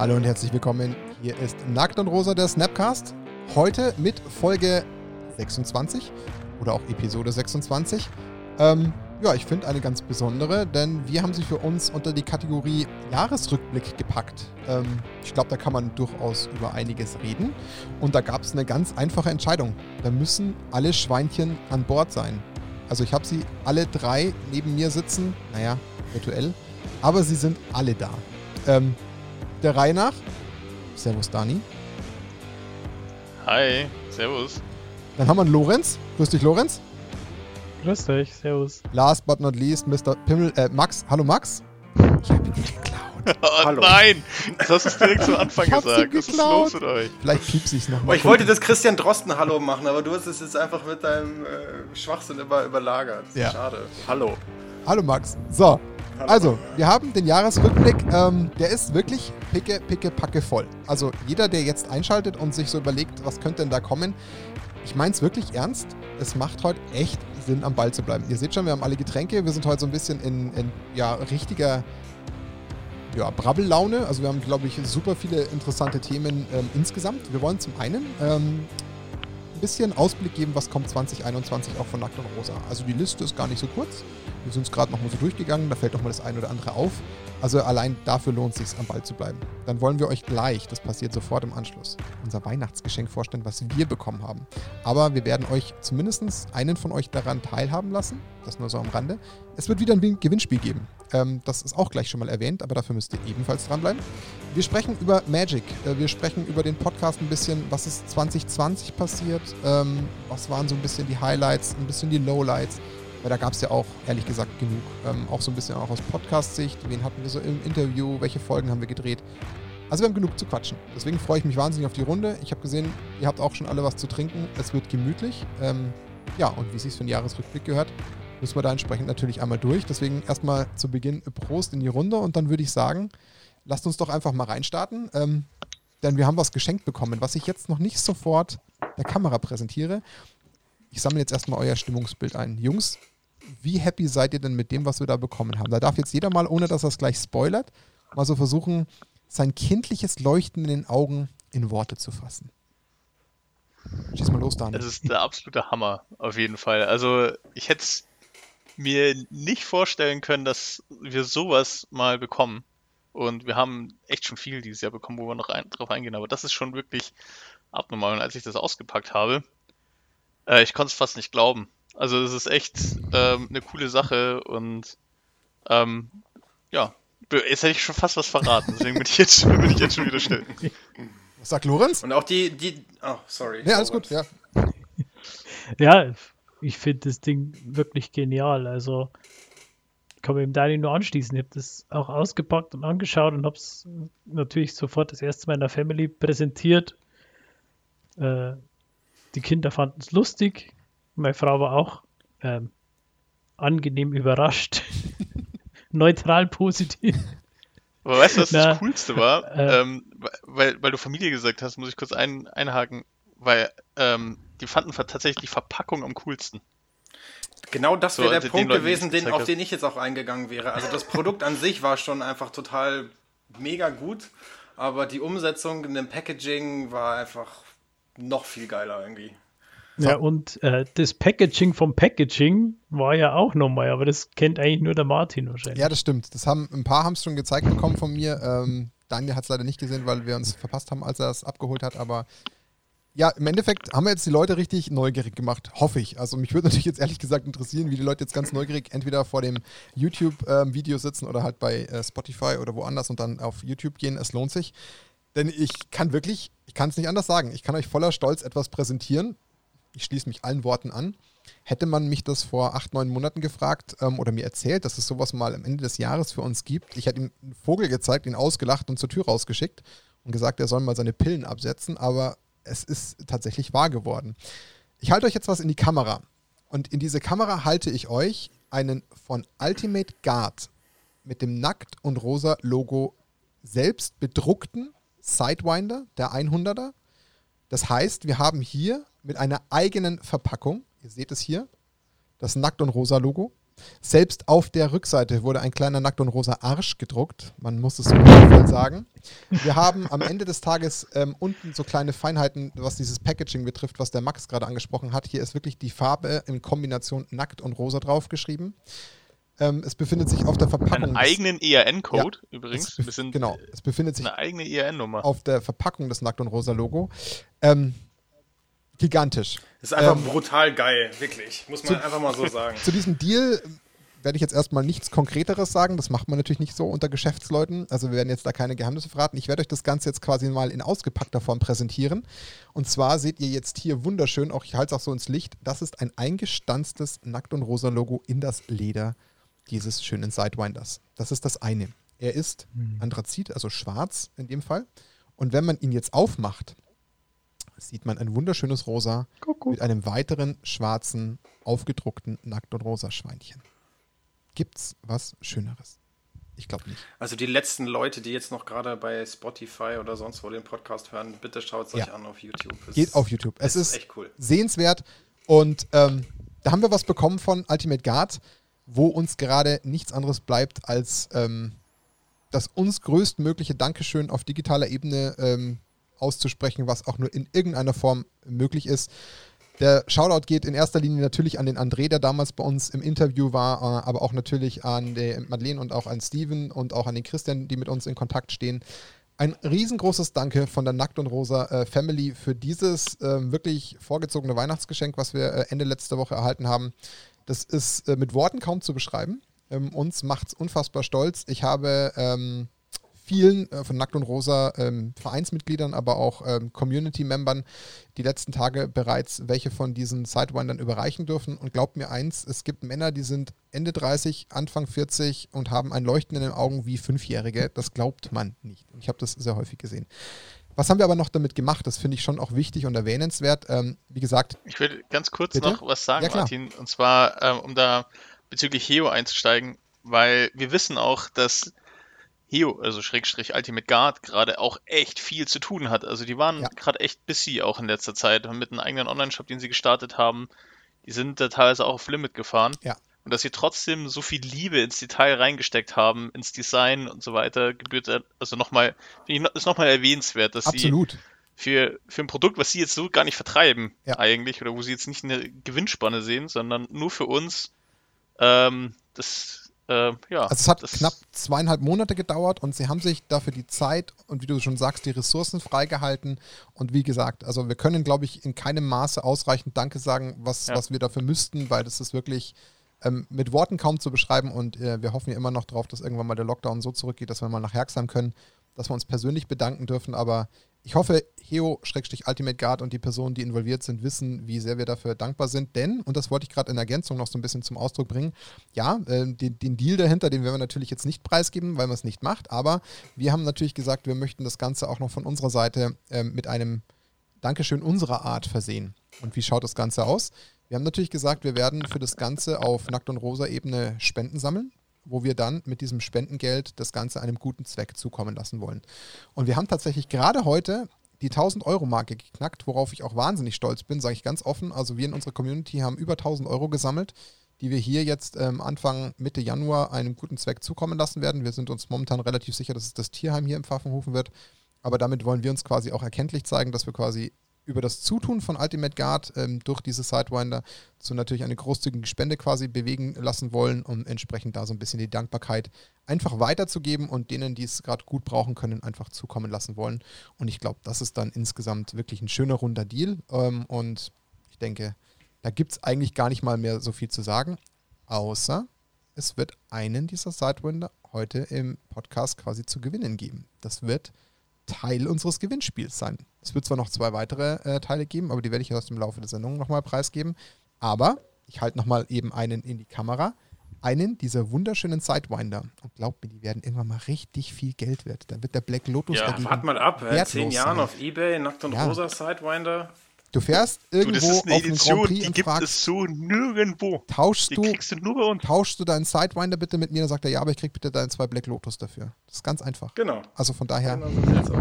Hallo und herzlich willkommen. Hier ist Nackt und Rosa der Snapcast. Heute mit Folge 26 oder auch Episode 26. Ähm, ja, ich finde eine ganz besondere, denn wir haben sie für uns unter die Kategorie Jahresrückblick gepackt. Ähm, ich glaube, da kann man durchaus über einiges reden. Und da gab es eine ganz einfache Entscheidung. Da müssen alle Schweinchen an Bord sein. Also ich habe sie alle drei neben mir sitzen, naja, virtuell, aber sie sind alle da. Ähm, der Reihe nach. Servus, Dani. Hi, servus. Dann haben wir einen Lorenz. Grüß dich, Lorenz. Grüß dich, servus. Last but not least, Mr. Pimmel, äh, Max. Hallo, Max. Ich hab ihn geklaut. Oh Hallo. nein! Das hast du direkt zu Anfang ich gesagt. Was ist los mit euch? Vielleicht piepse ich noch mal. Oh, ich wollte das Christian Drosten Hallo machen, aber du hast es jetzt einfach mit deinem äh, Schwachsinn über, überlagert. Ja. Schade. Hallo. Hallo, Max. So, also, wir haben den Jahresrückblick. Ähm, der ist wirklich picke, picke, packe voll. Also, jeder, der jetzt einschaltet und sich so überlegt, was könnte denn da kommen, ich meine es wirklich ernst. Es macht heute echt Sinn, am Ball zu bleiben. Ihr seht schon, wir haben alle Getränke. Wir sind heute so ein bisschen in, in ja, richtiger ja, Brabbellaune. Also, wir haben, glaube ich, super viele interessante Themen ähm, insgesamt. Wir wollen zum einen ähm, bisschen Ausblick geben, was kommt 2021 auch von Nackt und Rosa. Also, die Liste ist gar nicht so kurz. Wir sind es gerade noch mal so durchgegangen, da fällt noch mal das eine oder andere auf. Also allein dafür lohnt es sich, am Ball zu bleiben. Dann wollen wir euch gleich, das passiert sofort im Anschluss, unser Weihnachtsgeschenk vorstellen, was wir bekommen haben. Aber wir werden euch zumindest einen von euch daran teilhaben lassen. Das nur so am Rande. Es wird wieder ein Gewinnspiel geben. Ähm, das ist auch gleich schon mal erwähnt, aber dafür müsst ihr ebenfalls dranbleiben. Wir sprechen über Magic. Äh, wir sprechen über den Podcast ein bisschen, was ist 2020 passiert, ähm, was waren so ein bisschen die Highlights, ein bisschen die Lowlights. Weil da gab es ja auch, ehrlich gesagt, genug. Ähm, auch so ein bisschen auch aus Podcast-Sicht. Wen hatten wir so im Interview? Welche Folgen haben wir gedreht? Also wir haben genug zu quatschen. Deswegen freue ich mich wahnsinnig auf die Runde. Ich habe gesehen, ihr habt auch schon alle was zu trinken. Es wird gemütlich. Ähm, ja, und wie es sich für einen Jahresrückblick gehört, müssen wir da entsprechend natürlich einmal durch. Deswegen erstmal zu Beginn Prost in die Runde und dann würde ich sagen, lasst uns doch einfach mal reinstarten. Ähm, denn wir haben was geschenkt bekommen, was ich jetzt noch nicht sofort der Kamera präsentiere. Ich sammle jetzt erstmal euer Stimmungsbild ein. Jungs, wie happy seid ihr denn mit dem, was wir da bekommen haben? Da darf jetzt jeder mal, ohne dass er es gleich spoilert, mal so versuchen, sein kindliches Leuchten in den Augen in Worte zu fassen. Schieß mal los, Daniel. Das ist der absolute Hammer, auf jeden Fall. Also, ich hätte es mir nicht vorstellen können, dass wir sowas mal bekommen. Und wir haben echt schon viel dieses Jahr bekommen, wo wir noch ein, drauf eingehen. Aber das ist schon wirklich abnormal. Und als ich das ausgepackt habe, äh, ich konnte es fast nicht glauben. Also es ist echt ähm, eine coole Sache und ähm, ja, jetzt hätte ich schon fast was verraten, deswegen bin ich jetzt, bin ich jetzt schon wieder still. Was sagt Lorenz? Und auch die, die, oh, sorry. Ja, alles gut, ja. ja, ich finde das Ding wirklich genial, also kann mir dem Dani nur anschließen. Ich habe das auch ausgepackt und angeschaut und habe es natürlich sofort das erste Mal in der Family präsentiert. Äh, die Kinder fanden es lustig, meine Frau war auch ähm, angenehm überrascht. Neutral positiv. Aber weißt du, was Na, das Coolste war? Äh, ähm, weil, weil du Familie gesagt hast, muss ich kurz ein, einhaken, weil ähm, die fanden tatsächlich die Verpackung am coolsten. Genau das wäre so, der also Punkt Leuten, gewesen, den, auf den ich jetzt auch eingegangen wäre. Also das Produkt an sich war schon einfach total mega gut, aber die Umsetzung in dem Packaging war einfach noch viel geiler irgendwie. Ja, und äh, das Packaging vom Packaging war ja auch nochmal, aber das kennt eigentlich nur der Martin wahrscheinlich. Ja, das stimmt. Das haben ein paar haben es schon gezeigt bekommen von mir. Ähm, Daniel hat es leider nicht gesehen, weil wir uns verpasst haben, als er es abgeholt hat, aber ja, im Endeffekt haben wir jetzt die Leute richtig neugierig gemacht, hoffe ich. Also mich würde natürlich jetzt ehrlich gesagt interessieren, wie die Leute jetzt ganz neugierig entweder vor dem YouTube-Video ähm, sitzen oder halt bei äh, Spotify oder woanders und dann auf YouTube gehen. Es lohnt sich. Denn ich kann wirklich, ich kann es nicht anders sagen, ich kann euch voller Stolz etwas präsentieren, ich schließe mich allen Worten an. Hätte man mich das vor acht, neun Monaten gefragt ähm, oder mir erzählt, dass es sowas mal am Ende des Jahres für uns gibt, ich hätte ihm einen Vogel gezeigt, ihn ausgelacht und zur Tür rausgeschickt und gesagt, er soll mal seine Pillen absetzen, aber es ist tatsächlich wahr geworden. Ich halte euch jetzt was in die Kamera und in diese Kamera halte ich euch einen von Ultimate Guard mit dem Nackt und Rosa Logo selbst bedruckten Sidewinder, der 100er. Das heißt, wir haben hier mit einer eigenen Verpackung. Ihr seht es hier, das Nackt und Rosa Logo. Selbst auf der Rückseite wurde ein kleiner nackt und rosa Arsch gedruckt. Man muss es so voll sagen. Wir haben am Ende des Tages ähm, unten so kleine Feinheiten, was dieses Packaging betrifft, was der Max gerade angesprochen hat. Hier ist wirklich die Farbe in Kombination nackt und rosa draufgeschrieben. Ähm, es befindet sich auf der Verpackung. Einen eigenen ERN-Code ja, übrigens. Es genau, es befindet sich eine eigene ERN-Nummer. auf der Verpackung des Nackt- und Rosa-Logo. Ähm, gigantisch. Das ist einfach ähm, brutal geil, wirklich. Muss man zu, einfach mal so sagen. Zu diesem Deal werde ich jetzt erstmal nichts Konkreteres sagen. Das macht man natürlich nicht so unter Geschäftsleuten. Also wir werden jetzt da keine Geheimnisse verraten. Ich werde euch das Ganze jetzt quasi mal in ausgepackter Form präsentieren. Und zwar seht ihr jetzt hier wunderschön, auch ich halte es auch so ins Licht, das ist ein eingestanztes Nackt- und Rosa-Logo in das Leder dieses schönen Sidewinders. Das ist das eine. Er ist hm. Anthrazit, also schwarz in dem Fall. Und wenn man ihn jetzt aufmacht, sieht man ein wunderschönes Rosa Kuckuck. mit einem weiteren schwarzen, aufgedruckten Nackt- und Rosa-Schweinchen. Gibt's was Schöneres? Ich glaube nicht. Also die letzten Leute, die jetzt noch gerade bei Spotify oder sonst wo den Podcast hören, bitte schaut es ja. euch an auf YouTube. Es Geht auf YouTube. Es ist, ist echt cool. sehenswert. Und ähm, da haben wir was bekommen von Ultimate Guard wo uns gerade nichts anderes bleibt, als ähm, das uns größtmögliche Dankeschön auf digitaler Ebene ähm, auszusprechen, was auch nur in irgendeiner Form möglich ist. Der Shoutout geht in erster Linie natürlich an den André, der damals bei uns im Interview war, äh, aber auch natürlich an Madeleine und auch an Steven und auch an den Christian, die mit uns in Kontakt stehen. Ein riesengroßes Danke von der Nackt und Rosa äh, Family für dieses äh, wirklich vorgezogene Weihnachtsgeschenk, was wir äh, Ende letzter Woche erhalten haben. Das ist äh, mit Worten kaum zu beschreiben. Ähm, uns macht es unfassbar stolz. Ich habe ähm, vielen äh, von Nackt und Rosa ähm, Vereinsmitgliedern, aber auch ähm, Community-Membern die letzten Tage bereits welche von diesen Sidewindern überreichen dürfen. Und glaubt mir eins, es gibt Männer, die sind Ende 30, Anfang 40 und haben ein Leuchten in den Augen wie Fünfjährige. Das glaubt man nicht. Und ich habe das sehr häufig gesehen. Was haben wir aber noch damit gemacht? Das finde ich schon auch wichtig und erwähnenswert. Ähm, wie gesagt. Ich will ganz kurz bitte? noch was sagen, ja, Martin. Und zwar, ähm, um da bezüglich Heo einzusteigen, weil wir wissen auch, dass Heo, also Schrägstrich Ultimate Guard, gerade auch echt viel zu tun hat. Also die waren ja. gerade echt busy auch in letzter Zeit mit einem eigenen Online-Shop, den sie gestartet haben. Die sind da teilweise auch auf Limit gefahren. Ja und dass sie trotzdem so viel Liebe ins Detail reingesteckt haben, ins Design und so weiter, gebührt, also nochmal, ist nochmal erwähnenswert, dass Absolut. sie für, für ein Produkt, was sie jetzt so gar nicht vertreiben, ja. eigentlich, oder wo sie jetzt nicht eine Gewinnspanne sehen, sondern nur für uns, ähm, das, äh, ja. Also es hat knapp zweieinhalb Monate gedauert und sie haben sich dafür die Zeit und wie du schon sagst, die Ressourcen freigehalten. Und wie gesagt, also wir können, glaube ich, in keinem Maße ausreichend Danke sagen, was, ja. was wir dafür müssten, weil das ist wirklich ähm, mit Worten kaum zu beschreiben und äh, wir hoffen ja immer noch darauf, dass irgendwann mal der Lockdown so zurückgeht, dass wir mal nach Herxheim können, dass wir uns persönlich bedanken dürfen. Aber ich hoffe, Heo-Ultimate Guard und die Personen, die involviert sind, wissen, wie sehr wir dafür dankbar sind. Denn, und das wollte ich gerade in Ergänzung noch so ein bisschen zum Ausdruck bringen, ja, äh, den, den, Deal dahinter, den werden wir natürlich jetzt nicht preisgeben, weil man es nicht macht. Aber wir haben natürlich gesagt, wir möchten das Ganze auch noch von unserer Seite äh, mit einem Dankeschön unserer Art versehen. Und wie schaut das Ganze aus? Wir haben natürlich gesagt, wir werden für das Ganze auf Nackt- und Rosa-Ebene Spenden sammeln, wo wir dann mit diesem Spendengeld das Ganze einem guten Zweck zukommen lassen wollen. Und wir haben tatsächlich gerade heute die 1000-Euro-Marke geknackt, worauf ich auch wahnsinnig stolz bin, sage ich ganz offen. Also wir in unserer Community haben über 1000 Euro gesammelt, die wir hier jetzt ähm, Anfang Mitte Januar einem guten Zweck zukommen lassen werden. Wir sind uns momentan relativ sicher, dass es das Tierheim hier im Pfaffenhofen wird. Aber damit wollen wir uns quasi auch erkenntlich zeigen, dass wir quasi über das Zutun von Ultimate Guard ähm, durch diese Sidewinder zu natürlich eine großzügige Spende quasi bewegen lassen wollen, um entsprechend da so ein bisschen die Dankbarkeit einfach weiterzugeben und denen, die es gerade gut brauchen können, einfach zukommen lassen wollen. Und ich glaube, das ist dann insgesamt wirklich ein schöner runder Deal. Ähm, und ich denke, da gibt es eigentlich gar nicht mal mehr so viel zu sagen, außer es wird einen dieser Sidewinder heute im Podcast quasi zu gewinnen geben. Das wird Teil unseres Gewinnspiels sein. Es wird zwar noch zwei weitere äh, Teile geben, aber die werde ich erst im Laufe der Sendung nochmal preisgeben. Aber ich halte nochmal eben einen in die Kamera. Einen dieser wunderschönen Sidewinder. Und glaubt mir, die werden irgendwann mal richtig viel Geld wert. Da wird der Black Lotus ja, dagegen. Wart mal ab, äh, zehn Jahren sein. auf Ebay, nackt und ja. rosa Sidewinder. Du fährst irgendwo du, das ist eine auf Edition, Grand Prix die gibt fragst, es so nirgendwo. Tauschst du, kriegst du nur bei uns. Tauschst du deinen Sidewinder bitte mit mir? Dann sagt er, ja, aber ich krieg bitte deinen zwei Black Lotus dafür. Das ist ganz einfach. Genau. Also von daher genau so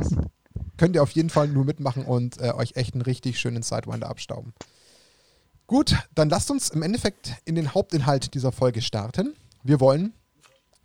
könnt ihr auf jeden Fall nur mitmachen und äh, euch echt einen richtig schönen Sidewinder abstauben. Gut, dann lasst uns im Endeffekt in den Hauptinhalt dieser Folge starten. Wir wollen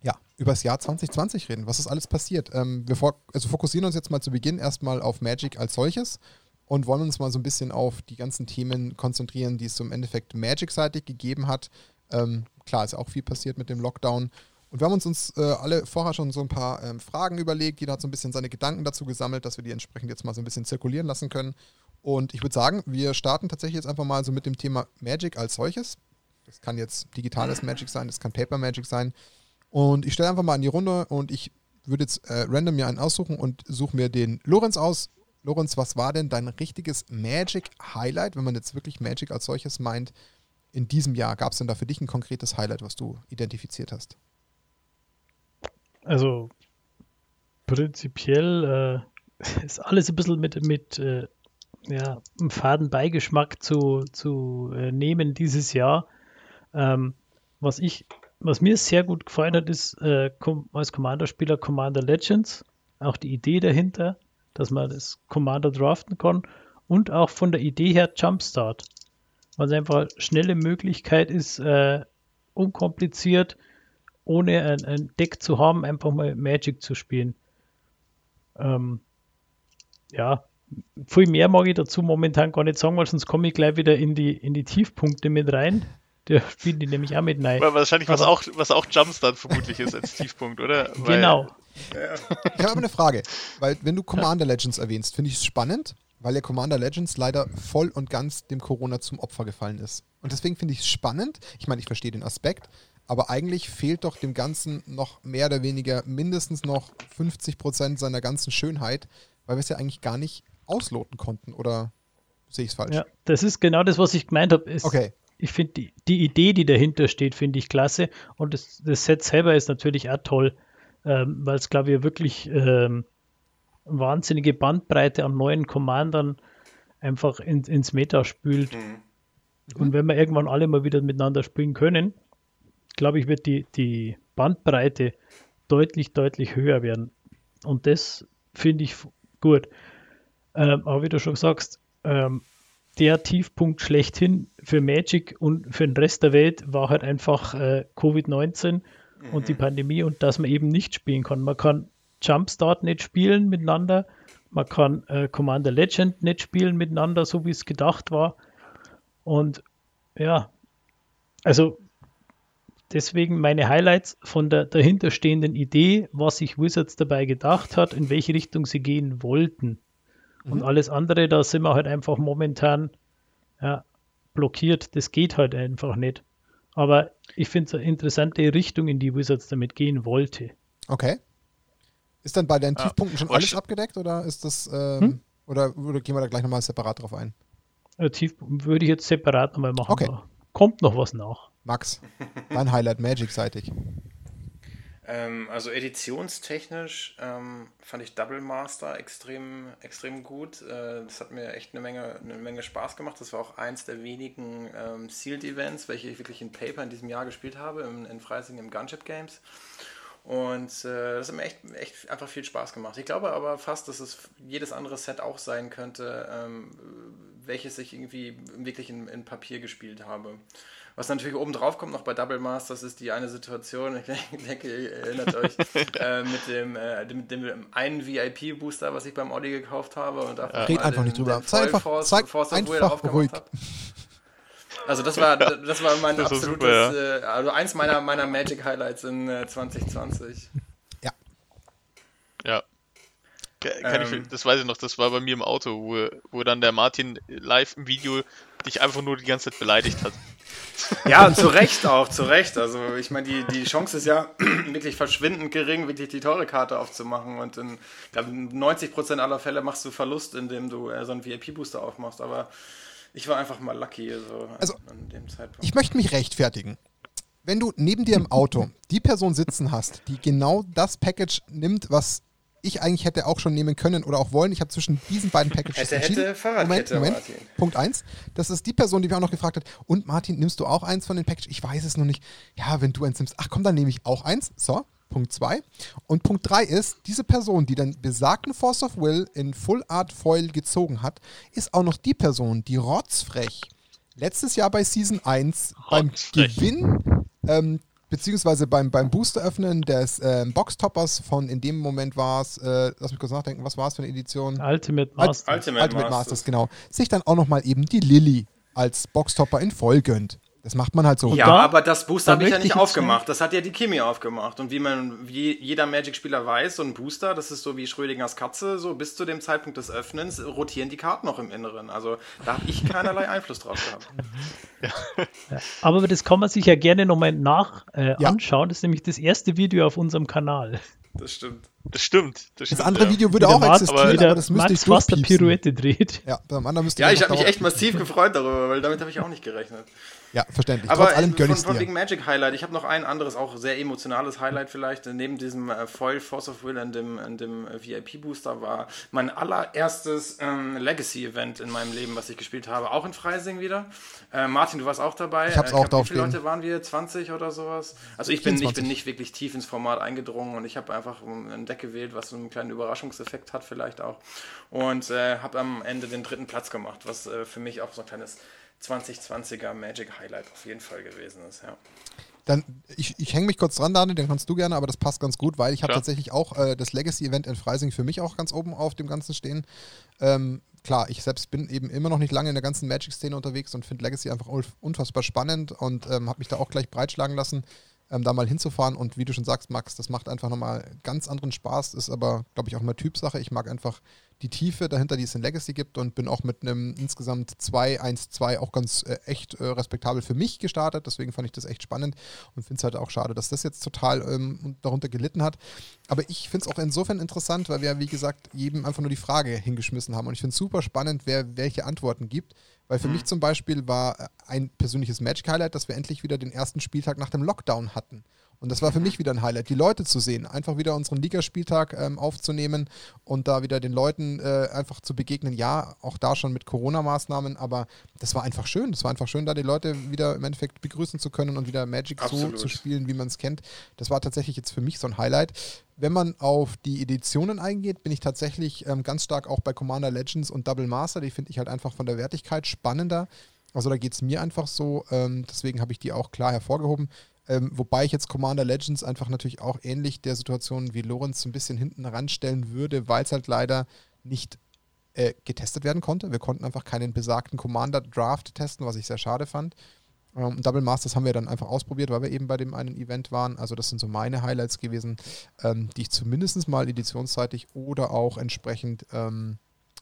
ja über das Jahr 2020 reden. Was ist alles passiert? Ähm, wir also fokussieren uns jetzt mal zu Beginn erstmal auf Magic als solches und wollen uns mal so ein bisschen auf die ganzen Themen konzentrieren, die es so im Endeffekt Magic-seitig gegeben hat. Ähm, klar, ist auch viel passiert mit dem Lockdown. Und wir haben uns, uns äh, alle vorher schon so ein paar ähm, Fragen überlegt. Jeder hat so ein bisschen seine Gedanken dazu gesammelt, dass wir die entsprechend jetzt mal so ein bisschen zirkulieren lassen können. Und ich würde sagen, wir starten tatsächlich jetzt einfach mal so mit dem Thema Magic als solches. Das kann jetzt digitales Magic sein, das kann Paper Magic sein. Und ich stelle einfach mal in die Runde und ich würde jetzt äh, random mir einen aussuchen und suche mir den Lorenz aus. Lorenz, was war denn dein richtiges Magic-Highlight, wenn man jetzt wirklich Magic als solches meint, in diesem Jahr? Gab es denn da für dich ein konkretes Highlight, was du identifiziert hast? Also prinzipiell äh, ist alles ein bisschen mit, mit äh, ja, einem faden Beigeschmack zu, zu äh, nehmen dieses Jahr. Ähm, was ich, was mir sehr gut gefallen hat, ist äh, als Commander-Spieler Commander Legends. Auch die Idee dahinter, dass man das Commander draften kann und auch von der Idee her Jumpstart. Was einfach eine schnelle Möglichkeit ist, äh, unkompliziert, ohne ein, ein, Deck zu haben, einfach mal Magic zu spielen. Ähm, ja, viel mehr mag ich dazu momentan gar nicht sagen, weil sonst komme ich gleich wieder in die, in die Tiefpunkte mit rein. Der spielt die nämlich auch mit rein. Wahrscheinlich, was auch, was auch Jumpstart vermutlich ist als Tiefpunkt, oder? Weil, genau. Ich habe aber eine Frage, weil wenn du Commander Legends erwähnst, finde ich es spannend, weil der Commander Legends leider voll und ganz dem Corona zum Opfer gefallen ist. Und deswegen finde ich es spannend. Ich meine, ich verstehe den Aspekt, aber eigentlich fehlt doch dem Ganzen noch mehr oder weniger mindestens noch 50 Prozent seiner ganzen Schönheit, weil wir es ja eigentlich gar nicht ausloten konnten. Oder sehe ich es falsch? Ja, das ist genau das, was ich gemeint habe. Okay. Ich finde die, die Idee, die dahinter steht, finde ich klasse. Und das, das Set selber ist natürlich auch toll, ähm, weil es, glaube ich, wirklich ähm, wahnsinnige Bandbreite an neuen Commandern einfach in, ins Meta spült. Mhm. Und wenn wir irgendwann alle mal wieder miteinander spielen können, glaube ich, wird die, die Bandbreite deutlich, deutlich höher werden. Und das finde ich gut. Ähm, aber wie du schon sagst, ähm, der Tiefpunkt schlechthin für Magic und für den Rest der Welt war halt einfach äh, Covid-19 mhm. und die mhm. Pandemie und dass man eben nicht spielen kann. Man kann Jumpstart nicht spielen miteinander, man kann äh, Commander Legend nicht spielen miteinander, so wie es gedacht war. Und ja, also deswegen meine Highlights von der dahinterstehenden Idee, was sich Wizards dabei gedacht hat, in welche Richtung sie gehen wollten. Mhm. Und alles andere, da sind wir halt einfach momentan ja, blockiert. Das geht halt einfach nicht. Aber ich finde es eine interessante Richtung, in die Wizards damit gehen wollte. Okay. Ist dann bei deinen ja. Tiefpunkten schon alles abgedeckt oder ist das ähm, hm? oder, oder, gehen wir da gleich nochmal separat drauf ein? Ja, Tiefpunkt würde ich jetzt separat nochmal machen. Okay. Kommt noch was nach. Max, dein Highlight Magic-seitig. Ähm, also editionstechnisch ähm, fand ich Double Master extrem, extrem gut. Äh, das hat mir echt eine Menge, eine Menge Spaß gemacht. Das war auch eins der wenigen ähm, Sealed Events, welche ich wirklich in Paper in diesem Jahr gespielt habe, in, in Freising im Gunship Games. Und äh, das hat mir echt, echt einfach viel Spaß gemacht. Ich glaube aber fast, dass es jedes andere Set auch sein könnte, ähm, welches ich irgendwie wirklich in, in Papier gespielt habe. Was natürlich oben drauf kommt noch bei Double Masters ist die eine Situation, ich denke, ihr erinnert euch, äh, mit, dem, äh, mit dem einen VIP-Booster, was ich beim Audi gekauft habe. Und ja. Red einfach den, nicht drüber. Zeig einfach, Force, zeig Force einfach ruhig. Hab. Also das war, das war mein das absolutes, super, ja. äh, also eins meiner, meiner Magic Highlights in äh, 2020. Ja. Ja. Kann ähm, ich, das weiß ich noch, das war bei mir im Auto, wo, wo dann der Martin live im Video dich einfach nur die ganze Zeit beleidigt hat. Ja, zu Recht auch, zu Recht. Also ich meine, die, die Chance ist ja wirklich verschwindend gering, wirklich die teure Karte aufzumachen. Und in glaub, 90% aller Fälle machst du Verlust, indem du äh, so einen VIP-Booster aufmachst. Aber ich war einfach mal lucky so also, an dem Zeitpunkt. Ich möchte mich rechtfertigen. Wenn du neben dir im Auto die Person sitzen hast, die genau das Package nimmt, was ich eigentlich hätte auch schon nehmen können oder auch wollen. Ich habe zwischen diesen beiden Packages hätte, entschieden. Hätte, Fahrradkette, Moment, Moment. Martin. Punkt 1. Das ist die Person, die mich auch noch gefragt hat. Und Martin, nimmst du auch eins von den Packages? Ich weiß es noch nicht. Ja, wenn du eins nimmst. Ach komm, dann nehme ich auch eins. So, Punkt 2. Und Punkt 3 ist, diese Person, die den besagten Force of Will in Full Art Foil gezogen hat, ist auch noch die Person, die rotzfrech letztes Jahr bei Season 1 Hot, beim Gewinn ähm, beziehungsweise beim, beim Booster öffnen des äh, Boxtoppers von, in dem Moment war es, äh, lass mich kurz nachdenken, was war es für eine Edition? Ultimate Masters. Ultimate, Ultimate Masters. Masters, genau. Sich dann auch nochmal eben die Lilly als Boxtopper in voll gönnt. Das macht man halt so. Ja, da, aber das Booster habe ich ja nicht aufgemacht. Das hat ja die Kimi aufgemacht. Und wie man, wie jeder Magic-Spieler weiß, so ein Booster, das ist so wie Schrödingers Katze, so bis zu dem Zeitpunkt des Öffnens rotieren die Karten noch im Inneren. Also da habe ich keinerlei Einfluss drauf gehabt. Ja. Aber das kann man sich ja gerne nochmal nach äh, ja. anschauen. Das ist nämlich das erste Video auf unserem Kanal. Das stimmt. Das stimmt. Das, das andere ja. Video würde auch Markt, existieren, aber, aber das müsste Max ich fast eine Pirouette dreht. Ja, beim anderen müsste Ja, ich habe mich echt massiv gefreut darüber, weil damit habe ich auch nicht gerechnet. Ja, verständlich. Aber Trotz allem gönn von, von wegen Magic Highlight. Ich habe noch ein anderes, auch sehr emotionales Highlight vielleicht. Neben diesem äh, Foil Force of Will und dem, dem äh, VIP Booster war mein allererstes ähm, Legacy-Event in meinem Leben, was ich gespielt habe. Auch in Freising wieder. Äh, Martin, du warst auch dabei. Ich hab's äh, auch drauf Wie viele Leute waren wir? 20 oder sowas? Also ich bin, ich bin nicht wirklich tief ins Format eingedrungen und ich habe einfach ein Deck gewählt, was so einen kleinen Überraschungseffekt hat vielleicht auch. Und äh, habe am Ende den dritten Platz gemacht, was äh, für mich auch so ein kleines 2020er Magic Highlight auf jeden Fall gewesen ist, ja. Dann, ich, ich hänge mich kurz dran, Daniel, den kannst du gerne, aber das passt ganz gut, weil ich habe tatsächlich auch äh, das Legacy-Event in Freising für mich auch ganz oben auf dem Ganzen stehen. Ähm, klar, ich selbst bin eben immer noch nicht lange in der ganzen Magic-Szene unterwegs und finde Legacy einfach unfassbar spannend und ähm, habe mich da auch gleich breitschlagen lassen, ähm, da mal hinzufahren. Und wie du schon sagst, Max, das macht einfach nochmal ganz anderen Spaß, ist aber, glaube ich, auch immer Typsache. Ich mag einfach die Tiefe dahinter, die es in Legacy gibt und bin auch mit einem insgesamt 2-1-2 auch ganz äh, echt äh, respektabel für mich gestartet. Deswegen fand ich das echt spannend und finde es halt auch schade, dass das jetzt total ähm, darunter gelitten hat. Aber ich finde es auch insofern interessant, weil wir, wie gesagt, jedem einfach nur die Frage hingeschmissen haben. Und ich finde es super spannend, wer welche Antworten gibt. Weil für mhm. mich zum Beispiel war äh, ein persönliches Magic-Highlight, dass wir endlich wieder den ersten Spieltag nach dem Lockdown hatten. Und das war für mich wieder ein Highlight, die Leute zu sehen, einfach wieder unseren Ligaspieltag ähm, aufzunehmen und da wieder den Leuten äh, einfach zu begegnen. Ja, auch da schon mit Corona-Maßnahmen, aber das war einfach schön. Das war einfach schön, da die Leute wieder im Endeffekt begrüßen zu können und wieder Magic so zu spielen, wie man es kennt. Das war tatsächlich jetzt für mich so ein Highlight. Wenn man auf die Editionen eingeht, bin ich tatsächlich ähm, ganz stark auch bei Commander Legends und Double Master. Die finde ich halt einfach von der Wertigkeit spannender. Also da geht es mir einfach so. Ähm, deswegen habe ich die auch klar hervorgehoben. Ähm, wobei ich jetzt Commander Legends einfach natürlich auch ähnlich der Situation wie Lorenz ein bisschen hinten ranstellen würde, weil es halt leider nicht äh, getestet werden konnte. Wir konnten einfach keinen besagten Commander Draft testen, was ich sehr schade fand. Ähm, Double Masters haben wir dann einfach ausprobiert, weil wir eben bei dem einen Event waren. Also das sind so meine Highlights gewesen, ähm, die ich zumindest mal editionsseitig oder auch entsprechend ähm,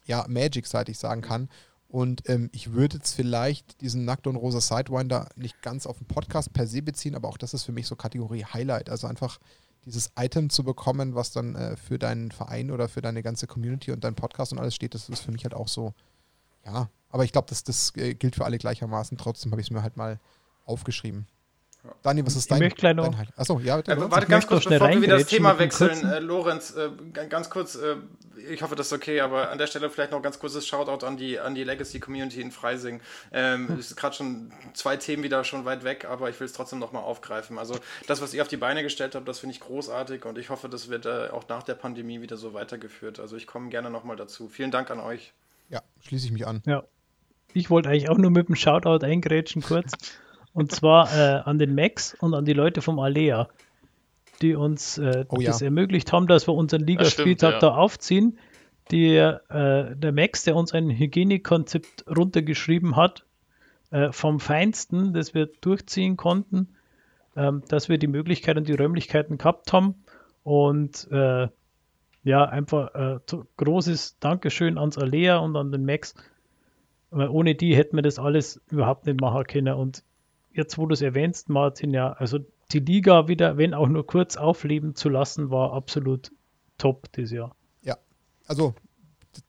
ja, Magic-seitig sagen kann. Und ähm, ich würde jetzt vielleicht diesen Nackt und Rosa Sidewinder nicht ganz auf den Podcast per se beziehen, aber auch das ist für mich so Kategorie Highlight. Also einfach dieses Item zu bekommen, was dann äh, für deinen Verein oder für deine ganze Community und deinen Podcast und alles steht, das ist für mich halt auch so, ja. Aber ich glaube, das, das äh, gilt für alle gleichermaßen. Trotzdem habe ich es mir halt mal aufgeschrieben. Dani, was ist dein, ich dein Highlight? Achso, ja, bitte. Äh, warte, ganz kurz, bevor wir wieder das Thema wechseln. Äh, Lorenz, äh, ganz kurz, äh, ich hoffe, das ist okay, aber an der Stelle vielleicht noch ganz kurzes Shoutout an die, an die Legacy-Community in Freising. Ähm, hm. ist gerade schon zwei Themen wieder schon weit weg, aber ich will es trotzdem nochmal aufgreifen. Also das, was ihr auf die Beine gestellt habt, das finde ich großartig und ich hoffe, das wird äh, auch nach der Pandemie wieder so weitergeführt. Also ich komme gerne nochmal dazu. Vielen Dank an euch. Ja, schließe ich mich an. Ja. Ich wollte eigentlich auch nur mit dem Shoutout eingrätschen kurz. Und zwar äh, an den Max und an die Leute vom Alea, die uns äh, oh, das ja. ermöglicht haben, dass wir unseren Ligaspieltag ja. da aufziehen. Die, äh, der Max, der uns ein Hygienekonzept runtergeschrieben hat, äh, vom Feinsten, das wir durchziehen konnten, ähm, dass wir die Möglichkeit und die Räumlichkeiten gehabt haben. Und äh, ja, einfach äh, großes Dankeschön ans Alea und an den Max. Weil ohne die hätten wir das alles überhaupt nicht machen können. Und jetzt, wo du es erwähnst, Martin, ja, also die Liga wieder, wenn auch nur kurz aufleben zu lassen, war absolut top dieses Jahr. Ja, also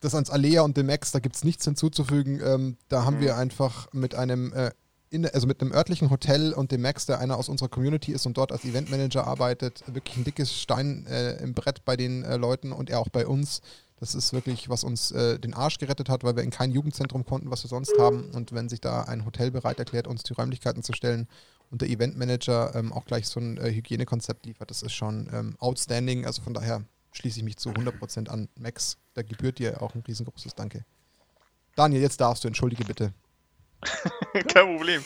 das ans Alea und dem Max, da gibt es nichts hinzuzufügen. Ähm, da haben mhm. wir einfach mit einem äh, in, also mit einem örtlichen Hotel und dem Max, der einer aus unserer Community ist und dort als Eventmanager arbeitet, wirklich ein dickes Stein äh, im Brett bei den äh, Leuten und er auch bei uns. Das ist wirklich, was uns äh, den Arsch gerettet hat, weil wir in kein Jugendzentrum konnten, was wir sonst haben. Und wenn sich da ein Hotel bereit erklärt, uns die Räumlichkeiten zu stellen und der Eventmanager ähm, auch gleich so ein äh, Hygienekonzept liefert, das ist schon ähm, outstanding. Also von daher schließe ich mich zu 100% an. Max, da gebührt dir auch ein riesengroßes Danke. Daniel, jetzt darfst du, entschuldige bitte. Kein Problem.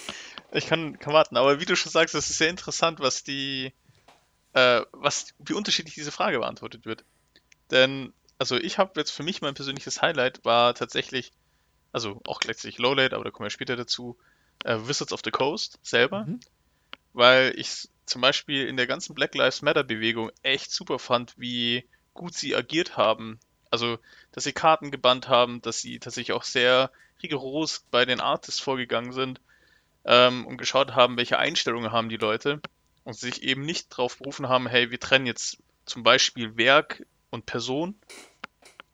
Ich kann, kann warten. Aber wie du schon sagst, es ist sehr interessant, was die, äh, was, wie unterschiedlich diese Frage beantwortet wird. Denn, also ich habe jetzt für mich mein persönliches Highlight war tatsächlich, also auch letztlich Lowlight, aber da kommen wir später dazu, äh, Wizards of the Coast selber. Mhm. Weil ich zum Beispiel in der ganzen Black Lives Matter Bewegung echt super fand, wie gut sie agiert haben. Also, dass sie Karten gebannt haben, dass sie tatsächlich auch sehr rigoros bei den Artists vorgegangen sind ähm, und geschaut haben, welche Einstellungen haben die Leute und sich eben nicht darauf berufen haben, hey, wir trennen jetzt zum Beispiel Werk und Person,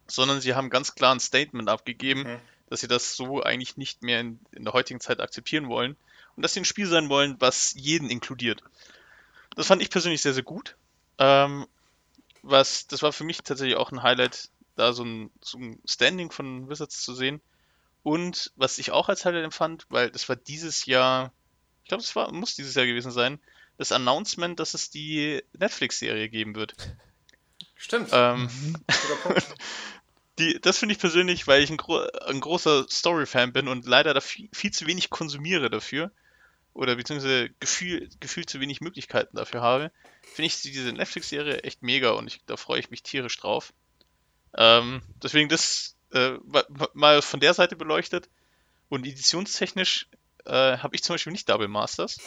sondern sie haben ganz klar ein Statement abgegeben, mhm. dass sie das so eigentlich nicht mehr in, in der heutigen Zeit akzeptieren wollen und dass sie ein Spiel sein wollen, was jeden inkludiert. Das fand ich persönlich sehr, sehr gut. Ähm, was, das war für mich tatsächlich auch ein Highlight, da so ein, so ein Standing von Wizards zu sehen. Und was ich auch als Highlight empfand, weil das war dieses Jahr, ich glaube, es war, muss dieses Jahr gewesen sein, das Announcement, dass es die Netflix-Serie geben wird. Stimmt. Ähm, die, das finde ich persönlich, weil ich ein, gro ein großer Story-Fan bin und leider da viel, viel, zu wenig konsumiere dafür oder beziehungsweise gefühl, gefühlt zu wenig Möglichkeiten dafür habe, finde ich diese Netflix-Serie echt mega und ich, da freue ich mich tierisch drauf. Ähm, deswegen das äh, mal von der Seite beleuchtet. Und editionstechnisch äh, habe ich zum Beispiel nicht Double Masters.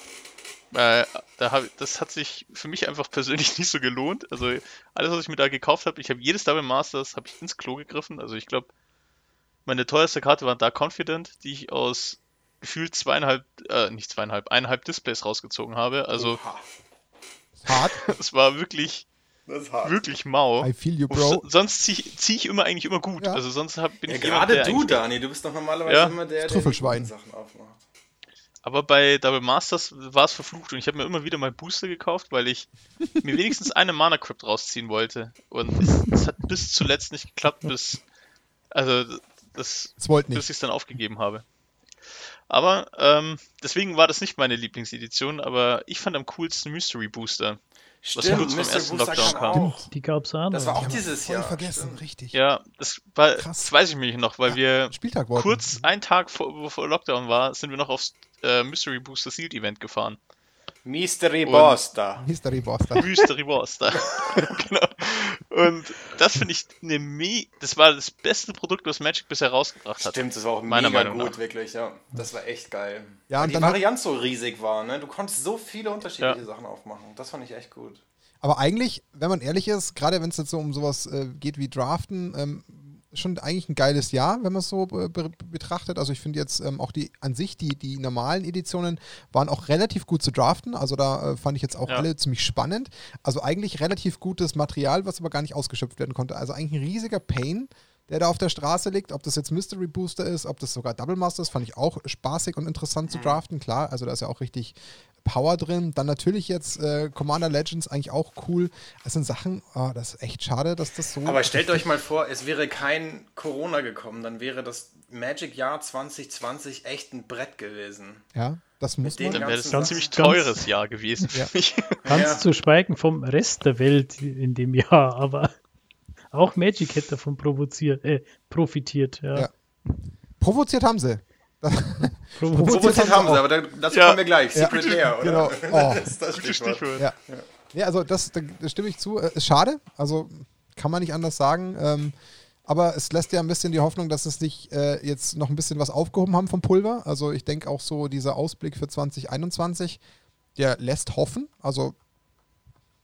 Äh, da hab, das hat sich für mich einfach persönlich nicht so gelohnt. Also alles, was ich mir da gekauft habe, ich habe jedes Double Masters habe ich ins Klo gegriffen. Also ich glaube, meine teuerste Karte war da Confident, die ich aus gefühlt zweieinhalb, äh, nicht zweieinhalb, eineinhalb Displays rausgezogen habe. Also Oha. hart. es war wirklich, wirklich mau. I feel you, bro. Sonst ziehe zieh ich immer eigentlich immer gut. Ja. Also sonst hab, bin ja, ich gerade jemand, du, Dani, du bist doch normalerweise ja. immer der, der Sachen aufmacht. Aber bei Double Masters war es verflucht und ich habe mir immer wieder mein Booster gekauft, weil ich mir wenigstens eine Mana Crypt rausziehen wollte. Und es, hat bis zuletzt nicht geklappt, bis also das, bis ich es dann aufgegeben habe. Aber ähm, deswegen war das nicht meine Lieblingsedition, aber ich fand am coolsten Mystery Booster. Stimmt, was kurz beim ersten Lockdown kam. Stimmt, die gab's auch. Das war auch dieses Jahr. vergessen, Stimmt. richtig. Ja, das war, Krass. das weiß ich mich noch, weil ja, wir kurz einen Tag vor, bevor Lockdown war, sind wir noch aufs äh, Mystery Booster Sealed Event gefahren. Mystery Buster. Mystery Buster. Mystery Buster. genau. Und das finde ich eine Me das war das beste Produkt, was Magic bisher rausgebracht hat. Stimmt, das war auch meiner mega Meinung gut, nach. wirklich, ja. Das war echt geil. Ja, Weil die Varianz so riesig war, ne? Du konntest so viele unterschiedliche ja. Sachen aufmachen. Das fand ich echt gut. Aber eigentlich, wenn man ehrlich ist, gerade wenn es jetzt so um sowas äh, geht wie Draften, ähm, schon eigentlich ein geiles Jahr, wenn man es so be betrachtet. Also ich finde jetzt ähm, auch die an sich, die, die normalen Editionen waren auch relativ gut zu draften. Also da äh, fand ich jetzt auch ja. alle ziemlich spannend. Also eigentlich relativ gutes Material, was aber gar nicht ausgeschöpft werden konnte. Also eigentlich ein riesiger Pain der da auf der Straße liegt. Ob das jetzt Mystery Booster ist, ob das sogar Double Master ist, fand ich auch spaßig und interessant zu mhm. draften. Klar, also da ist ja auch richtig Power drin. Dann natürlich jetzt äh, Commander Legends eigentlich auch cool. Das sind Sachen, oh, das ist echt schade, dass das so. Aber stellt euch mal vor, es wäre kein Corona gekommen, dann wäre das Magic-Jahr 2020 echt ein Brett gewesen. Ja, das muss man. Dann wäre das ein ziemlich teures Jahr gewesen für ja. mich. Ganz ja. zu schweigen vom Rest der Welt in dem Jahr, aber auch Magic hätte davon provoziert, äh, profitiert. Ja. ja. Provoziert haben sie. Provoziert haben sie, aber dazu ja. kommen wir gleich. Secret ja. Lair, oder? Genau. Oh. das ist das Stichwort. Stichwort. Ja. ja. ja, also das, da, da stimme ich zu. Äh, ist schade, also kann man nicht anders sagen. Ähm, aber es lässt ja ein bisschen die Hoffnung, dass es sich äh, jetzt noch ein bisschen was aufgehoben haben vom Pulver. Also ich denke auch so dieser Ausblick für 2021, der lässt hoffen. Also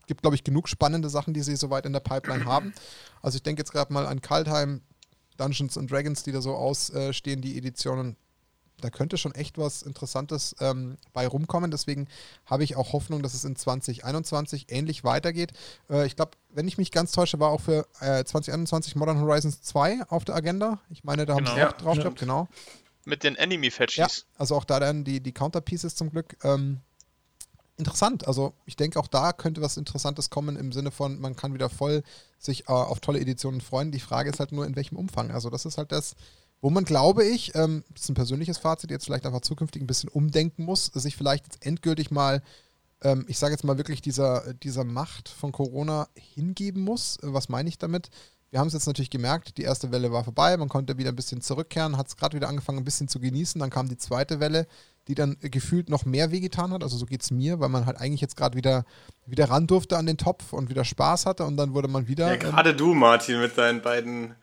gibt, glaube ich, genug spannende Sachen, die sie soweit in der Pipeline haben. Also ich denke jetzt gerade mal an Kaltheim, Dungeons and Dragons, die da so ausstehen, die Editionen da könnte schon echt was Interessantes ähm, bei rumkommen. Deswegen habe ich auch Hoffnung, dass es in 2021 ähnlich weitergeht. Äh, ich glaube, wenn ich mich ganz täusche, war auch für äh, 2021 Modern Horizons 2 auf der Agenda. Ich meine, da haben genau. sie auch ja, drauf gehabt, genau. Mit den Enemy-Fetchies. Ja, also auch da dann die, die Counterpieces zum Glück. Ähm, interessant. Also ich denke, auch da könnte was Interessantes kommen im Sinne von, man kann wieder voll sich äh, auf tolle Editionen freuen. Die Frage ist halt nur, in welchem Umfang. Also das ist halt das, wo man, glaube ich, ähm, das ist ein persönliches Fazit, jetzt vielleicht einfach zukünftig ein bisschen umdenken muss, sich vielleicht jetzt endgültig mal, ähm, ich sage jetzt mal wirklich dieser, dieser Macht von Corona hingeben muss. Was meine ich damit? Wir haben es jetzt natürlich gemerkt, die erste Welle war vorbei, man konnte wieder ein bisschen zurückkehren, hat es gerade wieder angefangen, ein bisschen zu genießen. Dann kam die zweite Welle, die dann gefühlt noch mehr wehgetan hat. Also so geht es mir, weil man halt eigentlich jetzt gerade wieder, wieder ran durfte an den Topf und wieder Spaß hatte und dann wurde man wieder. Ja, gerade ähm, du, Martin, mit deinen beiden,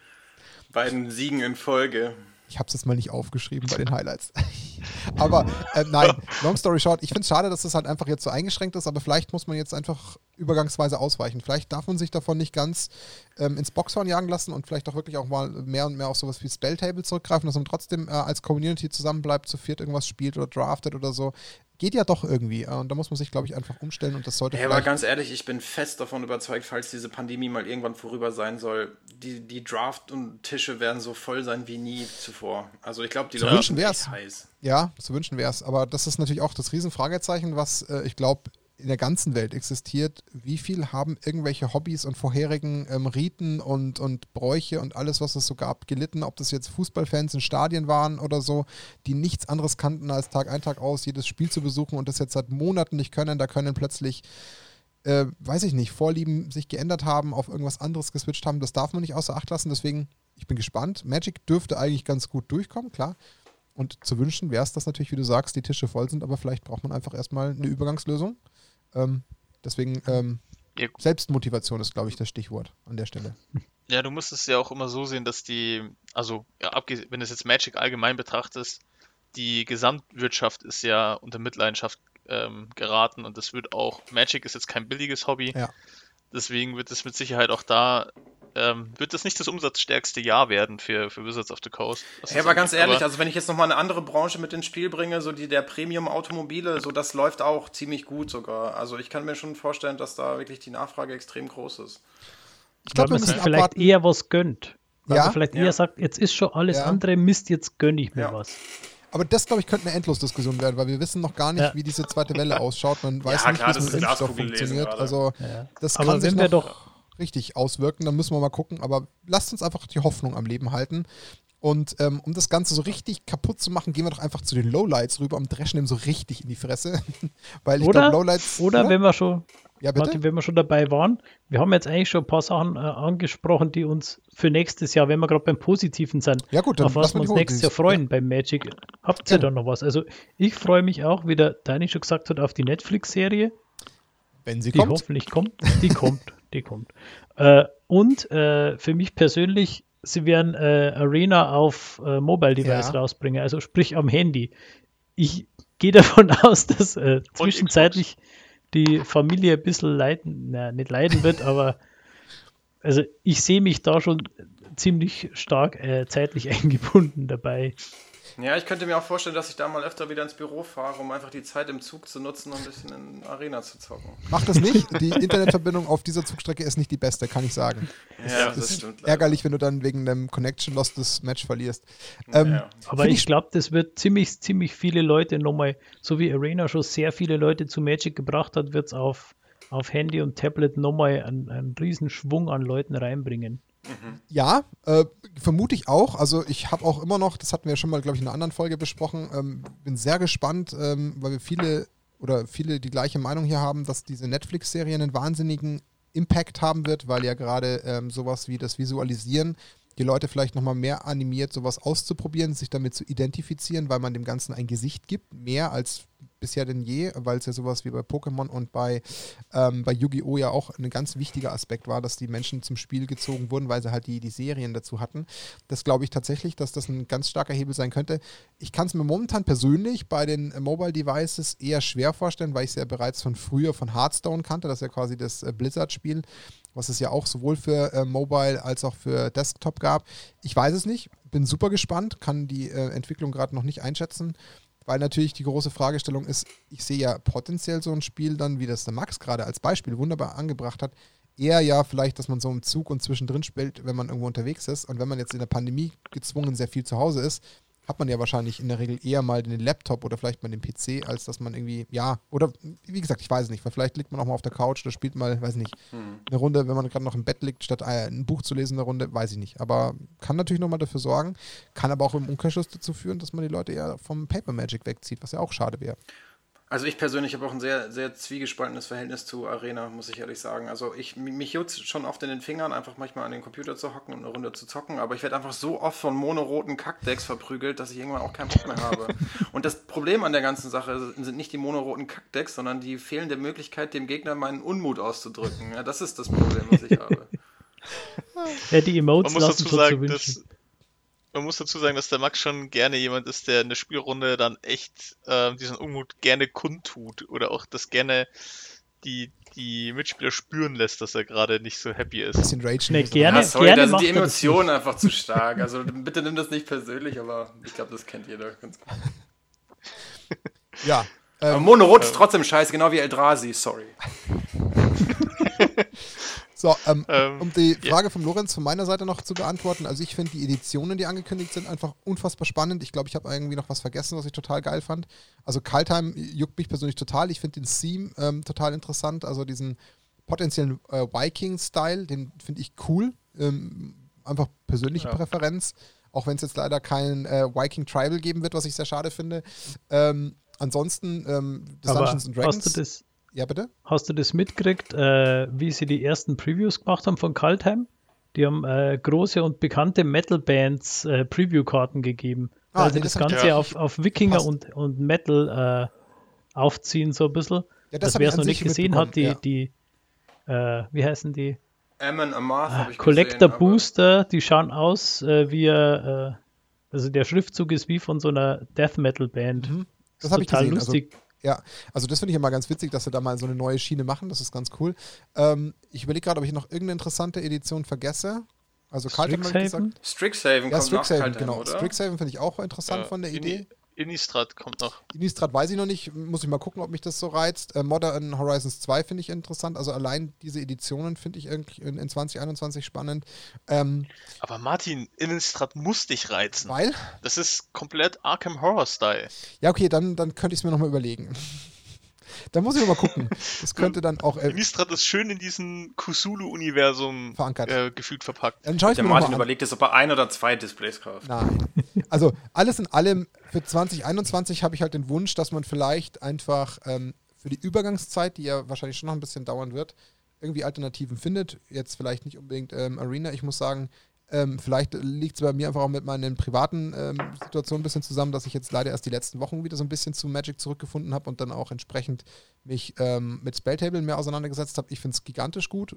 beiden Siegen in Folge. Ich habe es jetzt mal nicht aufgeschrieben bei den Highlights. aber äh, nein, long story short, ich finde es schade, dass das halt einfach jetzt so eingeschränkt ist, aber vielleicht muss man jetzt einfach übergangsweise ausweichen. Vielleicht darf man sich davon nicht ganz ähm, ins Boxhorn jagen lassen und vielleicht auch wirklich auch mal mehr und mehr auf sowas wie Spelltable zurückgreifen, dass man trotzdem äh, als Community zusammenbleibt, zu viert irgendwas spielt oder draftet oder so geht ja doch irgendwie. Äh, und da muss man sich, glaube ich, einfach umstellen und das sollte. Ja, aber ganz ehrlich, ich bin fest davon überzeugt, falls diese Pandemie mal irgendwann vorüber sein soll, die, die Draft und Tische werden so voll sein wie nie zuvor. Also ich glaube, die Leute sind heiß. Ja, zu wünschen wäre es. Aber das ist natürlich auch das Riesenfragezeichen, was äh, ich glaube, in der ganzen Welt existiert, wie viel haben irgendwelche Hobbys und vorherigen ähm, Riten und, und Bräuche und alles, was es so gab, gelitten, ob das jetzt Fußballfans in Stadien waren oder so, die nichts anderes kannten, als Tag ein, Tag aus jedes Spiel zu besuchen und das jetzt seit Monaten nicht können, da können plötzlich, äh, weiß ich nicht, Vorlieben sich geändert haben, auf irgendwas anderes geswitcht haben, das darf man nicht außer Acht lassen, deswegen, ich bin gespannt. Magic dürfte eigentlich ganz gut durchkommen, klar. Und zu wünschen wäre es, dass natürlich, wie du sagst, die Tische voll sind, aber vielleicht braucht man einfach erstmal eine Übergangslösung. Ähm, deswegen ähm, ja. Selbstmotivation ist, glaube ich, das Stichwort an der Stelle. Ja, du musst es ja auch immer so sehen, dass die, also ja, wenn du es jetzt Magic allgemein betrachtest, die Gesamtwirtschaft ist ja unter Mitleidenschaft ähm, geraten und das wird auch, Magic ist jetzt kein billiges Hobby. Ja. Deswegen wird es mit Sicherheit auch da ähm, wird das nicht das umsatzstärkste Jahr werden für, für Wizards of the Coast. Ja, aber ganz ehrlich, aber also wenn ich jetzt nochmal eine andere Branche mit ins Spiel bringe, so die der Premium-Automobile, so das läuft auch ziemlich gut sogar. Also ich kann mir schon vorstellen, dass da wirklich die Nachfrage extrem groß ist. Ich glaube, man sich vielleicht abwarten. eher was gönnt. Weil ja? man vielleicht ja. eher sagt, jetzt ist schon alles ja. andere Mist, jetzt gönne ich mir ja. was. Aber das, glaube ich, könnte eine Endlosdiskussion werden, weil wir wissen noch gar nicht, ja. wie diese zweite Welle ausschaut. Man weiß nicht, wie es mit Impfstoff funktioniert. Also, das kann Aber sich noch, doch richtig auswirken. Dann müssen wir mal gucken. Aber lasst uns einfach die Hoffnung am Leben halten. Und ähm, um das Ganze so richtig kaputt zu machen, gehen wir doch einfach zu den Lowlights rüber und dreschen ihm so richtig in die Fresse. Weil ich glaube, Lowlights. Oder, oder wenn wir schon. Ja, bitte? Martin, wenn wir schon dabei waren, wir haben jetzt eigentlich schon ein paar Sachen äh, angesprochen, die uns für nächstes Jahr, wenn wir gerade beim Positiven sind, ja gut, auf was wir uns nächstes Jahr freuen ja. beim Magic. Habt ihr ja. da noch was? Also ich freue mich auch, wie der Dani schon gesagt hat, auf die Netflix-Serie. Wenn sie die kommt. hoffentlich kommt. Die kommt, die kommt. Äh, und äh, für mich persönlich, sie werden äh, Arena auf äh, Mobile Device ja. rausbringen, also sprich am Handy. Ich gehe davon aus, dass äh, zwischenzeitlich die Familie ein bisschen leiden, na, nicht leiden wird, aber also ich sehe mich da schon ziemlich stark äh, zeitlich eingebunden dabei. Ja, ich könnte mir auch vorstellen, dass ich da mal öfter wieder ins Büro fahre, um einfach die Zeit im Zug zu nutzen, um ein bisschen in Arena zu zocken. Mach das nicht. Die Internetverbindung auf dieser Zugstrecke ist nicht die beste, kann ich sagen. Ja, das, das ist stimmt. Ärgerlich, wenn du dann wegen einem Connection Lost das Match verlierst. Ähm, ja. Aber ich, ich glaube, das wird ziemlich, ziemlich viele Leute nochmal, so wie Arena schon sehr viele Leute zu Magic gebracht hat, wird es auf, auf Handy und Tablet nochmal einen, einen riesen Schwung an Leuten reinbringen. Mhm. Ja, äh, vermute ich auch. Also ich habe auch immer noch, das hatten wir ja schon mal, glaube ich, in einer anderen Folge besprochen, ähm, bin sehr gespannt, ähm, weil wir viele oder viele die gleiche Meinung hier haben, dass diese Netflix-Serie einen wahnsinnigen Impact haben wird, weil ja gerade ähm, sowas wie das Visualisieren die Leute vielleicht nochmal mehr animiert, sowas auszuprobieren, sich damit zu identifizieren, weil man dem Ganzen ein Gesicht gibt, mehr als bisher denn je, weil es ja sowas wie bei Pokémon und bei, ähm, bei Yu-Gi-Oh! ja auch ein ganz wichtiger Aspekt war, dass die Menschen zum Spiel gezogen wurden, weil sie halt die, die Serien dazu hatten. Das glaube ich tatsächlich, dass das ein ganz starker Hebel sein könnte. Ich kann es mir momentan persönlich bei den äh, Mobile Devices eher schwer vorstellen, weil ich es ja bereits von früher von Hearthstone kannte, das ist ja quasi das äh, Blizzard-Spiel, was es ja auch sowohl für äh, Mobile als auch für Desktop gab. Ich weiß es nicht, bin super gespannt, kann die äh, Entwicklung gerade noch nicht einschätzen weil natürlich die große Fragestellung ist, ich sehe ja potenziell so ein Spiel dann, wie das der Max gerade als Beispiel wunderbar angebracht hat, eher ja vielleicht, dass man so im Zug und zwischendrin spielt, wenn man irgendwo unterwegs ist. Und wenn man jetzt in der Pandemie gezwungen sehr viel zu Hause ist, hat man ja wahrscheinlich in der Regel eher mal den Laptop oder vielleicht mal den PC, als dass man irgendwie, ja, oder wie gesagt, ich weiß es nicht, weil vielleicht liegt man auch mal auf der Couch oder spielt mal, weiß nicht, hm. eine Runde, wenn man gerade noch im Bett liegt, statt ein Buch zu lesen, eine Runde, weiß ich nicht. Aber kann natürlich nochmal dafür sorgen, kann aber auch im Umkehrschluss dazu führen, dass man die Leute eher vom Paper Magic wegzieht, was ja auch schade wäre. Also ich persönlich habe auch ein sehr, sehr zwiegespaltenes Verhältnis zu Arena, muss ich ehrlich sagen. Also ich, mich juckt schon oft in den Fingern, einfach manchmal an den Computer zu hocken und eine Runde zu zocken, aber ich werde einfach so oft von monoroten Kackdecks verprügelt, dass ich irgendwann auch keinen Bock mehr habe. Und das Problem an der ganzen Sache sind nicht die monoroten Kackdecks, sondern die fehlende Möglichkeit, dem Gegner meinen Unmut auszudrücken. Ja, das ist das Problem, was ich habe. Ja, die Emotes Man muss dazu sagen, dass man muss dazu sagen, dass der Max schon gerne jemand ist, der in der Spielrunde dann echt äh, diesen Unmut gerne kundtut oder auch das gerne die, die Mitspieler spüren lässt, dass er gerade nicht so happy ist. Bisschen Rage. Nee, gerne, ja, sorry, gerne da sind die Emotionen einfach zu stark. Also bitte nimm das nicht persönlich, aber ich glaube, das kennt jeder ganz gut. ja. Ähm, aber Monorot ist trotzdem scheiße, genau wie Eldrazi, sorry. So, ähm, ähm, um die Frage yeah. von Lorenz von meiner Seite noch zu beantworten. Also ich finde die Editionen, die angekündigt sind, einfach unfassbar spannend. Ich glaube, ich habe irgendwie noch was vergessen, was ich total geil fand. Also Kaltheim juckt mich persönlich total. Ich finde den Theme ähm, total interessant. Also diesen potenziellen äh, Viking-Style, den finde ich cool. Ähm, einfach persönliche ja. Präferenz. Auch wenn es jetzt leider kein äh, Viking Tribal geben wird, was ich sehr schade finde. Ähm, ansonsten ähm, Dungeons and Dragons. Hast du das ja, bitte? Hast du das mitgekriegt, äh, wie sie die ersten Previews gemacht haben von Kaltheim? Die haben äh, große und bekannte Metal-Bands äh, Preview-Karten gegeben. Ah, also nee, das, das Ganze ja. auf, auf Wikinger und, und Metal äh, aufziehen, so ein bisschen. Ja, das wer es noch nicht gesehen hat, die, ja. die äh, wie heißen die? Ammon Amarth ah, Collector gesehen, Booster, die schauen aus äh, wie, äh, also der Schriftzug ist wie von so einer Death Metal Band. Mhm. Das, das habe ich gesehen. Also lustig. Also ja, also das finde ich immer ganz witzig, dass sie da mal so eine neue Schiene machen. Das ist ganz cool. Ähm, ich überlege gerade, ob ich noch irgendeine interessante Edition vergesse. Also Strixhaven? Strixhaven ja, kommt Strixhaven, genau. Strixhaven finde ich auch interessant äh, von der Idee. Innistrad kommt noch. Innistrad weiß ich noch nicht, muss ich mal gucken, ob mich das so reizt. Äh, Modern Horizons 2 finde ich interessant. Also allein diese Editionen finde ich irgendwie in, in 2021 spannend. Ähm, Aber Martin, Innistrad muss dich reizen. Weil? Das ist komplett Arkham Horror Style. Ja, okay, dann, dann könnte ich es mir nochmal überlegen. Da muss ich mal gucken. Das könnte dann auch. Äh, Mistrat ist schön in diesem Kusulu-Universum verankert. Äh, gefühlt verpackt. Dann Der mir Martin überlegt es, ob er ein oder zwei Displays kauft. Nein. Also alles in allem für 2021 habe ich halt den Wunsch, dass man vielleicht einfach ähm, für die Übergangszeit, die ja wahrscheinlich schon noch ein bisschen dauern wird, irgendwie Alternativen findet. Jetzt vielleicht nicht unbedingt ähm, Arena. Ich muss sagen, ähm, vielleicht liegt es bei mir einfach auch mit meinen privaten ähm, Situationen ein bisschen zusammen, dass ich jetzt leider erst die letzten Wochen wieder so ein bisschen zu Magic zurückgefunden habe und dann auch entsprechend mich ähm, mit Spelltable mehr auseinandergesetzt habe. Ich finde es gigantisch gut.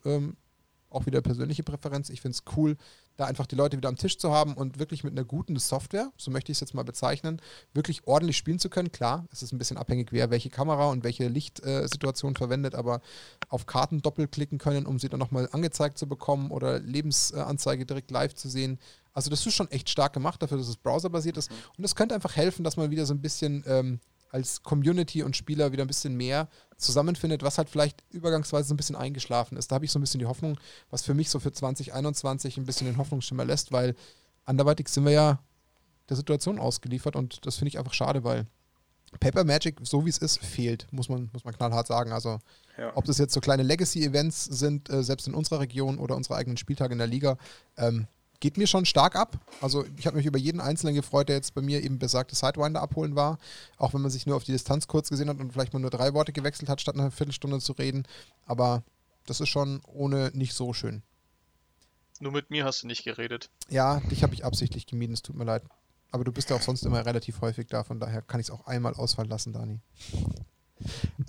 Auch wieder persönliche Präferenz. Ich finde es cool, da einfach die Leute wieder am Tisch zu haben und wirklich mit einer guten Software, so möchte ich es jetzt mal bezeichnen, wirklich ordentlich spielen zu können. Klar, es ist ein bisschen abhängig, wer welche Kamera und welche Lichtsituation äh, verwendet, aber auf Karten doppelklicken können, um sie dann nochmal angezeigt zu bekommen oder Lebensanzeige direkt live zu sehen. Also das ist schon echt stark gemacht dafür, dass es browserbasiert ist. Und das könnte einfach helfen, dass man wieder so ein bisschen ähm, als Community und Spieler wieder ein bisschen mehr zusammenfindet, was halt vielleicht übergangsweise so ein bisschen eingeschlafen ist. Da habe ich so ein bisschen die Hoffnung, was für mich so für 2021 ein bisschen den Hoffnungsschimmer lässt, weil anderweitig sind wir ja der Situation ausgeliefert und das finde ich einfach schade, weil Paper Magic, so wie es ist, fehlt, muss man, muss man knallhart sagen. Also, ja. ob das jetzt so kleine Legacy-Events sind, äh, selbst in unserer Region oder unsere eigenen Spieltage in der Liga, ähm, geht mir schon stark ab. Also ich habe mich über jeden Einzelnen gefreut, der jetzt bei mir eben besagte Sidewinder abholen war. Auch wenn man sich nur auf die Distanz kurz gesehen hat und vielleicht mal nur drei Worte gewechselt hat, statt eine Viertelstunde zu reden. Aber das ist schon ohne nicht so schön. Nur mit mir hast du nicht geredet. Ja, dich habe ich absichtlich gemieden, es tut mir leid. Aber du bist ja auch sonst immer relativ häufig da, von daher kann ich es auch einmal ausfallen lassen, Dani.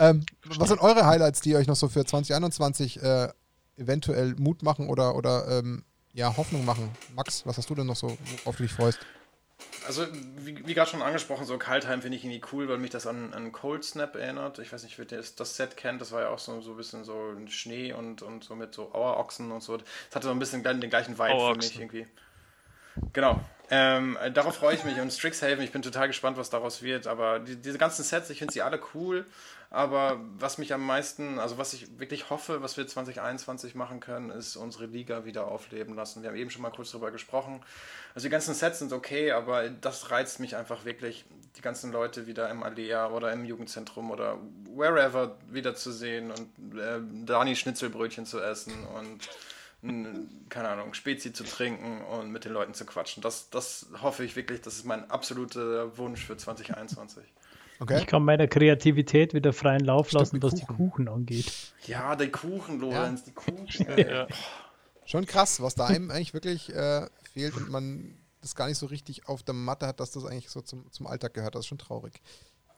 ähm, was sind eure Highlights, die euch noch so für 2021 äh, eventuell Mut machen oder, oder ähm, ja, Hoffnung machen. Max, was hast du denn noch so, worauf du dich freust? Also, wie, wie gerade schon angesprochen, so Kaltheim finde ich irgendwie cool, weil mich das an, an Cold Snap erinnert. Ich weiß nicht, wer das, das Set kennt, das war ja auch so, so ein bisschen so Schnee und, und so mit so Auerochsen und so. Das hatte so ein bisschen den gleichen Vibe für mich irgendwie. Genau. Ähm, darauf freue ich mich und Strixhaven, ich bin total gespannt, was daraus wird. Aber die, diese ganzen Sets, ich finde sie alle cool. Aber was mich am meisten, also was ich wirklich hoffe, was wir 2021 machen können, ist unsere Liga wieder aufleben lassen. Wir haben eben schon mal kurz darüber gesprochen. Also die ganzen Sets sind okay, aber das reizt mich einfach wirklich, die ganzen Leute wieder im Alea oder im Jugendzentrum oder wherever wieder zu sehen und äh, Dani Schnitzelbrötchen zu essen und keine Ahnung, Spezi zu trinken und mit den Leuten zu quatschen. Das, das hoffe ich wirklich, das ist mein absoluter Wunsch für 2021. Okay. Ich kann meiner Kreativität wieder freien Lauf Stimmt, lassen, was Kuchen. die Kuchen angeht. Ja, der Kuchen, Lorenz, ja. die Kuchen. ja. Schon krass, was da einem eigentlich wirklich äh, fehlt und man das gar nicht so richtig auf der Matte hat, dass das eigentlich so zum, zum Alltag gehört. Das ist schon traurig.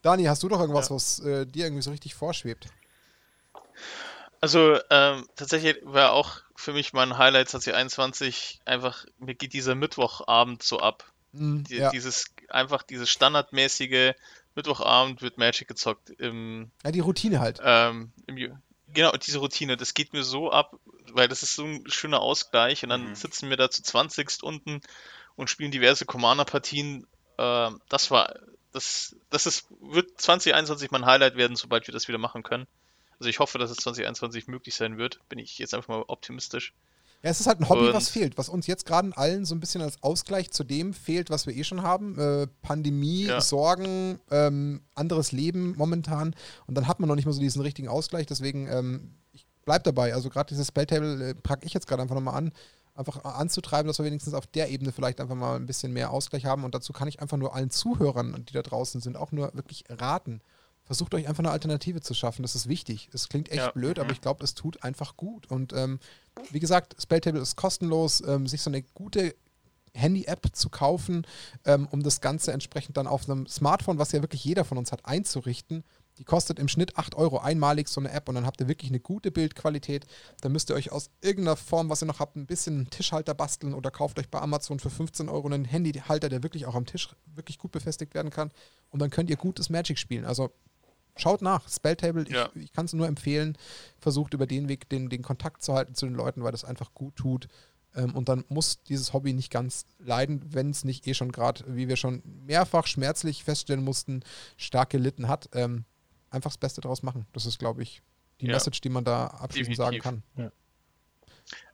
Dani, hast du doch irgendwas, ja. was äh, dir irgendwie so richtig vorschwebt? Also ähm, tatsächlich war auch für mich mein Highlight 2021 einfach, mir geht dieser Mittwochabend so ab. Mm, Die, ja. Dieses einfach dieses standardmäßige Mittwochabend wird Magic gezockt im. Ja, die Routine halt. Ähm, im, genau, diese Routine, das geht mir so ab, weil das ist so ein schöner Ausgleich und dann mhm. sitzen wir da zu 20 unten und spielen diverse Commander-Partien. Äh, das war, das, das ist, wird 2021 mein Highlight werden, sobald wir das wieder machen können. Also ich hoffe, dass es 2021 möglich sein wird. Bin ich jetzt einfach mal optimistisch. Ja, es ist halt ein Hobby, und was fehlt, was uns jetzt gerade allen so ein bisschen als Ausgleich zu dem fehlt, was wir eh schon haben. Äh, Pandemie, ja. Sorgen, ähm, anderes Leben momentan. Und dann hat man noch nicht mal so diesen richtigen Ausgleich. Deswegen, ähm, ich bleib dabei. Also gerade dieses Spelltable äh, packe ich jetzt gerade einfach nochmal an, einfach anzutreiben, dass wir wenigstens auf der Ebene vielleicht einfach mal ein bisschen mehr Ausgleich haben. Und dazu kann ich einfach nur allen Zuhörern, die da draußen sind, auch nur wirklich raten versucht euch einfach eine Alternative zu schaffen. Das ist wichtig. Es klingt echt ja. blöd, aber mhm. ich glaube, es tut einfach gut. Und ähm, wie gesagt, Spelltable ist kostenlos. Ähm, sich so eine gute Handy-App zu kaufen, ähm, um das Ganze entsprechend dann auf einem Smartphone, was ja wirklich jeder von uns hat, einzurichten. Die kostet im Schnitt 8 Euro einmalig so eine App und dann habt ihr wirklich eine gute Bildqualität. Dann müsst ihr euch aus irgendeiner Form, was ihr noch habt, ein bisschen einen Tischhalter basteln oder kauft euch bei Amazon für 15 Euro einen Handyhalter, der wirklich auch am Tisch wirklich gut befestigt werden kann. Und dann könnt ihr gutes Magic spielen. Also schaut nach. Spelltable, ja. ich, ich kann es nur empfehlen. Versucht über den Weg den, den Kontakt zu halten zu den Leuten, weil das einfach gut tut. Ähm, und dann muss dieses Hobby nicht ganz leiden, wenn es nicht eh schon gerade, wie wir schon mehrfach schmerzlich feststellen mussten, stark gelitten hat. Ähm, einfach das Beste daraus machen. Das ist, glaube ich, die ja. Message, die man da abschließend Definitiv. sagen kann. Ja.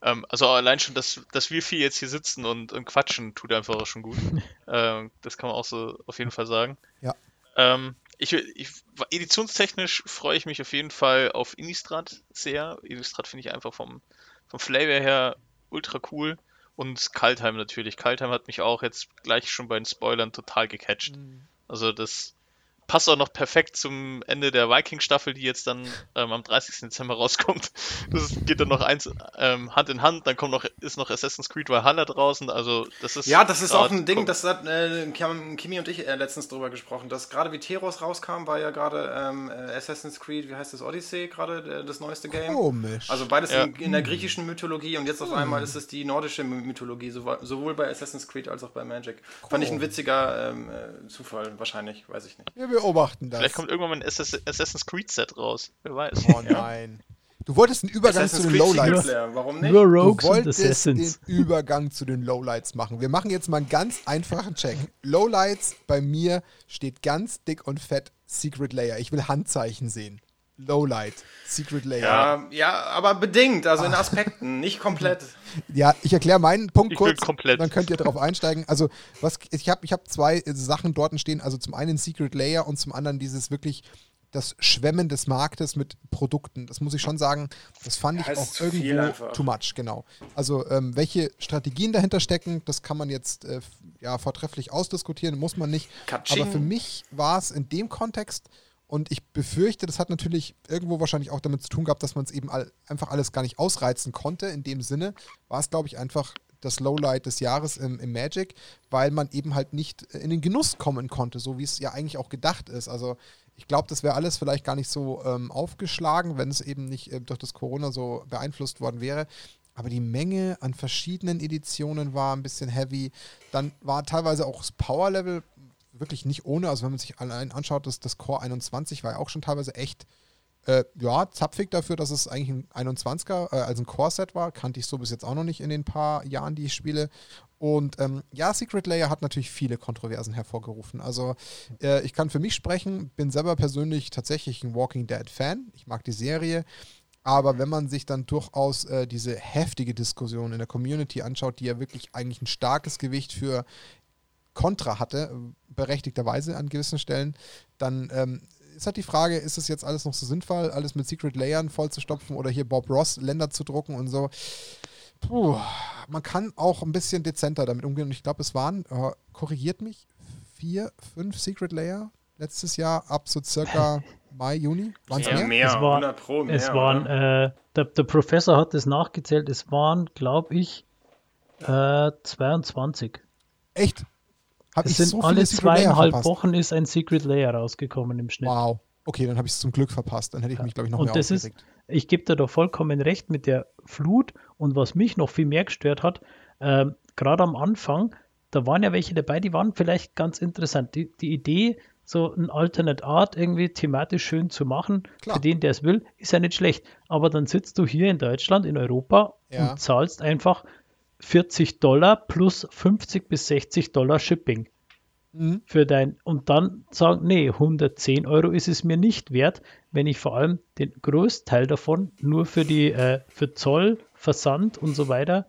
Ähm, also allein schon, dass, dass wir viel jetzt hier sitzen und, und quatschen, tut einfach auch schon gut. ähm, das kann man auch so auf jeden Fall sagen. Ja. Ähm, ich, ich, editionstechnisch freue ich mich auf jeden Fall auf Innistrad sehr. Innistrad finde ich einfach vom, vom Flavor her ultra cool. Und Kaltheim natürlich. Kaltheim hat mich auch jetzt gleich schon bei den Spoilern total gecatcht. Mhm. Also das, passt auch noch perfekt zum Ende der Viking-Staffel, die jetzt dann ähm, am 30. Dezember rauskommt. Das geht dann noch eins ähm, Hand in Hand. Dann kommt noch, ist noch Assassin's Creed Valhalla draußen. Also das ist ja, das ist auch ein Ding. Das hat äh, Kimi und ich äh, letztens drüber gesprochen. Dass gerade wie Teros rauskam, war ja gerade ähm, äh, Assassin's Creed, wie heißt das Odyssey gerade das neueste Game. Komisch. Also beides ja. in, in, der griechischen Mythologie und jetzt auf einmal hm. ist es die nordische Mythologie, sowohl bei Assassin's Creed als auch bei Magic. Cool. Fand ich ein witziger ähm, äh, Zufall, wahrscheinlich, weiß ich nicht. Ja, beobachten das. Vielleicht kommt irgendwann mal ein Assassin's Creed Set raus. Wer weiß. Oh nein. Du wolltest einen Übergang zu den Lowlights. Warum nicht? Nur Rogues du wolltest den Übergang zu den Lowlights machen. Wir machen jetzt mal einen ganz einfachen Check. Lowlights bei mir steht ganz dick und fett Secret Layer. Ich will Handzeichen sehen. Lowlight, Secret Layer. Ja, ja aber bedingt, also in Aspekten, nicht komplett. Ja, ich erkläre meinen Punkt ich kurz. Komplett. Dann könnt ihr darauf einsteigen. Also, was ich habe ich hab zwei Sachen dort stehen. Also zum einen Secret Layer und zum anderen dieses wirklich das Schwemmen des Marktes mit Produkten. Das muss ich schon sagen, das fand ich auch irgendwo too much, genau. Also ähm, welche Strategien dahinter stecken, das kann man jetzt äh, ja vortrefflich ausdiskutieren, muss man nicht. Katsching. Aber für mich war es in dem Kontext und ich befürchte, das hat natürlich irgendwo wahrscheinlich auch damit zu tun gehabt, dass man es eben all, einfach alles gar nicht ausreizen konnte. In dem Sinne war es, glaube ich, einfach das Lowlight des Jahres im, im, Magic, weil man eben halt nicht in den Genuss kommen konnte, so wie es ja eigentlich auch gedacht ist. Also ich glaube, das wäre alles vielleicht gar nicht so ähm, aufgeschlagen, wenn es eben nicht äh, durch das Corona so beeinflusst worden wäre. Aber die Menge an verschiedenen Editionen war ein bisschen heavy. Dann war teilweise auch das Power-Level wirklich nicht ohne. Also wenn man sich allein anschaut, dass das Core 21 war ja auch schon teilweise echt äh, ja, zapfig dafür, dass es eigentlich ein 21er, äh, also ein Core-Set war. Kannte ich so bis jetzt auch noch nicht in den paar Jahren, die ich spiele. Und ähm, ja, Secret Layer hat natürlich viele Kontroversen hervorgerufen. Also äh, ich kann für mich sprechen, bin selber persönlich tatsächlich ein Walking Dead-Fan. Ich mag die Serie. Aber wenn man sich dann durchaus äh, diese heftige Diskussion in der Community anschaut, die ja wirklich eigentlich ein starkes Gewicht für Kontra hatte, berechtigterweise an gewissen Stellen, dann ähm, ist halt die Frage, ist es jetzt alles noch so sinnvoll, alles mit Secret Layern vollzustopfen oder hier Bob Ross Länder zu drucken und so. Puh, man kann auch ein bisschen dezenter damit umgehen und ich glaube, es waren, äh, korrigiert mich, vier, fünf Secret Layer letztes Jahr ab so circa Mai, Juni? Waren es ja, mehr? mehr? Es, war, Pro, mehr, es waren, äh, der, der, Professor hat das nachgezählt, es waren, glaube ich, äh, 22. Echt? Hab es sind so alle zweieinhalb Wochen ist ein Secret Layer rausgekommen im Schnitt. Wow. Okay, dann habe ich es zum Glück verpasst. Dann hätte ich mich, glaube ich, noch und mehr das. Ist, ich gebe dir da vollkommen recht mit der Flut. Und was mich noch viel mehr gestört hat, äh, gerade am Anfang, da waren ja welche dabei, die waren vielleicht ganz interessant. Die, die Idee, so ein Alternate Art irgendwie thematisch schön zu machen, Klar. für den, der es will, ist ja nicht schlecht. Aber dann sitzt du hier in Deutschland, in Europa ja. und zahlst einfach 40 Dollar plus 50 bis 60 Dollar Shipping. Mhm. Für dein, und dann sagen, nee, 110 Euro ist es mir nicht wert, wenn ich vor allem den Großteil davon nur für die, äh, für Zoll, Versand und so weiter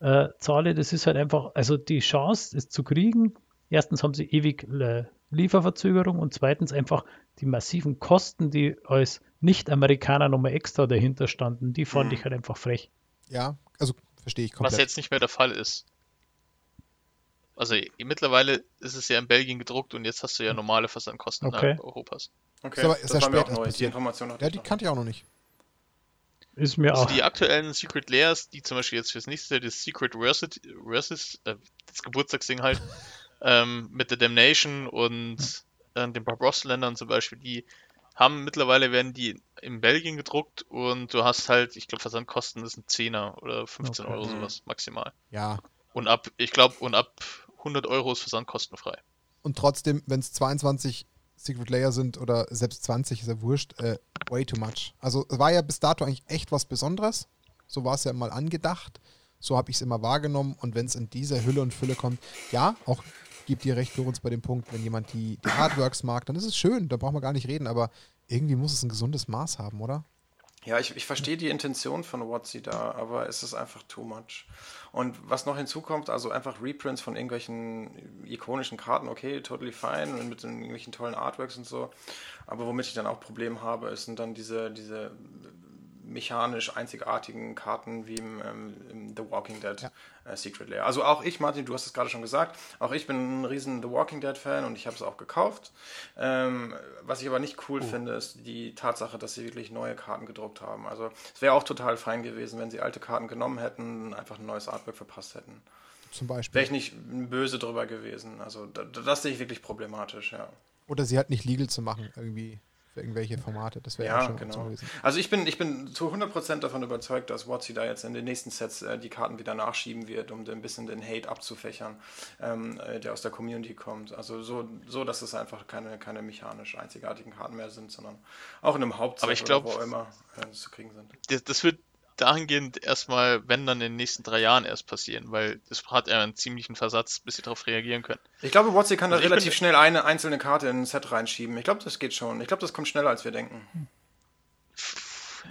äh, zahle. Das ist halt einfach, also die Chance, es zu kriegen. Erstens haben sie ewig äh, Lieferverzögerung und zweitens einfach die massiven Kosten, die als Nicht-Amerikaner nochmal extra dahinter standen, die fand mhm. ich halt einfach frech. Ja, also verstehe ich komplett. Was jetzt nicht mehr der Fall ist. Also mittlerweile ist es ja in Belgien gedruckt und jetzt hast du ja normale Versandkosten okay. innerhalb Europas. Okay, ist aber das, das war mir auch neu. Die Information Ja, die kannte ich auch noch nicht. Ist mir also auch. Die aktuellen Secret Layers, die zum Beispiel jetzt fürs nächste Jahr das Secret Versus, Versus äh, das Geburtstagsding halt, ähm, mit der Damnation und äh, den Barbaros-Ländern zum Beispiel, die haben mittlerweile werden die in Belgien gedruckt und du hast halt, ich glaube, Versandkosten ist ein Zehner oder 15 okay. Euro sowas maximal. Ja. Und ab, ich glaube, und ab 100 Euro ist Versand kostenfrei. Und trotzdem, wenn es 22 Secret Layer sind oder selbst 20, ist ja wurscht, äh, way too much. Also war ja bis dato eigentlich echt was Besonderes. So war es ja mal angedacht. So habe ich es immer wahrgenommen. Und wenn es in dieser Hülle und Fülle kommt, ja, auch gibt ihr recht für uns bei dem Punkt, wenn jemand die, die Hardworks mag, dann ist es schön, da brauchen wir gar nicht reden, aber irgendwie muss es ein gesundes Maß haben, oder? Ja, ich, ich verstehe die Intention von Watsi da, aber es ist einfach too much. Und was noch hinzukommt, also einfach Reprints von irgendwelchen ikonischen Karten, okay, totally fine, und mit irgendwelchen tollen Artworks und so. Aber womit ich dann auch Probleme habe, sind dann diese, diese mechanisch einzigartigen Karten wie im, ähm, im The Walking Dead ja. Äh, Secret Layer. Also auch ich, Martin, du hast es gerade schon gesagt, auch ich bin ein riesen The Walking Dead Fan und ich habe es auch gekauft. Ähm, was ich aber nicht cool oh. finde, ist die Tatsache, dass sie wirklich neue Karten gedruckt haben. Also es wäre auch total fein gewesen, wenn sie alte Karten genommen hätten und einfach ein neues Artwork verpasst hätten. Zum Beispiel. Wäre ich nicht böse drüber gewesen. Also das, das sehe ich wirklich problematisch, ja. Oder sie halt nicht legal zu machen, irgendwie für irgendwelche Formate. Das wäre ja, ja schon genau. gewesen. Also ich bin, ich bin zu 100% davon überzeugt, dass Watsi da jetzt in den nächsten Sets äh, die Karten wieder nachschieben wird, um ein bisschen den Hate abzufächern, ähm, äh, der aus der Community kommt. Also so, so dass es einfach keine, keine mechanisch einzigartigen Karten mehr sind, sondern auch in einem Hauptset Aber ich glaub, wo immer äh, zu kriegen sind. Das, das wird dahingehend erstmal, wenn dann in den nächsten drei Jahren erst passieren, weil das hat ja einen ziemlichen Versatz, bis sie darauf reagieren können. Ich glaube, Watsi kann da also relativ schnell eine einzelne Karte in ein Set reinschieben. Ich glaube, das geht schon. Ich glaube, das kommt schneller, als wir denken.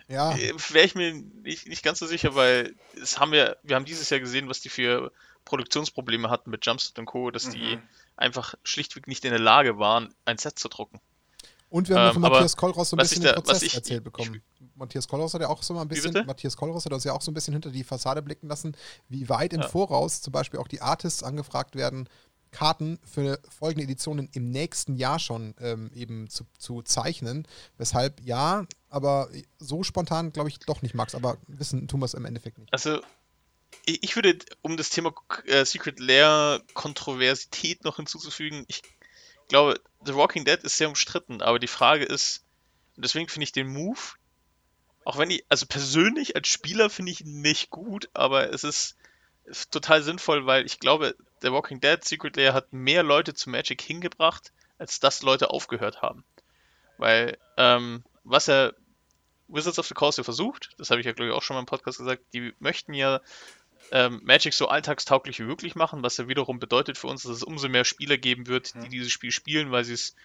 Ja. Äh, Wäre ich mir nicht, nicht ganz so sicher, weil es haben wir, wir haben dieses Jahr gesehen, was die für Produktionsprobleme hatten mit Jumpstart und Co., dass mhm. die einfach schlichtweg nicht in der Lage waren, ein Set zu drucken. Und wir haben ähm, von Matthias Kollross so ein bisschen da, den Prozess ich, erzählt bekommen. Ich, Matthias Kollross hat ja auch so mal ein bisschen, Matthias Kollross hat uns ja auch so ein bisschen hinter die Fassade blicken lassen, wie weit im ja. Voraus zum Beispiel auch die Artists angefragt werden, Karten für folgende Editionen im nächsten Jahr schon ähm, eben zu, zu, zeichnen. Weshalb ja, aber so spontan glaube ich doch nicht, Max, aber wissen tun wir es im Endeffekt nicht. Also ich würde, um das Thema äh, Secret Lair Kontroversität noch hinzuzufügen, ich glaube, The Walking Dead ist sehr umstritten, aber die Frage ist, und deswegen finde ich den Move, auch wenn ich, also persönlich als Spieler finde ich ihn nicht gut, aber es ist, ist total sinnvoll, weil ich glaube, The Walking Dead Secret Layer hat mehr Leute zu Magic hingebracht, als dass Leute aufgehört haben. Weil, ähm, was er Wizards of the Coast ja versucht, das habe ich ja glaube ich auch schon mal im Podcast gesagt, die möchten ja ähm, Magic so alltagstauglich wie möglich machen, was ja wiederum bedeutet für uns, dass es umso mehr Spieler geben wird, die dieses Spiel spielen, weil sie es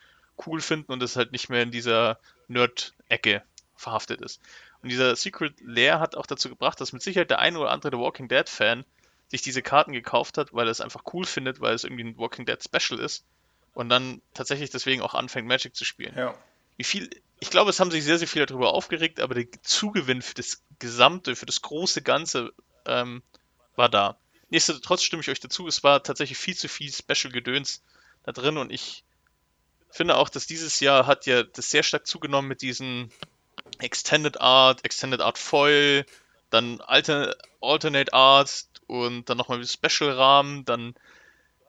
cool finden und es halt nicht mehr in dieser Nerd-Ecke verhaftet ist. Und dieser Secret Lair hat auch dazu gebracht, dass mit Sicherheit der eine oder andere The Walking Dead Fan sich diese Karten gekauft hat, weil er es einfach cool findet, weil es irgendwie ein Walking Dead Special ist und dann tatsächlich deswegen auch anfängt Magic zu spielen. Ja. Wie viel, ich glaube, es haben sich sehr, sehr viele darüber aufgeregt, aber der Zugewinn für das gesamte, für das große Ganze ähm, war da. Nichtsdestotrotz stimme ich euch dazu, es war tatsächlich viel zu viel Special-Gedöns da drin und ich finde auch, dass dieses Jahr hat ja das sehr stark zugenommen mit diesen Extended Art, Extended Art Foil, dann Alter, Alternate Art und dann nochmal Special-Rahmen, dann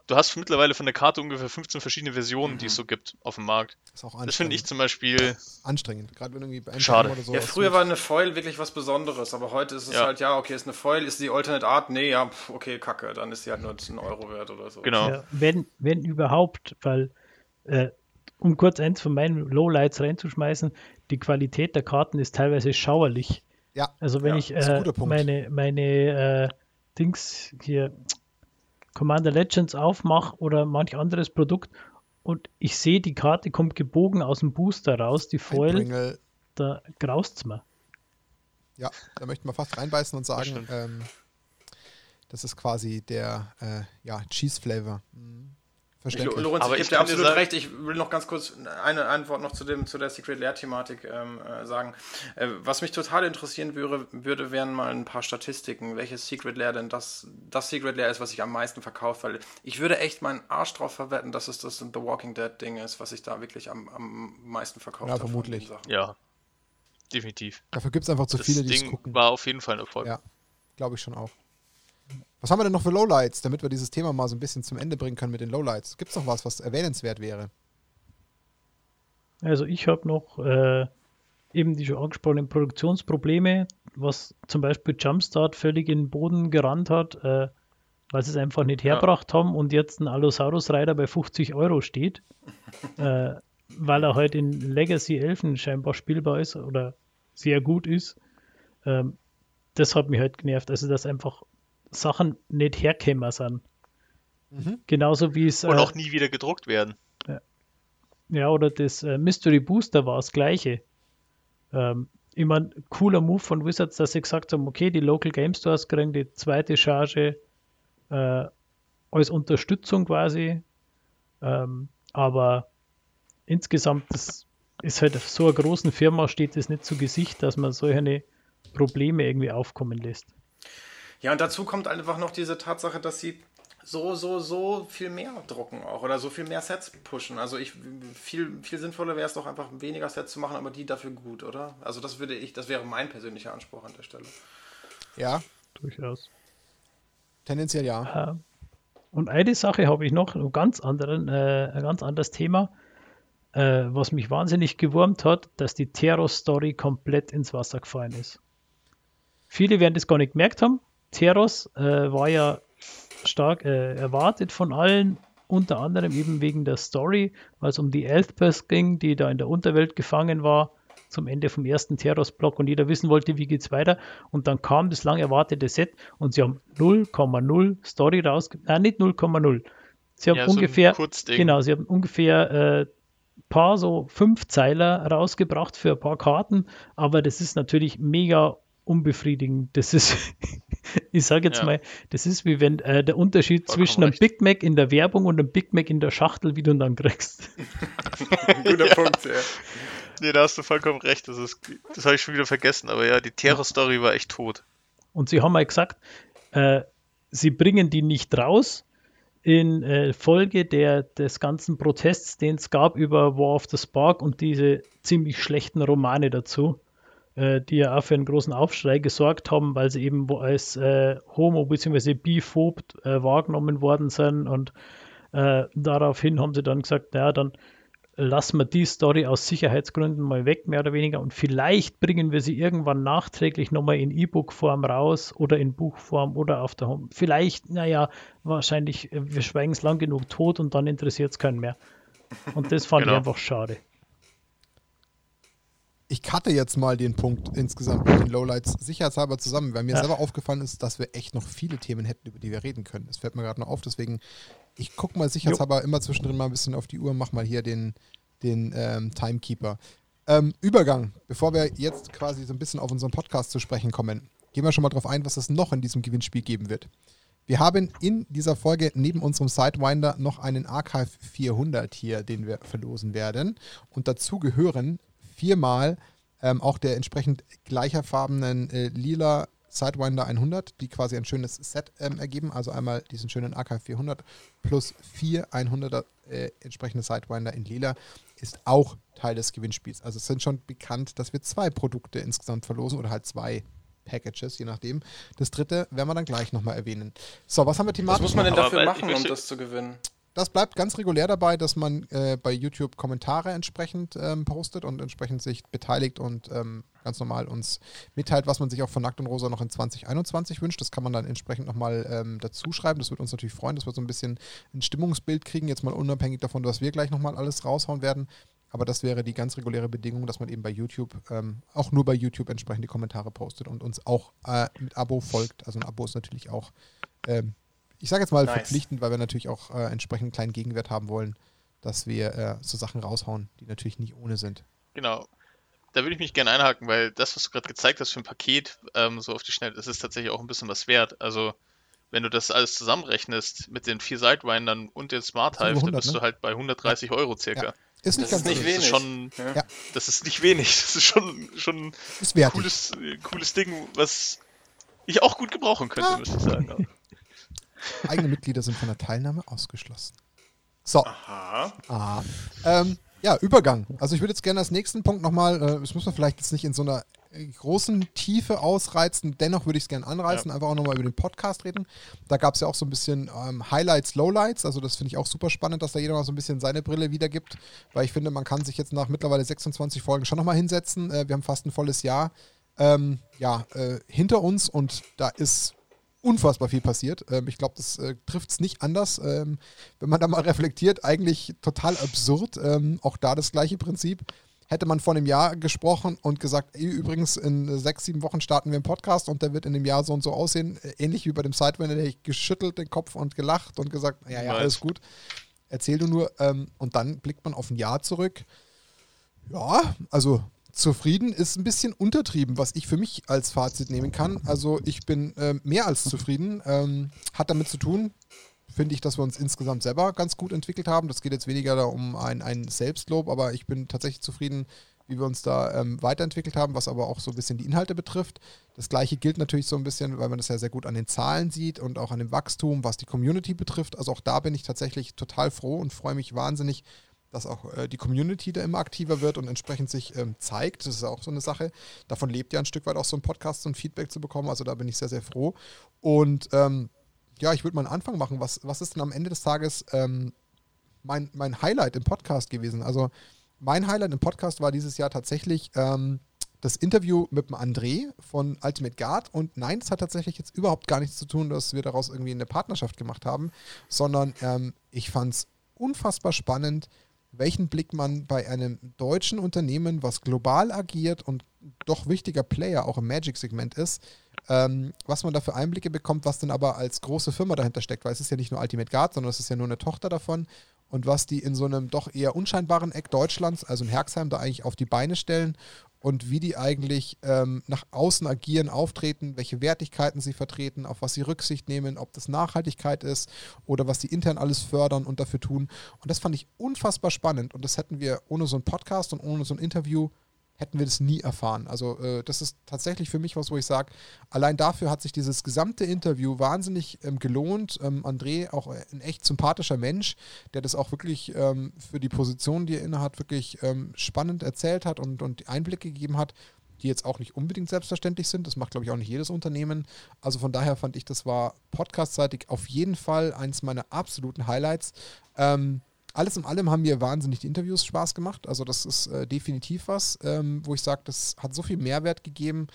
du hast mittlerweile von der Karte ungefähr 15 verschiedene Versionen, mhm. die es mhm. so gibt auf dem Markt. Das, das finde ich zum Beispiel anstrengend, gerade wenn irgendwie bei Schade. Oder so ja, früher war eine Foil wirklich was Besonderes, aber heute ist es ja. halt, ja, okay, ist eine Foil, ist die Alternate Art? Nee, ja, okay, kacke, dann ist sie halt nur ein Euro wert oder so. Genau. Ja, wenn, wenn überhaupt, weil, äh, um kurz eins von meinen Lowlights reinzuschmeißen, die Qualität der Karten ist teilweise schauerlich. Ja. Also wenn ich äh, meine, meine äh, Dings hier, Commander Legends aufmache oder manch anderes Produkt und ich sehe, die Karte kommt gebogen aus dem Booster raus, die Foil, da graust es mir. Ja, da möchten wir fast reinbeißen und sagen, ähm, das ist quasi der äh, ja, Cheese Flavor. Mhm. Verständlich. Lorenz, aber ich gebe dir absolut sagen, recht. Ich will noch ganz kurz eine Antwort noch zu, dem, zu der Secret Lair-Thematik ähm, äh, sagen. Äh, was mich total interessieren würde, würde, wären mal ein paar Statistiken, welches Secret Lair denn das, das Secret Lair ist, was sich am meisten verkauft. Weil ich würde echt meinen Arsch drauf verwetten, dass es das The Walking Dead-Ding ist, was sich da wirklich am, am meisten verkauft ja, vermutlich. Ja, definitiv. Dafür gibt es einfach zu das viele, die es gucken. war auf jeden Fall ein Erfolg. Ja, glaube ich schon auch. Was haben wir denn noch für Lowlights, damit wir dieses Thema mal so ein bisschen zum Ende bringen können mit den Lowlights? Gibt es noch was, was erwähnenswert wäre? Also ich habe noch äh, eben die schon angesprochenen Produktionsprobleme, was zum Beispiel Jumpstart völlig in den Boden gerannt hat, äh, weil sie es einfach nicht herbracht ja. haben und jetzt ein Allosaurus Rider bei 50 Euro steht, äh, weil er halt in Legacy 11 scheinbar spielbar ist oder sehr gut ist. Ähm, das hat mich halt genervt. Also, dass einfach Sachen nicht herkämen sind. Mhm. Genauso wie es. Und äh, auch nie wieder gedruckt werden. Ja, ja oder das äh, Mystery Booster war das gleiche. Ähm, immer cooler Move von Wizards, dass sie gesagt haben, okay, die Local Game Stores kriegen die zweite Charge äh, als Unterstützung quasi. Ähm, aber insgesamt das ist halt so einer großen Firma steht es nicht zu Gesicht, dass man solche Probleme irgendwie aufkommen lässt. Ja, und dazu kommt einfach noch diese Tatsache, dass sie so, so, so viel mehr drucken auch oder so viel mehr Sets pushen. Also ich viel, viel sinnvoller wäre es doch einfach weniger Sets zu machen, aber die dafür gut, oder? Also das würde ich, das wäre mein persönlicher Anspruch an der Stelle. Ja. Durchaus. Tendenziell ja. Und eine Sache habe ich noch, ein ganz, anderen, äh, ein ganz anderes Thema, äh, was mich wahnsinnig gewurmt hat, dass die Terror-Story komplett ins Wasser gefallen ist. Viele werden das gar nicht gemerkt haben, Teros äh, war ja stark äh, erwartet von allen, unter anderem eben wegen der Story, weil es um die Elfpers ging, die da in der Unterwelt gefangen war, zum Ende vom ersten Teros-Block und jeder wissen wollte, wie geht's weiter. Und dann kam das lang erwartete Set und sie haben 0,0 Story rausgegeben. Nein, nicht 0,0. Sie haben ja, ungefähr, so genau, sie haben ungefähr äh, paar so fünf Zeiler rausgebracht für ein paar Karten, aber das ist natürlich mega unbefriedigend. Das ist, ich sage jetzt ja. mal, das ist wie wenn äh, der Unterschied Vollkommen zwischen einem recht. Big Mac in der Werbung und einem Big Mac in der Schachtel, wie du ihn dann kriegst. Guter ja. Punkt, ja. Nee, da hast du vollkommen recht. Das, ist, das habe ich schon wieder vergessen. Aber ja, die Terror-Story war echt tot. Und sie haben mal gesagt, äh, sie bringen die nicht raus in äh, Folge der, des ganzen Protests, den es gab über War of the Spark und diese ziemlich schlechten Romane dazu äh, die ja auch für einen großen Aufschrei gesorgt haben, weil sie eben als äh, homo- bzw. biphob äh, wahrgenommen worden sind und äh, daraufhin haben sie dann gesagt, naja, dann lassen wir die Story aus Sicherheitsgründen mal weg, mehr oder weniger, und vielleicht bringen wir sie irgendwann nachträglich nochmal in E-Book-Form raus oder in Buchform oder auf der Home. Vielleicht, naja, wahrscheinlich, äh, wir schweigen es lang genug tot und dann interessiert es keinen mehr. Und das fand genau. ich einfach schade ich cutte jetzt mal den Punkt insgesamt mit den Lowlights sicherheitshalber zusammen, weil mir ja. selber aufgefallen ist, dass wir echt noch viele Themen hätten, über die wir reden können. Das fällt mir gerade noch auf, deswegen ich gucke mal sicherheitshalber jo. immer zwischendrin mal ein bisschen auf die Uhr, mach mal hier den, den ähm, Timekeeper. Ähm, Übergang, bevor wir jetzt quasi so ein bisschen auf unseren Podcast zu sprechen kommen, gehen wir schon mal drauf ein, was es noch in diesem Gewinnspiel geben wird. Wir haben in dieser Folge neben unserem Sidewinder noch einen Archive 400 hier, den wir verlosen werden. Und dazu gehören viermal ähm, auch der entsprechend gleicherfarbenen äh, lila Sidewinder 100, die quasi ein schönes Set ähm, ergeben. Also einmal diesen schönen AK 400 plus vier 100er äh, entsprechende Sidewinder in lila ist auch Teil des Gewinnspiels. Also es sind schon bekannt, dass wir zwei Produkte insgesamt verlosen oder halt zwei Packages, je nachdem. Das dritte werden wir dann gleich nochmal erwähnen. So, was haben wir thematisch? Was muss man denn dafür machen, um das zu gewinnen? Das bleibt ganz regulär dabei, dass man äh, bei YouTube Kommentare entsprechend ähm, postet und entsprechend sich beteiligt und ähm, ganz normal uns mitteilt, was man sich auch von Nackt und Rosa noch in 2021 wünscht. Das kann man dann entsprechend nochmal ähm, dazu schreiben. Das würde uns natürlich freuen, dass wir so ein bisschen ein Stimmungsbild kriegen, jetzt mal unabhängig davon, dass wir gleich nochmal alles raushauen werden. Aber das wäre die ganz reguläre Bedingung, dass man eben bei YouTube, ähm, auch nur bei YouTube entsprechend die Kommentare postet und uns auch äh, mit Abo folgt. Also ein Abo ist natürlich auch ähm, ich sage jetzt mal nice. verpflichtend, weil wir natürlich auch äh, entsprechend einen kleinen Gegenwert haben wollen, dass wir äh, so Sachen raushauen, die natürlich nicht ohne sind. Genau. Da würde ich mich gerne einhaken, weil das, was du gerade gezeigt hast für ein Paket, ähm, so auf die Schnelle, das ist tatsächlich auch ein bisschen was wert. Also, wenn du das alles zusammenrechnest mit den vier Sidewindern und den Smart Hive, dann bist ne? du halt bei 130 Euro circa. Ja. Ist nicht das ganz ist nicht wenig. Das ist, schon, ja. das ist nicht wenig. Das ist schon, schon ist ein cooles, cooles Ding, was ich auch gut gebrauchen könnte, ja. müsste ich sagen. Eigene Mitglieder sind von der Teilnahme ausgeschlossen. So. Aha. Aha. Ähm, ja, Übergang. Also ich würde jetzt gerne als nächsten Punkt nochmal, äh, das muss man vielleicht jetzt nicht in so einer äh, großen Tiefe ausreizen, dennoch würde ich es gerne anreißen, ja. einfach auch nochmal über den Podcast reden. Da gab es ja auch so ein bisschen ähm, Highlights, Lowlights, also das finde ich auch super spannend, dass da jeder mal so ein bisschen seine Brille wiedergibt, weil ich finde, man kann sich jetzt nach mittlerweile 26 Folgen schon nochmal hinsetzen. Äh, wir haben fast ein volles Jahr ähm, ja, äh, hinter uns und da ist unfassbar viel passiert. Ähm, ich glaube, das äh, trifft es nicht anders. Ähm, wenn man da mal reflektiert, eigentlich total absurd. Ähm, auch da das gleiche Prinzip. Hätte man vor einem Jahr gesprochen und gesagt, ey, übrigens in sechs, sieben Wochen starten wir einen Podcast und der wird in dem Jahr so und so aussehen, äh, ähnlich wie bei dem Sidewinder, hätte ich geschüttelt den Kopf und gelacht und gesagt, ja, ja, alles gut. Erzähl du nur. Ähm, und dann blickt man auf ein Jahr zurück. Ja, also Zufrieden ist ein bisschen untertrieben, was ich für mich als Fazit nehmen kann. Also ich bin äh, mehr als zufrieden. Ähm, hat damit zu tun, finde ich, dass wir uns insgesamt selber ganz gut entwickelt haben. Das geht jetzt weniger um ein, ein Selbstlob, aber ich bin tatsächlich zufrieden, wie wir uns da ähm, weiterentwickelt haben, was aber auch so ein bisschen die Inhalte betrifft. Das gleiche gilt natürlich so ein bisschen, weil man das ja sehr gut an den Zahlen sieht und auch an dem Wachstum, was die Community betrifft. Also auch da bin ich tatsächlich total froh und freue mich wahnsinnig, dass auch äh, die Community da immer aktiver wird und entsprechend sich ähm, zeigt. Das ist auch so eine Sache. Davon lebt ja ein Stück weit auch so ein Podcast, so ein Feedback zu bekommen. Also da bin ich sehr, sehr froh. Und ähm, ja, ich würde mal einen Anfang machen. Was, was ist denn am Ende des Tages ähm, mein, mein Highlight im Podcast gewesen? Also mein Highlight im Podcast war dieses Jahr tatsächlich ähm, das Interview mit dem André von Ultimate Guard. Und nein, es hat tatsächlich jetzt überhaupt gar nichts zu tun, dass wir daraus irgendwie eine Partnerschaft gemacht haben, sondern ähm, ich fand es unfassbar spannend, welchen Blick man bei einem deutschen Unternehmen, was global agiert und doch wichtiger Player auch im Magic-Segment ist, ähm, was man da für Einblicke bekommt, was dann aber als große Firma dahinter steckt, weil es ist ja nicht nur Ultimate Guard, sondern es ist ja nur eine Tochter davon. Und was die in so einem doch eher unscheinbaren Eck Deutschlands, also in Herxheim, da eigentlich auf die Beine stellen und wie die eigentlich ähm, nach außen agieren, auftreten, welche Wertigkeiten sie vertreten, auf was sie Rücksicht nehmen, ob das Nachhaltigkeit ist oder was sie intern alles fördern und dafür tun. Und das fand ich unfassbar spannend und das hätten wir ohne so einen Podcast und ohne so ein Interview hätten wir das nie erfahren. Also äh, das ist tatsächlich für mich was, wo ich sage, allein dafür hat sich dieses gesamte Interview wahnsinnig ähm, gelohnt. Ähm, André, auch ein echt sympathischer Mensch, der das auch wirklich ähm, für die Position, die er innehat, wirklich ähm, spannend erzählt hat und, und Einblicke gegeben hat, die jetzt auch nicht unbedingt selbstverständlich sind. Das macht, glaube ich, auch nicht jedes Unternehmen. Also von daher fand ich, das war podcastseitig auf jeden Fall eines meiner absoluten Highlights. Ähm, alles in allem haben mir wahnsinnig die Interviews Spaß gemacht. Also das ist äh, definitiv was, ähm, wo ich sage, das hat so viel Mehrwert gegeben.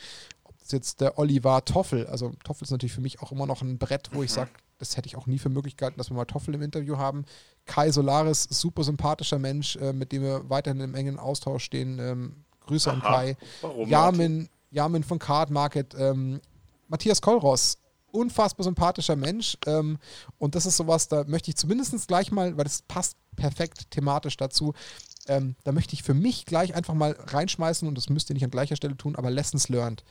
Ob das jetzt der Oliver Toffel, also Toffel ist natürlich für mich auch immer noch ein Brett, wo mhm. ich sage, das hätte ich auch nie für möglich gehalten, dass wir mal Toffel im Interview haben. Kai Solaris, super sympathischer Mensch, äh, mit dem wir weiterhin im engen Austausch stehen. Ähm, Grüße Aha. an Kai. Warum? Jamin, Jamin von Card Market, ähm, Matthias Kolros, unfassbar sympathischer Mensch. Ähm, und das ist sowas, da möchte ich zumindest gleich mal, weil das passt perfekt thematisch dazu, ähm, da möchte ich für mich gleich einfach mal reinschmeißen und das müsst ihr nicht an gleicher Stelle tun, aber Lessons learned.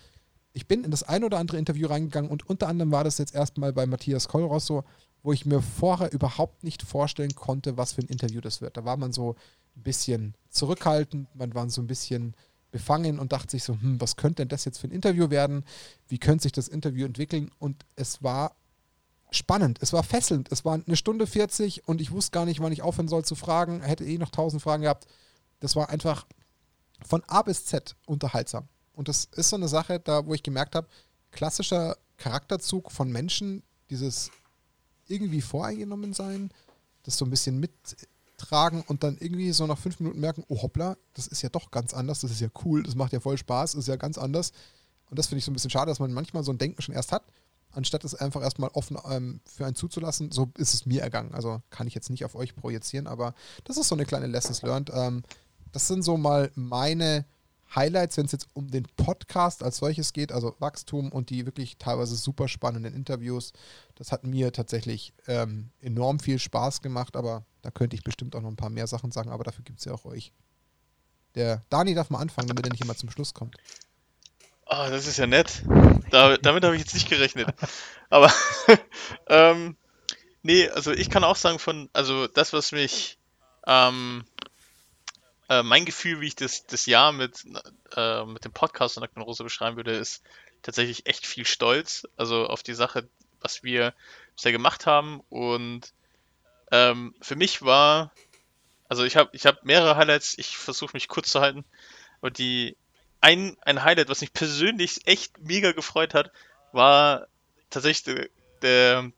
Ich bin in das ein oder andere Interview reingegangen und unter anderem war das jetzt erstmal bei Matthias Kolrosso, wo ich mir vorher überhaupt nicht vorstellen konnte, was für ein Interview das wird. Da war man so ein bisschen zurückhaltend, man war so ein bisschen befangen und dachte sich so, hm, was könnte denn das jetzt für ein Interview werden? Wie könnte sich das Interview entwickeln? Und es war spannend, es war fesselnd. Es war eine Stunde 40 und ich wusste gar nicht, wann ich aufhören soll zu fragen. Hätte eh noch tausend Fragen gehabt. Das war einfach von A bis Z unterhaltsam. Und das ist so eine Sache, da wo ich gemerkt habe, klassischer Charakterzug von Menschen, dieses irgendwie voreingenommen sein, das so ein bisschen mittragen und dann irgendwie so nach fünf Minuten merken, oh hoppla, das ist ja doch ganz anders, das ist ja cool, das macht ja voll Spaß, ist ja ganz anders. Und das finde ich so ein bisschen schade, dass man manchmal so ein Denken schon erst hat, anstatt es einfach erstmal offen ähm, für einen zuzulassen. So ist es mir ergangen. Also kann ich jetzt nicht auf euch projizieren, aber das ist so eine kleine Lessons learned. Ähm, das sind so mal meine Highlights, wenn es jetzt um den Podcast als solches geht, also Wachstum und die wirklich teilweise super spannenden Interviews. Das hat mir tatsächlich ähm, enorm viel Spaß gemacht, aber da könnte ich bestimmt auch noch ein paar mehr Sachen sagen, aber dafür gibt es ja auch euch. Der Dani darf mal anfangen, damit er nicht immer zum Schluss kommt. Oh, das ist ja nett. Da, damit habe ich jetzt nicht gerechnet. Aber ähm, nee, also ich kann auch sagen von, also das, was mich ähm, äh, mein Gefühl, wie ich das, das Jahr mit, äh, mit dem Podcast und Rose beschreiben würde, ist tatsächlich echt viel Stolz. Also auf die Sache, was wir bisher gemacht haben. Und ähm, für mich war, also ich habe ich hab mehrere Highlights, ich versuche mich kurz zu halten. Aber die ein, ein Highlight, was mich persönlich echt mega gefreut hat, war tatsächlich der,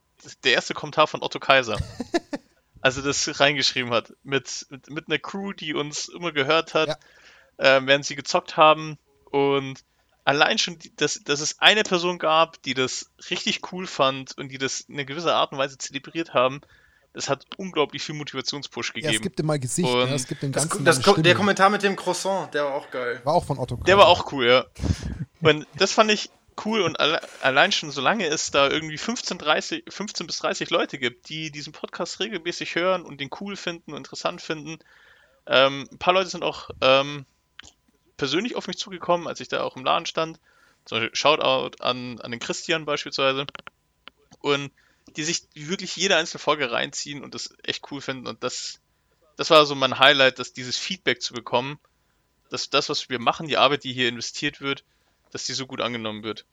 der, erste Kommentar von Otto Kaiser. als er das reingeschrieben hat. Mit, mit, mit einer Crew, die uns immer gehört hat, ja. äh, während sie gezockt haben. Und allein schon, dass, dass es eine Person gab, die das richtig cool fand und die das in einer gewisser Art und Weise zelebriert haben, das hat unglaublich viel Motivationspush gegeben. Ja, es gibt immer Gesicht, ne? es gibt den ganzen das, das, Der Kommentar mit dem Croissant, der war auch geil. War auch von Otto. Der war auch cool, ja. Und das fand ich cool und alle, allein schon, solange es da irgendwie 15, 30, 15 bis 30 Leute gibt, die diesen Podcast regelmäßig hören und den cool finden und interessant finden. Ähm, ein paar Leute sind auch ähm, persönlich auf mich zugekommen, als ich da auch im Laden stand. Zum Beispiel Shoutout an, an den Christian beispielsweise. Und die sich wirklich jede einzelne Folge reinziehen und das echt cool finden. Und das, das war so mein Highlight, dass dieses Feedback zu bekommen, dass das, was wir machen, die Arbeit, die hier investiert wird, dass die so gut angenommen wird.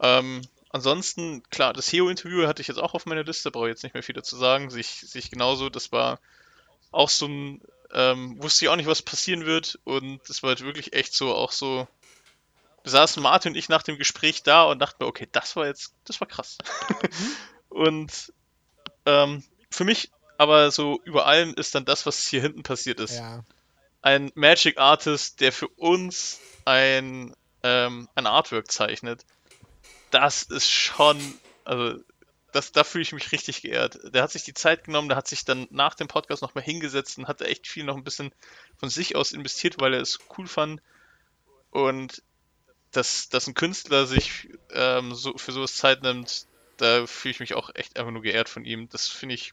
Ähm, ansonsten, klar, das Heo-Interview hatte ich jetzt auch auf meiner Liste, brauche ich jetzt nicht mehr viel dazu sagen. Sich, sich genauso, das war auch so ein, ähm, wusste ich auch nicht, was passieren wird und das war halt wirklich echt so, auch so, saßen Martin und ich nach dem Gespräch da und dachten mir, okay, das war jetzt, das war krass. Und ähm, für mich aber so über allem ist dann das, was hier hinten passiert ist. Ja. Ein Magic Artist, der für uns ein ähm, ein Artwork zeichnet, das ist schon, also das, da fühle ich mich richtig geehrt. Der hat sich die Zeit genommen, der hat sich dann nach dem Podcast nochmal hingesetzt und hat echt viel noch ein bisschen von sich aus investiert, weil er es cool fand. Und dass, dass ein Künstler sich ähm, so, für sowas Zeit nimmt, da fühle ich mich auch echt einfach nur geehrt von ihm. Das finde ich.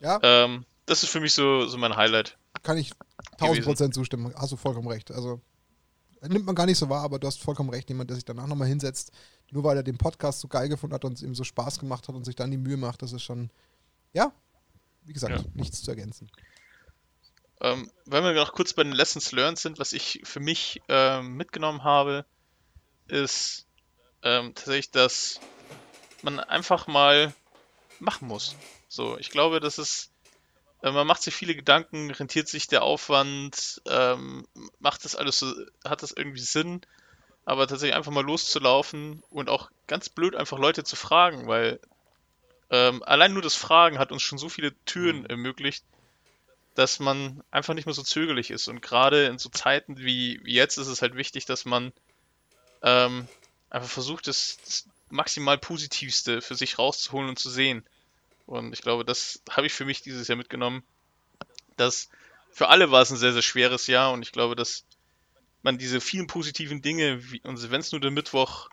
Ja. Ähm, das ist für mich so, so mein Highlight. Kann ich 1000 Prozent zustimmen. Hast du vollkommen recht. Also nimmt man gar nicht so wahr, aber du hast vollkommen recht, jemand, der sich danach nochmal hinsetzt, nur weil er den Podcast so geil gefunden hat und es ihm so Spaß gemacht hat und sich dann die Mühe macht, das ist schon, ja, wie gesagt, ja. nichts zu ergänzen. Ähm, wenn wir noch kurz bei den Lessons Learned sind, was ich für mich ähm, mitgenommen habe, ist ähm, tatsächlich, dass man einfach mal machen muss. So, ich glaube, das ist äh, man macht sich viele Gedanken, rentiert sich der Aufwand, ähm, macht das alles so, hat das irgendwie Sinn, aber tatsächlich einfach mal loszulaufen und auch ganz blöd einfach Leute zu fragen, weil ähm, allein nur das Fragen hat uns schon so viele Türen mhm. ermöglicht, dass man einfach nicht mehr so zögerlich ist. Und gerade in so Zeiten wie, wie jetzt ist es halt wichtig, dass man ähm, einfach versucht, das, das maximal Positivste für sich rauszuholen und zu sehen. Und ich glaube, das habe ich für mich dieses Jahr mitgenommen. Dass für alle war es ein sehr, sehr schweres Jahr und ich glaube, dass man diese vielen positiven Dinge, und wenn es nur der Mittwoch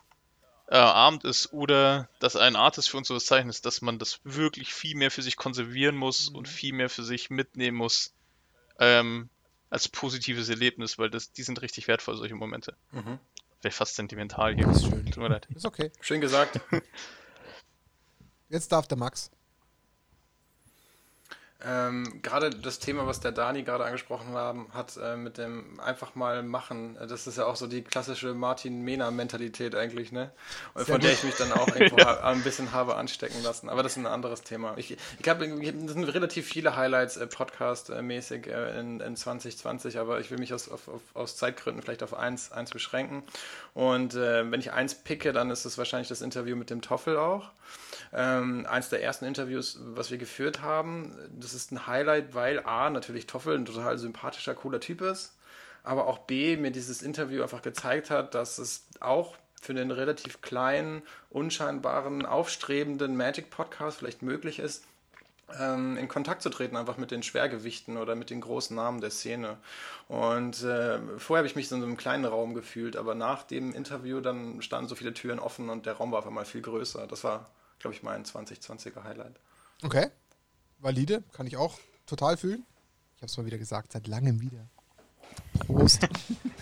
äh, Abend ist oder dass ein Artist für uns so zeichnet, dass man das wirklich viel mehr für sich konservieren muss mhm. und viel mehr für sich mitnehmen muss ähm, als positives Erlebnis, weil das, die sind richtig wertvoll, solche Momente. Mhm. Wäre fast sentimental hier. Das ist schön. Tut mir leid. Ist okay. Schön gesagt. Jetzt darf der Max. Ähm, gerade das Thema, was der Dani gerade angesprochen haben, hat äh, mit dem einfach mal machen, äh, das ist ja auch so die klassische Martin Mena-Mentalität eigentlich, ne? Und von der ich mich dann auch irgendwo ja. ein bisschen habe anstecken lassen. Aber das ist ein anderes Thema. Ich, ich glaube, es sind relativ viele Highlights äh, Podcast-mäßig äh, in, in 2020, aber ich will mich aus, auf, auf, aus Zeitgründen vielleicht auf eins, eins beschränken. Und äh, wenn ich eins picke, dann ist es wahrscheinlich das Interview mit dem Toffel auch. Ähm, eins der ersten Interviews, was wir geführt haben. Das ist ein Highlight, weil A, natürlich Toffel ein total sympathischer, cooler Typ ist, aber auch B, mir dieses Interview einfach gezeigt hat, dass es auch für einen relativ kleinen, unscheinbaren, aufstrebenden Magic-Podcast vielleicht möglich ist, ähm, in Kontakt zu treten, einfach mit den Schwergewichten oder mit den großen Namen der Szene. Und äh, vorher habe ich mich so in so einem kleinen Raum gefühlt, aber nach dem Interview dann standen so viele Türen offen und der Raum war auf einmal viel größer. Das war glaube ich, mein 2020er Highlight. Okay. Valide, kann ich auch total fühlen. Ich habe es mal wieder gesagt, seit langem wieder. Prost.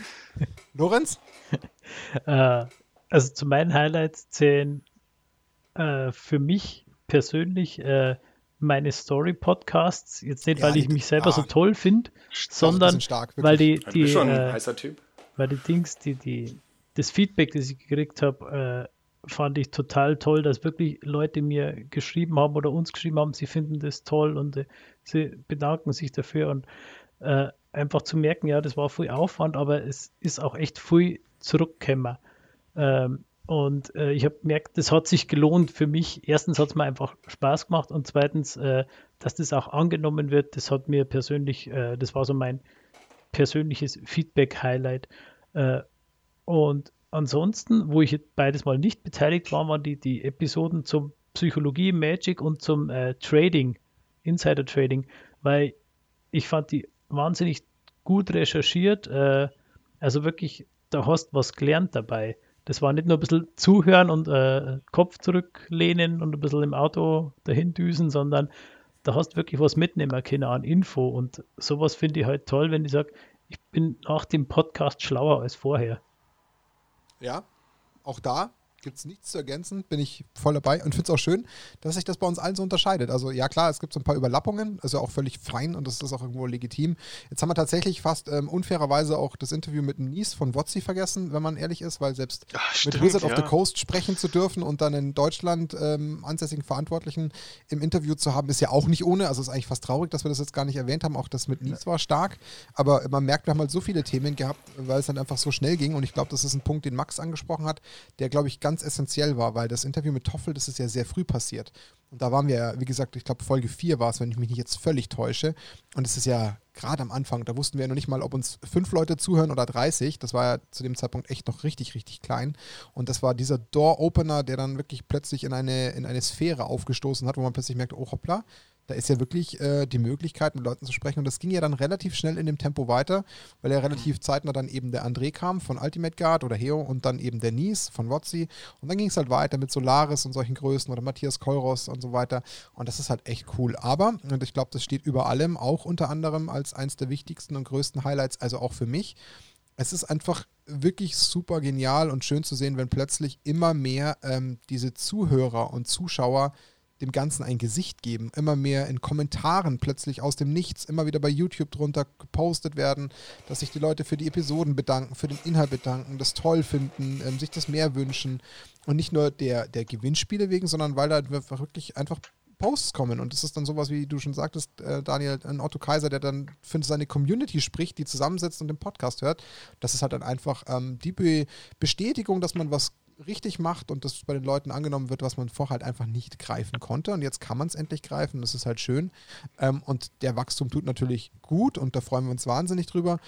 Lorenz? Äh, also zu meinen Highlights zählen äh, für mich persönlich äh, meine Story-Podcasts. Jetzt nicht, ja, weil ich mich selber ah, so toll finde, sondern stark, weil die, die schon ein äh, heißer Typ. weil die Dings, die, die, das Feedback, das ich gekriegt habe, äh, fand ich total toll, dass wirklich Leute mir geschrieben haben oder uns geschrieben haben, sie finden das toll und äh, sie bedanken sich dafür und äh, einfach zu merken, ja, das war viel Aufwand, aber es ist auch echt viel zurückgekommen. Ähm, und äh, ich habe gemerkt, das hat sich gelohnt für mich. Erstens hat es mir einfach Spaß gemacht und zweitens, äh, dass das auch angenommen wird, das hat mir persönlich, äh, das war so mein persönliches Feedback-Highlight. Äh, und ansonsten, wo ich beides mal nicht beteiligt war, waren die, die Episoden zum Psychologie, Magic und zum äh, Trading, Insider Trading, weil ich fand die wahnsinnig gut recherchiert. Äh, also wirklich, da hast was gelernt dabei. Das war nicht nur ein bisschen zuhören und äh, Kopf zurücklehnen und ein bisschen im Auto dahin düsen, sondern da hast wirklich was mitnehmen können an Info. Und sowas finde ich halt toll, wenn ich sage, ich bin nach dem Podcast schlauer als vorher. Ja, auch da gibt es nichts zu ergänzen, bin ich voll dabei und finde es auch schön, dass sich das bei uns allen so unterscheidet. Also ja klar, es gibt so ein paar Überlappungen, also auch völlig fein und das ist auch irgendwo legitim. Jetzt haben wir tatsächlich fast ähm, unfairerweise auch das Interview mit Nies von Wotzi vergessen, wenn man ehrlich ist, weil selbst Ach, stimmt, mit Wizard ja. of the Coast sprechen zu dürfen und dann in Deutschland ähm, ansässigen Verantwortlichen im Interview zu haben, ist ja auch nicht ohne. Also ist eigentlich fast traurig, dass wir das jetzt gar nicht erwähnt haben. Auch das mit Nies war stark, aber man merkt, wir haben halt so viele Themen gehabt, weil es dann einfach so schnell ging und ich glaube, das ist ein Punkt, den Max angesprochen hat, der glaube ich ganz essentiell war, weil das Interview mit Toffel, das ist ja sehr früh passiert. Und da waren wir ja, wie gesagt, ich glaube, Folge 4 war es, wenn ich mich nicht jetzt völlig täusche. Und es ist ja gerade am Anfang, da wussten wir ja noch nicht mal, ob uns fünf Leute zuhören oder 30. Das war ja zu dem Zeitpunkt echt noch richtig, richtig klein. Und das war dieser Door-Opener, der dann wirklich plötzlich in eine, in eine Sphäre aufgestoßen hat, wo man plötzlich merkt, oh hoppla, da ist ja wirklich äh, die Möglichkeit, mit Leuten zu sprechen. Und das ging ja dann relativ schnell in dem Tempo weiter, weil ja relativ zeitnah dann eben der André kam von Ultimate Guard oder Heo und dann eben der Nies von Wotzi. Und dann ging es halt weiter mit Solaris und solchen Größen oder Matthias Kolros und so weiter. Und das ist halt echt cool. Aber, und ich glaube, das steht über allem, auch unter anderem als eins der wichtigsten und größten Highlights, also auch für mich. Es ist einfach wirklich super genial und schön zu sehen, wenn plötzlich immer mehr ähm, diese Zuhörer und Zuschauer dem Ganzen ein Gesicht geben, immer mehr in Kommentaren plötzlich aus dem Nichts, immer wieder bei YouTube drunter gepostet werden, dass sich die Leute für die Episoden bedanken, für den Inhalt bedanken, das toll finden, ähm, sich das mehr wünschen und nicht nur der, der Gewinnspiele wegen, sondern weil da wirklich einfach Posts kommen und das ist dann sowas, wie du schon sagtest, äh, Daniel, ein Otto Kaiser, der dann für seine Community spricht, die zusammensetzt und den Podcast hört. Das ist halt dann einfach ähm, die Be Bestätigung, dass man was richtig macht und das bei den Leuten angenommen wird, was man vorher halt einfach nicht greifen konnte. Und jetzt kann man es endlich greifen, das ist halt schön. Ähm, und der Wachstum tut natürlich gut und da freuen wir uns wahnsinnig drüber.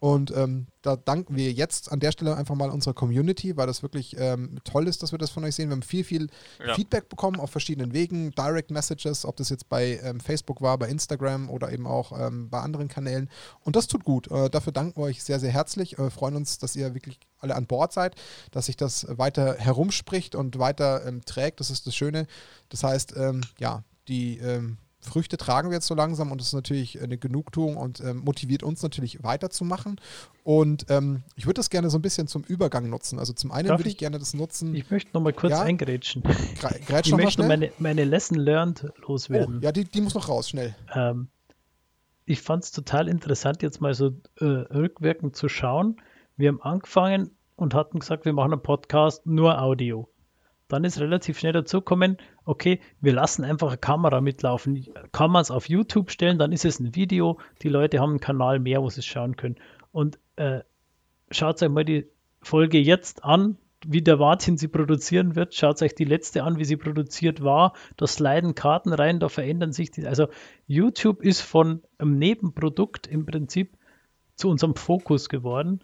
Und ähm, da danken wir jetzt an der Stelle einfach mal unserer Community, weil das wirklich ähm, toll ist, dass wir das von euch sehen. Wir haben viel, viel ja. Feedback bekommen auf verschiedenen Wegen, Direct Messages, ob das jetzt bei ähm, Facebook war, bei Instagram oder eben auch ähm, bei anderen Kanälen. Und das tut gut. Äh, dafür danken wir euch sehr, sehr herzlich. Wir äh, freuen uns, dass ihr wirklich alle an Bord seid, dass sich das weiter herumspricht und weiter ähm, trägt. Das ist das Schöne. Das heißt, ähm, ja, die Früchte tragen wir jetzt so langsam und das ist natürlich eine Genugtuung und ähm, motiviert uns natürlich weiterzumachen. Und ähm, ich würde das gerne so ein bisschen zum Übergang nutzen. Also zum einen würde ich, ich, gerne das nutzen. Ich möchte noch mal kurz ja? eingrätschen. Grätsch ich möchte meine, meine Lesson learned loswerden. Oh, ja, die, die muss noch raus, schnell. Ähm, ich fand es total interessant, jetzt mal so äh, rückwirkend zu schauen. Wir haben angefangen und hatten gesagt, wir machen einen Podcast nur Audio. Dann ist relativ schnell dazu gekommen, okay, wir lassen einfach eine Kamera mitlaufen. Kann man es auf YouTube stellen, dann ist es ein Video. Die Leute haben einen Kanal mehr, wo sie es schauen können. Und äh, schaut euch mal die Folge jetzt an, wie der Martin sie produzieren wird. Schaut euch die letzte an, wie sie produziert war. Da sliden Karten rein, da verändern sich die. Also YouTube ist von einem Nebenprodukt im Prinzip zu unserem Fokus geworden.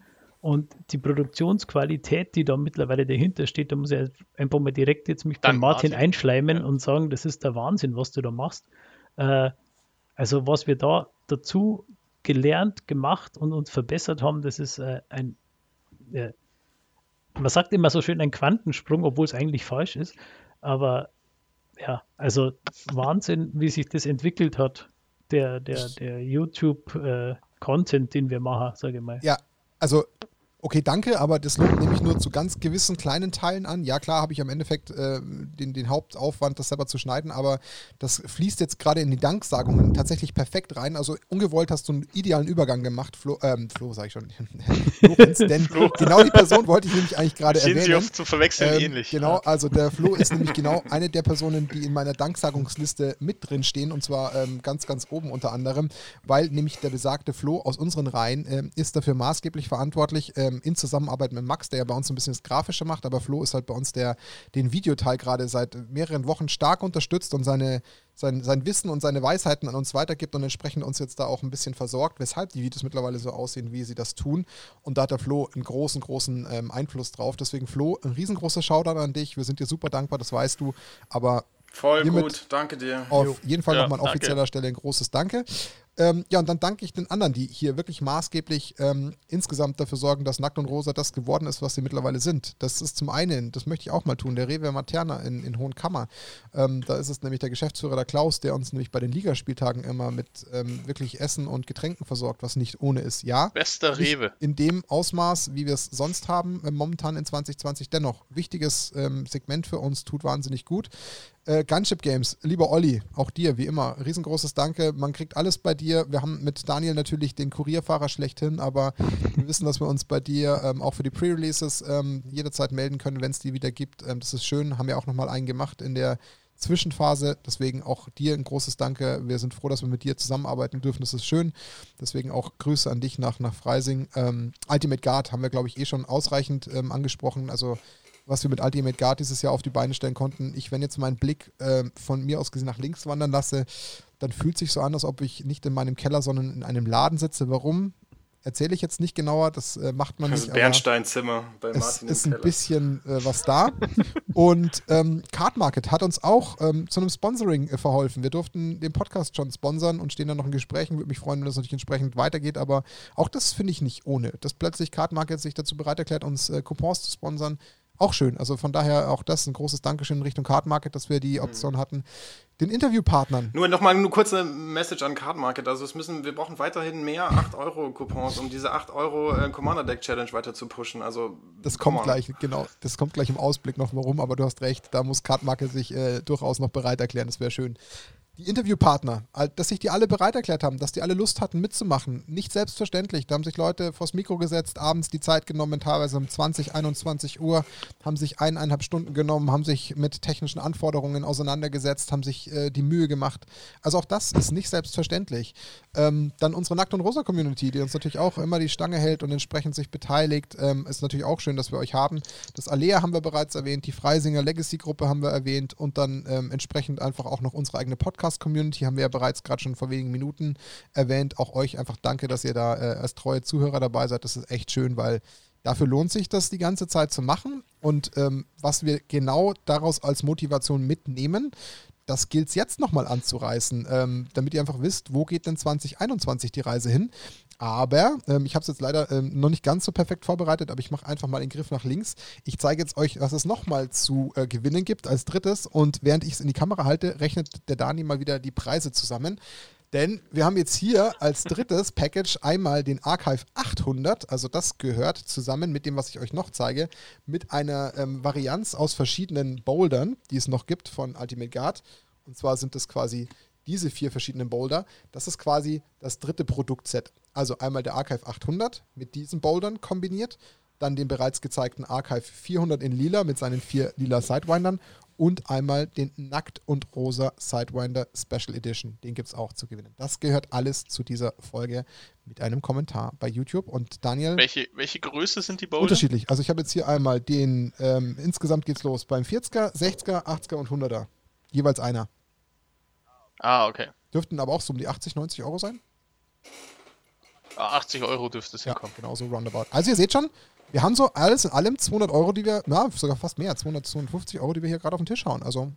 Und die Produktionsqualität, die da mittlerweile dahinter steht, da muss ich einfach mal direkt jetzt mich beim Martin, Martin, einschleimen ja. und sagen, das ist der Wahnsinn, was du da machst. Äh, also was wir da dazu gelernt, gemacht und uns verbessert haben, das ist äh, ein äh, man sagt immer so schön ein Quantensprung, obwohl es eigentlich falsch ist. Aber ja, also Wahnsinn, wie sich das entwickelt hat, der, der, der YouTube-Content, äh, den wir machen, sage ich mal. Ja, also okay, danke, aber das lohnt nämlich nur zu ganz gewissen kleinen Teilen an. Ja, klar habe ich am Endeffekt äh, den, den Hauptaufwand, das selber zu schneiden, aber das fließt jetzt gerade in die Danksagungen tatsächlich perfekt rein. Also ungewollt hast du einen idealen Übergang gemacht, Flo, ähm, Flo sage ich schon, Florenz, denn Flo. genau die Person wollte ich nämlich eigentlich gerade erwähnen. Sie oft zu verwechseln ähm, ähnlich. Genau, also der Flo ist nämlich genau eine der Personen, die in meiner Danksagungsliste mit drin stehen und zwar ähm, ganz, ganz oben unter anderem, weil nämlich der besagte Flo aus unseren Reihen äh, ist dafür maßgeblich verantwortlich, ähm, ähm, in Zusammenarbeit mit Max, der ja bei uns ein bisschen das Grafische macht, aber Flo ist halt bei uns der den Videoteil gerade seit mehreren Wochen stark unterstützt und seine, sein, sein Wissen und seine Weisheiten an uns weitergibt und entsprechend uns jetzt da auch ein bisschen versorgt, weshalb die Videos mittlerweile so aussehen, wie sie das tun. Und da hat der Flo einen großen, großen ähm, Einfluss drauf. Deswegen, Flo, ein riesengroßer Shoutout an dich. Wir sind dir super dankbar, das weißt du. Aber Voll gut, danke dir. Auf jeden Fall ja, nochmal an offizieller danke. Stelle ein großes Danke. Ähm, ja, und dann danke ich den anderen, die hier wirklich maßgeblich ähm, insgesamt dafür sorgen, dass Nackt und Rosa das geworden ist, was sie mittlerweile sind. Das ist zum einen, das möchte ich auch mal tun, der Rewe Materna in, in Hohenkammer. Ähm, da ist es nämlich der Geschäftsführer, der Klaus, der uns nämlich bei den Ligaspieltagen immer mit ähm, wirklich Essen und Getränken versorgt, was nicht ohne ist. Ja. Bester Rewe. In dem Ausmaß, wie wir es sonst haben, äh, momentan in 2020 dennoch. Wichtiges ähm, Segment für uns, tut wahnsinnig gut. Äh, Gunship Games, lieber Olli, auch dir, wie immer, riesengroßes Danke. Man kriegt alles bei dir. Wir haben mit Daniel natürlich den Kurierfahrer schlechthin, aber wir wissen, dass wir uns bei dir ähm, auch für die Pre-Releases ähm, jederzeit melden können, wenn es die wieder gibt. Ähm, das ist schön. Haben wir auch nochmal einen gemacht in der Zwischenphase. Deswegen auch dir ein großes Danke. Wir sind froh, dass wir mit dir zusammenarbeiten dürfen. Das ist schön. Deswegen auch Grüße an dich nach, nach Freising. Ähm, Ultimate Guard haben wir, glaube ich, eh schon ausreichend ähm, angesprochen. Also was wir mit Ultimate Guard dieses Jahr auf die Beine stellen konnten. Ich, wenn jetzt meinen Blick äh, von mir aus gesehen nach links wandern lasse, dann fühlt sich so an, als ob ich nicht in meinem Keller, sondern in einem Laden sitze. Warum? Erzähle ich jetzt nicht genauer, das äh, macht man nicht. Das Bernsteinzimmer bei Martin. Es ist ein bisschen äh, was da. Und ähm, Card Market hat uns auch ähm, zu einem Sponsoring äh, verholfen. Wir durften den Podcast schon sponsern und stehen dann noch in Gesprächen. Würde mich freuen, wenn das natürlich entsprechend weitergeht. Aber auch das finde ich nicht ohne. Dass plötzlich Card Market sich dazu bereit erklärt, uns äh, Coupons zu sponsern, auch schön. Also von daher auch das ein großes Dankeschön in Richtung Card Market, dass wir die mhm. Option mhm. hatten. Den Interviewpartnern. Nur nochmal eine kurze Message an Card Market. Also es müssen, wir brauchen weiterhin mehr 8-Euro-Coupons, um diese 8 Euro äh, Commander Deck Challenge weiter zu pushen. Also das kommt gleich, genau. Das kommt gleich im Ausblick noch warum, aber du hast recht, da muss Card Market sich äh, durchaus noch bereit erklären. Das wäre schön die Interviewpartner, dass sich die alle bereit erklärt haben, dass die alle Lust hatten mitzumachen. Nicht selbstverständlich. Da haben sich Leute vors Mikro gesetzt, abends die Zeit genommen, teilweise um 20, 21 Uhr, haben sich eineinhalb Stunden genommen, haben sich mit technischen Anforderungen auseinandergesetzt, haben sich äh, die Mühe gemacht. Also auch das ist nicht selbstverständlich. Ähm, dann unsere Nackt- und Rosa-Community, die uns natürlich auch immer die Stange hält und entsprechend sich beteiligt. Ähm, ist natürlich auch schön, dass wir euch haben. Das Alea haben wir bereits erwähnt, die Freisinger Legacy-Gruppe haben wir erwähnt und dann ähm, entsprechend einfach auch noch unsere eigene Podcast- Podcast-Community haben wir ja bereits gerade schon vor wenigen Minuten erwähnt. Auch euch einfach danke, dass ihr da äh, als treue Zuhörer dabei seid. Das ist echt schön, weil dafür lohnt sich das die ganze Zeit zu machen. Und ähm, was wir genau daraus als Motivation mitnehmen, das gilt es jetzt nochmal anzureißen, ähm, damit ihr einfach wisst, wo geht denn 2021 die Reise hin. Aber ähm, ich habe es jetzt leider ähm, noch nicht ganz so perfekt vorbereitet, aber ich mache einfach mal den Griff nach links. Ich zeige jetzt euch, was es nochmal zu äh, gewinnen gibt als drittes. Und während ich es in die Kamera halte, rechnet der Dani mal wieder die Preise zusammen. Denn wir haben jetzt hier als drittes Package einmal den Archive 800, also das gehört zusammen mit dem, was ich euch noch zeige, mit einer ähm, Varianz aus verschiedenen Bouldern, die es noch gibt von Ultimate Guard. Und zwar sind das quasi diese vier verschiedenen Boulder. Das ist quasi das dritte Produktset. Also einmal der Archive 800 mit diesen Bouldern kombiniert, dann den bereits gezeigten Archive 400 in lila mit seinen vier lila Sidewindern und einmal den Nackt und Rosa Sidewinder Special Edition. Den gibt es auch zu gewinnen. Das gehört alles zu dieser Folge mit einem Kommentar bei YouTube. Und Daniel. Welche, welche Größe sind die Boulder? Unterschiedlich. Also ich habe jetzt hier einmal den, ähm, insgesamt geht's los beim 40er, 60er, 80er und 100er. Jeweils einer. Ah, okay. Dürften aber auch so um die 80, 90 Euro sein? 80 ah, Euro dürfte es ja, hinkommen. Genau, so roundabout. Also ihr seht schon, wir haben so alles in allem 200 Euro, die wir, na, sogar fast mehr, 200, 250 Euro, die wir hier gerade auf den Tisch hauen. Also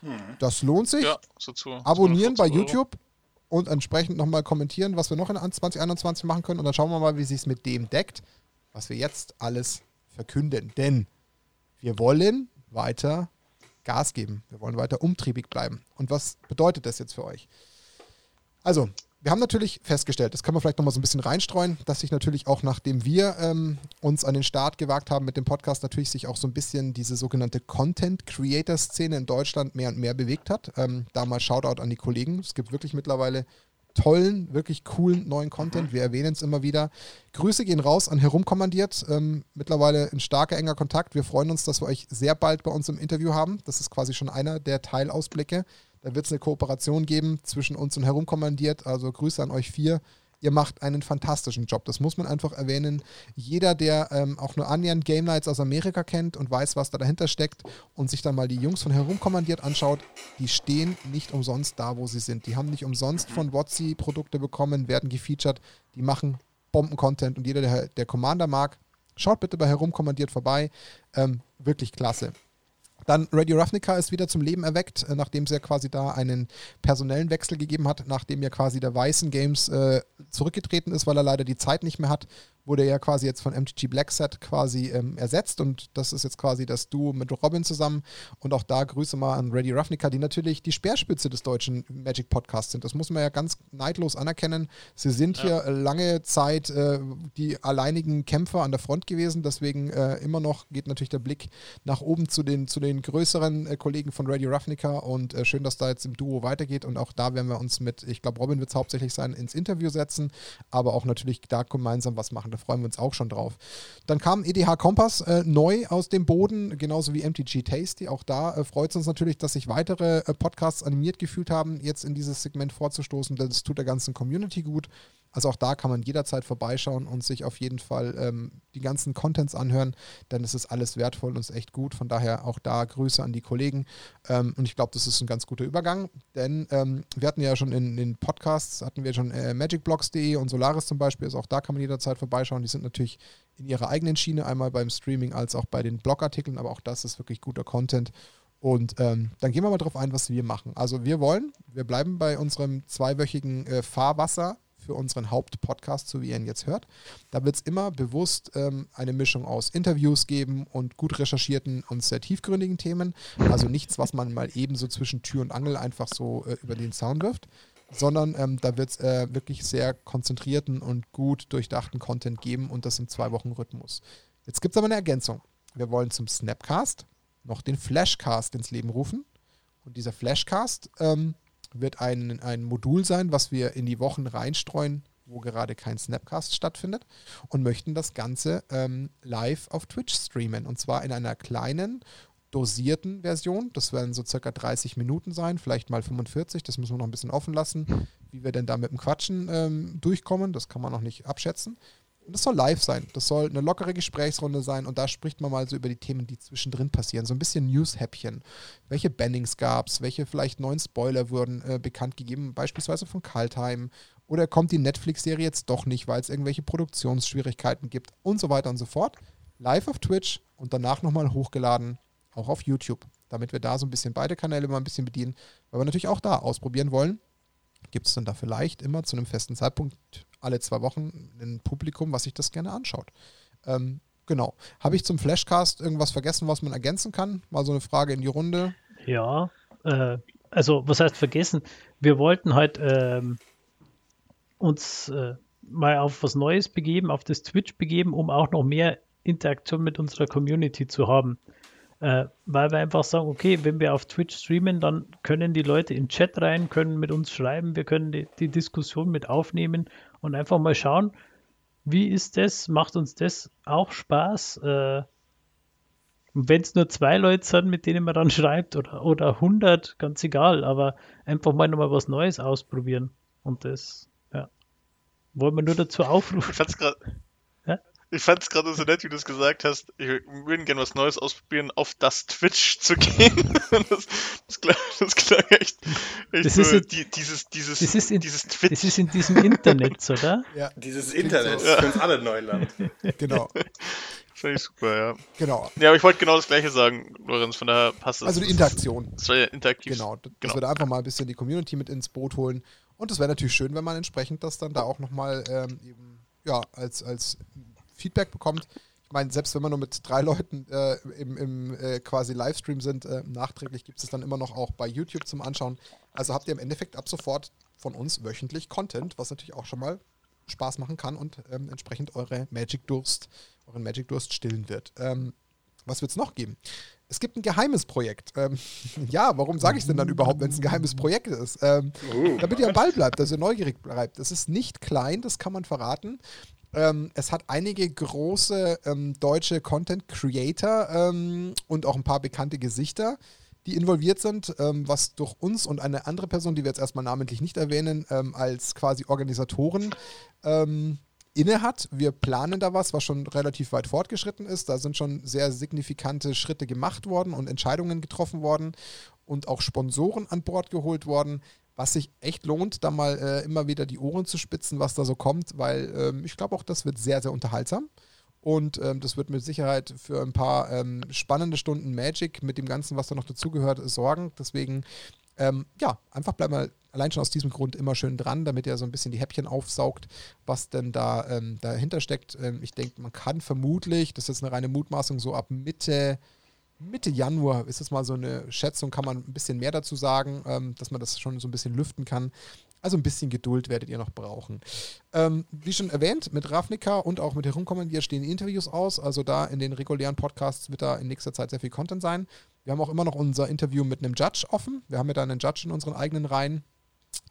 hm. das lohnt sich. Ja, so zu, Abonnieren bei YouTube Euro. und entsprechend nochmal kommentieren, was wir noch in 2021 machen können. Und dann schauen wir mal, wie sich es mit dem deckt, was wir jetzt alles verkünden. Denn wir wollen weiter Gas geben. Wir wollen weiter umtriebig bleiben. Und was bedeutet das jetzt für euch? Also, wir haben natürlich festgestellt, das können wir vielleicht nochmal so ein bisschen reinstreuen, dass sich natürlich auch nachdem wir ähm, uns an den Start gewagt haben mit dem Podcast, natürlich sich auch so ein bisschen diese sogenannte Content-Creator-Szene in Deutschland mehr und mehr bewegt hat. Ähm, da mal Shoutout an die Kollegen. Es gibt wirklich mittlerweile tollen, wirklich coolen neuen Content. Wir erwähnen es immer wieder. Grüße gehen raus an Herumkommandiert. Ähm, mittlerweile ein starker, enger Kontakt. Wir freuen uns, dass wir euch sehr bald bei uns im Interview haben. Das ist quasi schon einer der Teilausblicke. Da wird es eine Kooperation geben zwischen uns und Herumkommandiert. Also Grüße an euch vier. Ihr macht einen fantastischen Job. Das muss man einfach erwähnen. Jeder, der ähm, auch nur annähernd Game Nights aus Amerika kennt und weiß, was da dahinter steckt und sich dann mal die Jungs von Herumkommandiert anschaut, die stehen nicht umsonst da, wo sie sind. Die haben nicht umsonst von WotC Produkte bekommen, werden gefeatured. Die machen Bomben-Content und jeder, der, der Commander mag, schaut bitte bei Herumkommandiert vorbei. Ähm, wirklich klasse. Dann Radio Ravnica ist wieder zum Leben erweckt, äh, nachdem es ja quasi da einen personellen Wechsel gegeben hat, nachdem ja quasi der Weißen Games äh, zurückgetreten ist, weil er leider die Zeit nicht mehr hat wurde er quasi jetzt von MTG Blackset quasi ähm, ersetzt und das ist jetzt quasi das Duo mit Robin zusammen und auch da Grüße mal an Ready Ravnica, die natürlich die Speerspitze des deutschen Magic Podcasts sind. Das muss man ja ganz neidlos anerkennen. Sie sind ja. hier lange Zeit äh, die alleinigen Kämpfer an der Front gewesen, deswegen äh, immer noch geht natürlich der Blick nach oben zu den, zu den größeren äh, Kollegen von Radio Ravnica und äh, schön, dass da jetzt im Duo weitergeht und auch da werden wir uns mit, ich glaube Robin wird es hauptsächlich sein, ins Interview setzen, aber auch natürlich da gemeinsam was machen. Da freuen wir uns auch schon drauf. Dann kam EDH Kompass äh, neu aus dem Boden, genauso wie MTG Tasty. Auch da äh, freut es uns natürlich, dass sich weitere äh, Podcasts animiert gefühlt haben, jetzt in dieses Segment vorzustoßen. Das tut der ganzen Community gut. Also auch da kann man jederzeit vorbeischauen und sich auf jeden Fall ähm, die ganzen Contents anhören, denn es ist alles wertvoll und ist echt gut. Von daher auch da Grüße an die Kollegen. Ähm, und ich glaube, das ist ein ganz guter Übergang, denn ähm, wir hatten ja schon in den Podcasts, hatten wir schon äh, magicblocks.de und Solaris zum Beispiel, also auch da kann man jederzeit vorbeischauen. Die sind natürlich in ihrer eigenen Schiene, einmal beim Streaming als auch bei den Blogartikeln, aber auch das ist wirklich guter Content. Und ähm, dann gehen wir mal drauf ein, was wir machen. Also wir wollen, wir bleiben bei unserem zweiwöchigen äh, Fahrwasser für unseren Hauptpodcast, so wie ihr ihn jetzt hört. Da wird es immer bewusst ähm, eine Mischung aus Interviews geben und gut recherchierten und sehr tiefgründigen Themen. Also nichts, was man mal eben so zwischen Tür und Angel einfach so äh, über den Zaun wirft, sondern ähm, da wird es äh, wirklich sehr konzentrierten und gut durchdachten Content geben und das im Zwei-Wochen-Rhythmus. Jetzt gibt es aber eine Ergänzung. Wir wollen zum Snapcast noch den Flashcast ins Leben rufen. Und dieser Flashcast ähm, wird ein, ein Modul sein, was wir in die Wochen reinstreuen, wo gerade kein Snapcast stattfindet und möchten das Ganze ähm, live auf Twitch streamen. Und zwar in einer kleinen, dosierten Version. Das werden so circa 30 Minuten sein, vielleicht mal 45. Das müssen wir noch ein bisschen offen lassen, wie wir denn da mit dem Quatschen ähm, durchkommen. Das kann man noch nicht abschätzen. Das soll live sein. Das soll eine lockere Gesprächsrunde sein und da spricht man mal so über die Themen, die zwischendrin passieren. So ein bisschen News-Häppchen. Welche Bannings gab es? Welche vielleicht neuen Spoiler wurden äh, bekannt gegeben? Beispielsweise von Kaltheim. Oder kommt die Netflix-Serie jetzt doch nicht, weil es irgendwelche Produktionsschwierigkeiten gibt und so weiter und so fort. Live auf Twitch und danach nochmal hochgeladen, auch auf YouTube. Damit wir da so ein bisschen beide Kanäle mal ein bisschen bedienen, weil wir natürlich auch da ausprobieren wollen, gibt es dann da vielleicht immer zu einem festen Zeitpunkt alle zwei Wochen ein Publikum, was sich das gerne anschaut. Ähm, genau. Habe ich zum Flashcast irgendwas vergessen, was man ergänzen kann? Mal so eine Frage in die Runde. Ja, äh, also was heißt vergessen? Wir wollten halt ähm, uns äh, mal auf was Neues begeben, auf das Twitch begeben, um auch noch mehr Interaktion mit unserer Community zu haben. Äh, weil wir einfach sagen, okay, wenn wir auf Twitch streamen, dann können die Leute in Chat rein, können mit uns schreiben, wir können die, die Diskussion mit aufnehmen und einfach mal schauen, wie ist das, macht uns das auch Spaß? Äh, wenn es nur zwei Leute sind, mit denen man dann schreibt oder, oder 100, ganz egal, aber einfach mal nochmal was Neues ausprobieren und das, ja, wollen wir nur dazu aufrufen. Ich fand's gerade ich fand es gerade so nett, wie du es gesagt hast. Ich würde gerne was Neues ausprobieren, auf das Twitch zu gehen. das, das, klang, das klang echt, echt das so, ist die, dieses, dieses, das ist in, dieses Twitch. Das ist in diesem Internet, oder? Ja, dieses Internet, so. für uns alle Neuland. Genau. Fand ich super, ja. Genau. Ja, aber ich wollte genau das Gleiche sagen, Lorenz, von daher passt es. Also die Interaktion. Das war ja interaktiv. Genau, dass genau. wir da einfach mal ein bisschen die Community mit ins Boot holen. Und es wäre natürlich schön, wenn man entsprechend das dann da auch nochmal ähm, eben, ja, als, als Feedback bekommt. Ich meine, selbst wenn wir nur mit drei Leuten äh, im, im äh, quasi Livestream sind, äh, nachträglich gibt es dann immer noch auch bei YouTube zum Anschauen. Also habt ihr im Endeffekt ab sofort von uns wöchentlich Content, was natürlich auch schon mal Spaß machen kann und ähm, entsprechend eure Magic Durst, euren Magic Durst stillen wird. Ähm, was wird es noch geben? Es gibt ein geheimes Projekt. Ähm, ja, warum sage ich es denn dann überhaupt, wenn es ein geheimes Projekt ist? Ähm, uh. Damit ihr am Ball bleibt, dass ihr neugierig bleibt. Es ist nicht klein, das kann man verraten. Ähm, es hat einige große ähm, deutsche Content Creator ähm, und auch ein paar bekannte Gesichter, die involviert sind, ähm, was durch uns und eine andere Person, die wir jetzt erstmal namentlich nicht erwähnen, ähm, als quasi Organisatoren ähm, inne hat. Wir planen da was, was schon relativ weit fortgeschritten ist. Da sind schon sehr signifikante Schritte gemacht worden und Entscheidungen getroffen worden und auch Sponsoren an Bord geholt worden was sich echt lohnt, da mal äh, immer wieder die Ohren zu spitzen, was da so kommt, weil ähm, ich glaube auch, das wird sehr, sehr unterhaltsam. Und ähm, das wird mit Sicherheit für ein paar ähm, spannende Stunden Magic mit dem Ganzen, was da noch dazugehört, sorgen. Deswegen, ähm, ja, einfach bleiben wir allein schon aus diesem Grund immer schön dran, damit ihr so ein bisschen die Häppchen aufsaugt, was denn da ähm, dahinter steckt. Ähm, ich denke, man kann vermutlich, das ist jetzt eine reine Mutmaßung, so ab Mitte Mitte Januar ist es mal so eine Schätzung, kann man ein bisschen mehr dazu sagen, ähm, dass man das schon so ein bisschen lüften kann. Also ein bisschen Geduld werdet ihr noch brauchen. Ähm, wie schon erwähnt, mit Ravnica und auch mit Herumkommandier stehen Interviews aus. Also da in den regulären Podcasts wird da in nächster Zeit sehr viel Content sein. Wir haben auch immer noch unser Interview mit einem Judge offen. Wir haben ja da einen Judge in unseren eigenen Reihen.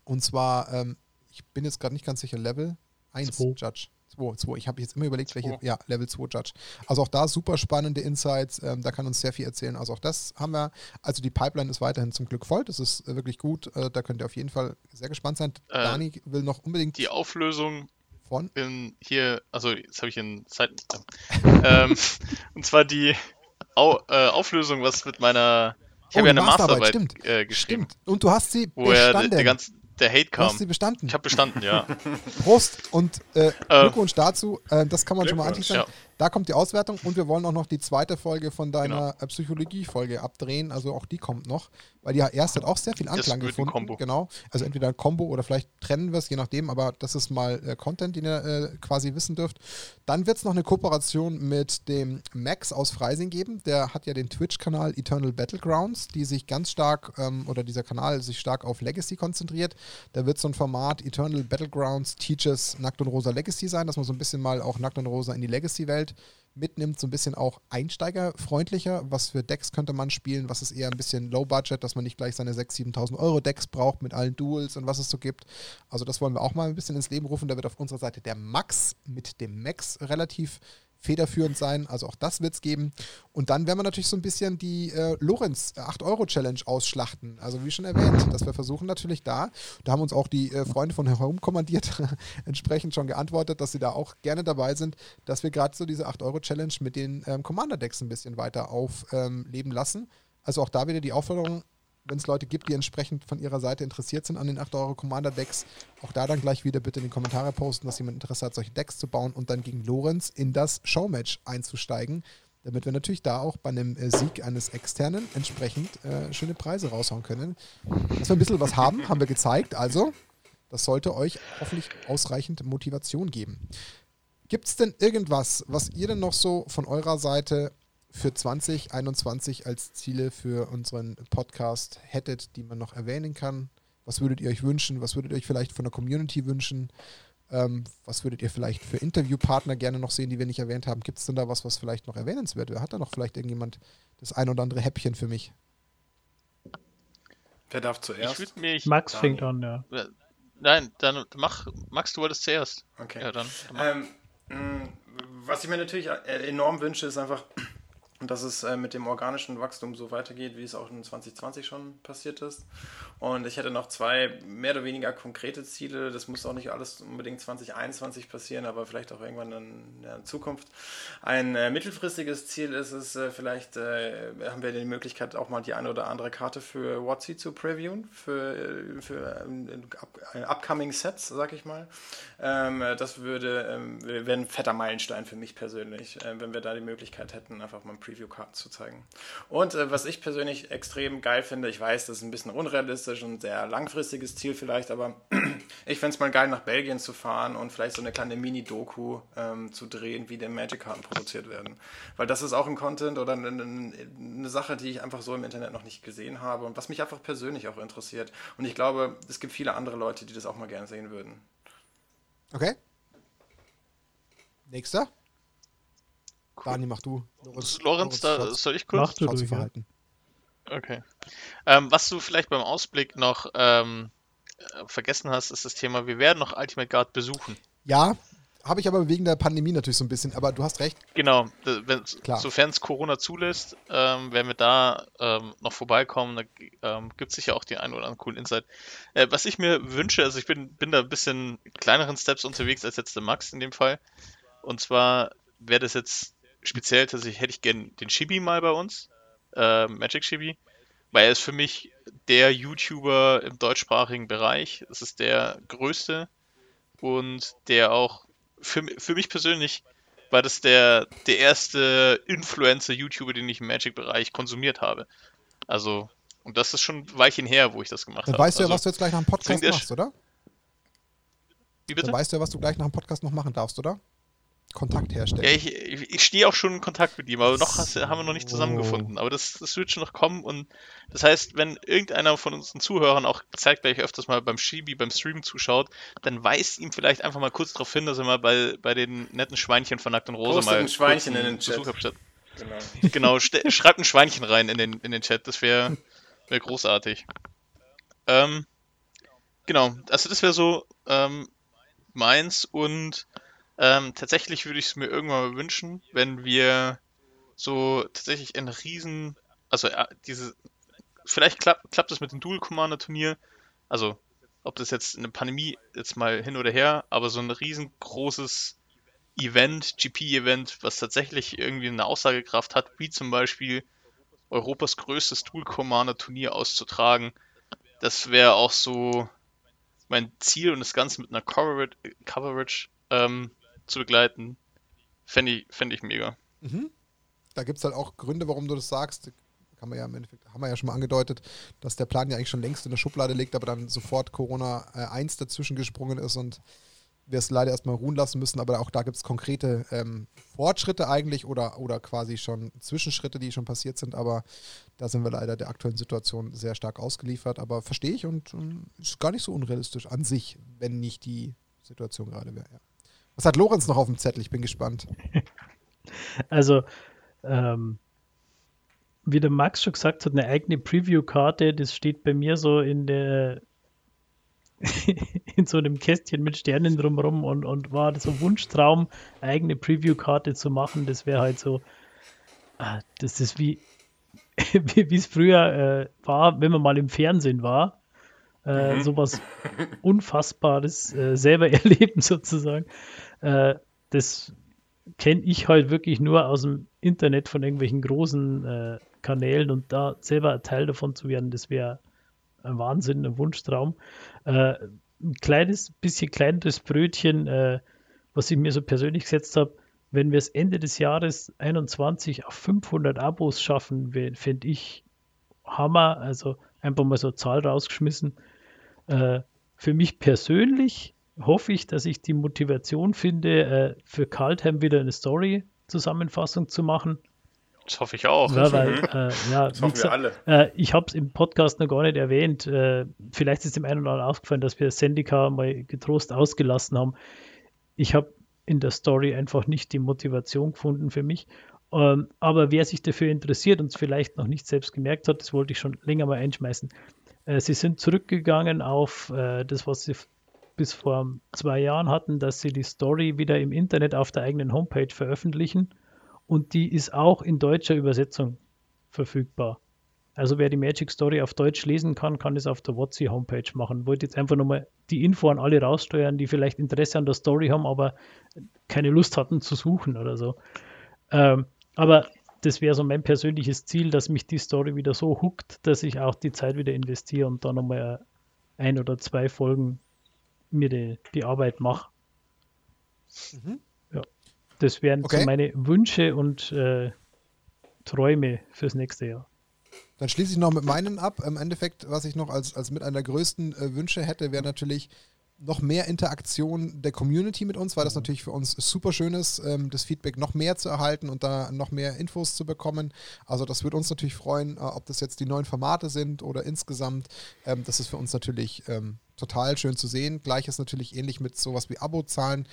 Und zwar, ähm, ich bin jetzt gerade nicht ganz sicher, Level 1 Judge. 2, 2. Ich habe jetzt immer überlegt, welche. Ja, Level 2 Judge. Also auch da super spannende Insights. Ähm, da kann uns sehr viel erzählen. Also auch das haben wir. Also die Pipeline ist weiterhin zum Glück voll. Das ist äh, wirklich gut. Äh, da könnt ihr auf jeden Fall sehr gespannt sein. Äh, Dani will noch unbedingt. Die Auflösung von? In hier, also jetzt habe ich in Zeit. ähm, und zwar die Au, äh, Auflösung, was mit meiner. Ich oh, habe ja eine Masterarbeit, Masterarbeit äh, geschrieben. Stimmt. Und du hast sie wo bestanden. Er, der, ganze, der Hate kam. Du hast sie bestanden. Ich habe bestanden, ja. Prost und äh, Glückwunsch dazu. Äh, das kann man schon mal anteasern. Ja. Da kommt die Auswertung und wir wollen auch noch die zweite Folge von deiner genau. Psychologie-Folge abdrehen. Also auch die kommt noch, weil die erste hat auch sehr viel Anklang das gefunden. Kombo. Genau. Also entweder ein Combo oder vielleicht trennen wir es, je nachdem, aber das ist mal äh, Content, den ihr äh, quasi wissen dürft. Dann wird es noch eine Kooperation mit dem Max aus Freising geben. Der hat ja den Twitch-Kanal Eternal Battlegrounds, die sich ganz stark, ähm, oder dieser Kanal sich stark auf Legacy konzentriert. Da wird so ein Format Eternal Battlegrounds Teaches Nackt und Rosa Legacy sein, dass man so ein bisschen mal auch Nackt und Rosa in die Legacy-Welt mitnimmt, so ein bisschen auch einsteigerfreundlicher. Was für Decks könnte man spielen? Was ist eher ein bisschen Low Budget, dass man nicht gleich seine 6.000, 7.000 Euro Decks braucht mit allen Duels und was es so gibt. Also das wollen wir auch mal ein bisschen ins Leben rufen. Da wird auf unserer Seite der Max mit dem Max relativ federführend sein. Also auch das wird es geben. Und dann werden wir natürlich so ein bisschen die äh, Lorenz 8-Euro-Challenge ausschlachten. Also wie schon erwähnt, dass wir versuchen natürlich da, da haben uns auch die äh, Freunde von herumkommandiert entsprechend schon geantwortet, dass sie da auch gerne dabei sind, dass wir gerade so diese 8-Euro-Challenge mit den ähm, Commander-Decks ein bisschen weiter aufleben ähm, lassen. Also auch da wieder die Aufforderung, wenn es Leute gibt, die entsprechend von ihrer Seite interessiert sind an den 8 Euro Commander Decks, auch da dann gleich wieder bitte in die Kommentare posten, dass jemand Interesse hat, solche Decks zu bauen und dann gegen Lorenz in das Showmatch einzusteigen, damit wir natürlich da auch bei einem äh, Sieg eines Externen entsprechend äh, schöne Preise raushauen können. Dass wir ein bisschen was haben, haben wir gezeigt. Also Das sollte euch hoffentlich ausreichend Motivation geben. Gibt es denn irgendwas, was ihr denn noch so von eurer Seite für 2021 als Ziele für unseren Podcast hättet, die man noch erwähnen kann? Was würdet ihr euch wünschen? Was würdet ihr euch vielleicht von der Community wünschen? Ähm, was würdet ihr vielleicht für Interviewpartner gerne noch sehen, die wir nicht erwähnt haben? Gibt es denn da was, was vielleicht noch erwähnenswert wäre? Hat da noch vielleicht irgendjemand das ein oder andere Häppchen für mich? Wer darf zuerst? Mich, Max dann, fängt an, ja. Nein, dann mach, Max, du wolltest zuerst. Okay. Ja, dann, dann ähm, was ich mir natürlich enorm wünsche, ist einfach, dass es äh, mit dem organischen Wachstum so weitergeht, wie es auch in 2020 schon passiert ist. Und ich hätte noch zwei mehr oder weniger konkrete Ziele. Das muss auch nicht alles unbedingt 2021 passieren, aber vielleicht auch irgendwann in der Zukunft. Ein äh, mittelfristiges Ziel ist es, äh, vielleicht äh, haben wir die Möglichkeit, auch mal die eine oder andere Karte für WotC zu previewen, für, für äh, upcoming Sets, sag ich mal. Ähm, das würde, ähm, wäre ein fetter Meilenstein für mich persönlich, äh, wenn wir da die Möglichkeit hätten, einfach mal ein Preview-Karten zu zeigen. Und äh, was ich persönlich extrem geil finde, ich weiß, das ist ein bisschen unrealistisch und sehr langfristiges Ziel vielleicht, aber ich fände es mal geil, nach Belgien zu fahren und vielleicht so eine kleine Mini-Doku ähm, zu drehen, wie die Magic-Karten produziert werden. Weil das ist auch ein Content oder eine, eine Sache, die ich einfach so im Internet noch nicht gesehen habe und was mich einfach persönlich auch interessiert. Und ich glaube, es gibt viele andere Leute, die das auch mal gerne sehen würden. Okay. Nächster. Cool. Dani, mach du. Lorenz, Lorenz da soll ich kurz? Mach du durch, verhalten. Okay. Ähm, was du vielleicht beim Ausblick noch ähm, äh, vergessen hast, ist das Thema, wir werden noch Ultimate Guard besuchen. Ja, habe ich aber wegen der Pandemie natürlich so ein bisschen, aber du hast recht. Genau, sofern es Corona zulässt, ähm, werden wir da ähm, noch vorbeikommen. Da ähm, gibt es sicher auch die einen oder anderen coolen Insight. Äh, was ich mir wünsche, also ich bin, bin da ein bisschen kleineren Steps unterwegs als jetzt der Max in dem Fall. Und zwar wäre das jetzt speziell tatsächlich hätte ich gern den Shibi mal bei uns, äh, Magic Shibi, weil er ist für mich der YouTuber im deutschsprachigen Bereich. Es ist der größte und der auch für, für mich persönlich war das der, der erste Influencer-YouTuber, den ich im Magic-Bereich konsumiert habe. Also, und das ist schon ein Weilchen her, wo ich das gemacht habe. Weißt du ja, was du jetzt gleich nach dem Podcast machst, oder? Wie bitte? Dann weißt du ja, was du gleich nach dem Podcast noch machen darfst, oder? Kontakt herstellen. Ja, ich, ich, stehe auch schon in Kontakt mit ihm, aber noch hast, haben wir noch nicht zusammengefunden. Aber das, das wird schon noch kommen und das heißt, wenn irgendeiner von unseren Zuhörern auch zeitgleich öfters mal beim Shibi, beim Stream zuschaut, dann weist ihm vielleicht einfach mal kurz darauf hin, dass er mal bei, bei den netten Schweinchen von Nackt und Rose Post mal ein Schweinchen in den Chat. Genau, genau schreibt ein Schweinchen rein in den, in den Chat, das wäre wär großartig. Ähm, genau, also das wäre so ähm, meins und ähm, tatsächlich würde ich es mir irgendwann mal wünschen, wenn wir so tatsächlich ein riesen, also äh, diese, vielleicht klappt, klappt das mit dem Dual Commander Turnier, also ob das jetzt eine Pandemie jetzt mal hin oder her, aber so ein riesengroßes Event, GP-Event, was tatsächlich irgendwie eine Aussagekraft hat, wie zum Beispiel Europas größtes Dual Commander Turnier auszutragen. Das wäre auch so mein Ziel und das Ganze mit einer Coverage, Coverage ähm, zu begleiten, fände ich, fänd ich mega. Mhm. Da gibt es halt auch Gründe, warum du das sagst. Kann man ja im Endeffekt, haben wir ja schon mal angedeutet, dass der Plan ja eigentlich schon längst in der Schublade liegt, aber dann sofort Corona äh, 1 dazwischen gesprungen ist und wir es leider erstmal ruhen lassen müssen, aber auch da gibt es konkrete ähm, Fortschritte eigentlich oder, oder quasi schon Zwischenschritte, die schon passiert sind, aber da sind wir leider der aktuellen Situation sehr stark ausgeliefert, aber verstehe ich und, und ist gar nicht so unrealistisch an sich, wenn nicht die Situation gerade wäre. Ja. Was hat Lorenz noch auf dem Zettel? Ich bin gespannt. Also, ähm, wie der Max schon gesagt hat, eine eigene Preview-Karte, das steht bei mir so in der in so einem Kästchen mit Sternen drumherum und, und war so ein Wunschtraum, eigene Preview-Karte zu machen. Das wäre halt so, ah, das ist wie wie es früher äh, war, wenn man mal im Fernsehen war äh, mhm. sowas Unfassbares äh, selber erleben sozusagen. Äh, das kenne ich halt wirklich nur aus dem Internet von irgendwelchen großen äh, Kanälen und da selber ein Teil davon zu werden, das wäre ein Wahnsinn, ein Wunschtraum. Äh, ein kleines, bisschen kleineres Brötchen, äh, was ich mir so persönlich gesetzt habe, wenn wir es Ende des Jahres 21 auf 500 Abos schaffen, fände ich Hammer. Also einfach mal so eine Zahl rausgeschmissen. Äh, für mich persönlich hoffe ich, dass ich die Motivation finde, äh, für Kaltheim wieder eine Story-Zusammenfassung zu machen. Das hoffe ich auch. Ja, weil, äh, ja, das hoffen wir alle. Äh, ich habe es im Podcast noch gar nicht erwähnt. Äh, vielleicht ist dem einen oder anderen aufgefallen, dass wir Sendika mal getrost ausgelassen haben. Ich habe in der Story einfach nicht die Motivation gefunden für mich. Ähm, aber wer sich dafür interessiert und es vielleicht noch nicht selbst gemerkt hat, das wollte ich schon länger mal einschmeißen. Äh, sie sind zurückgegangen auf äh, das, was sie bis vor zwei Jahren hatten, dass sie die Story wieder im Internet auf der eigenen Homepage veröffentlichen. Und die ist auch in deutscher Übersetzung verfügbar. Also wer die Magic Story auf Deutsch lesen kann, kann es auf der WotC Homepage machen. Wollte jetzt einfach nochmal die Info an alle raussteuern, die vielleicht Interesse an der Story haben, aber keine Lust hatten zu suchen oder so. Ähm, aber das wäre so mein persönliches Ziel, dass mich die Story wieder so huckt, dass ich auch die Zeit wieder investiere und dann nochmal ein oder zwei Folgen mir die, die Arbeit mache. Mhm. Ja. Das wären okay. so meine Wünsche und äh, Träume fürs nächste Jahr. Dann schließe ich noch mit meinen ab. Im Endeffekt, was ich noch als, als mit einer größten äh, Wünsche hätte, wäre natürlich noch mehr Interaktion der Community mit uns, weil das natürlich für uns super schön ist, ähm, das Feedback noch mehr zu erhalten und da noch mehr Infos zu bekommen. Also das würde uns natürlich freuen, äh, ob das jetzt die neuen Formate sind oder insgesamt. Ähm, das ist für uns natürlich ähm, total schön zu sehen. Gleiches natürlich ähnlich mit sowas wie Abozahlen.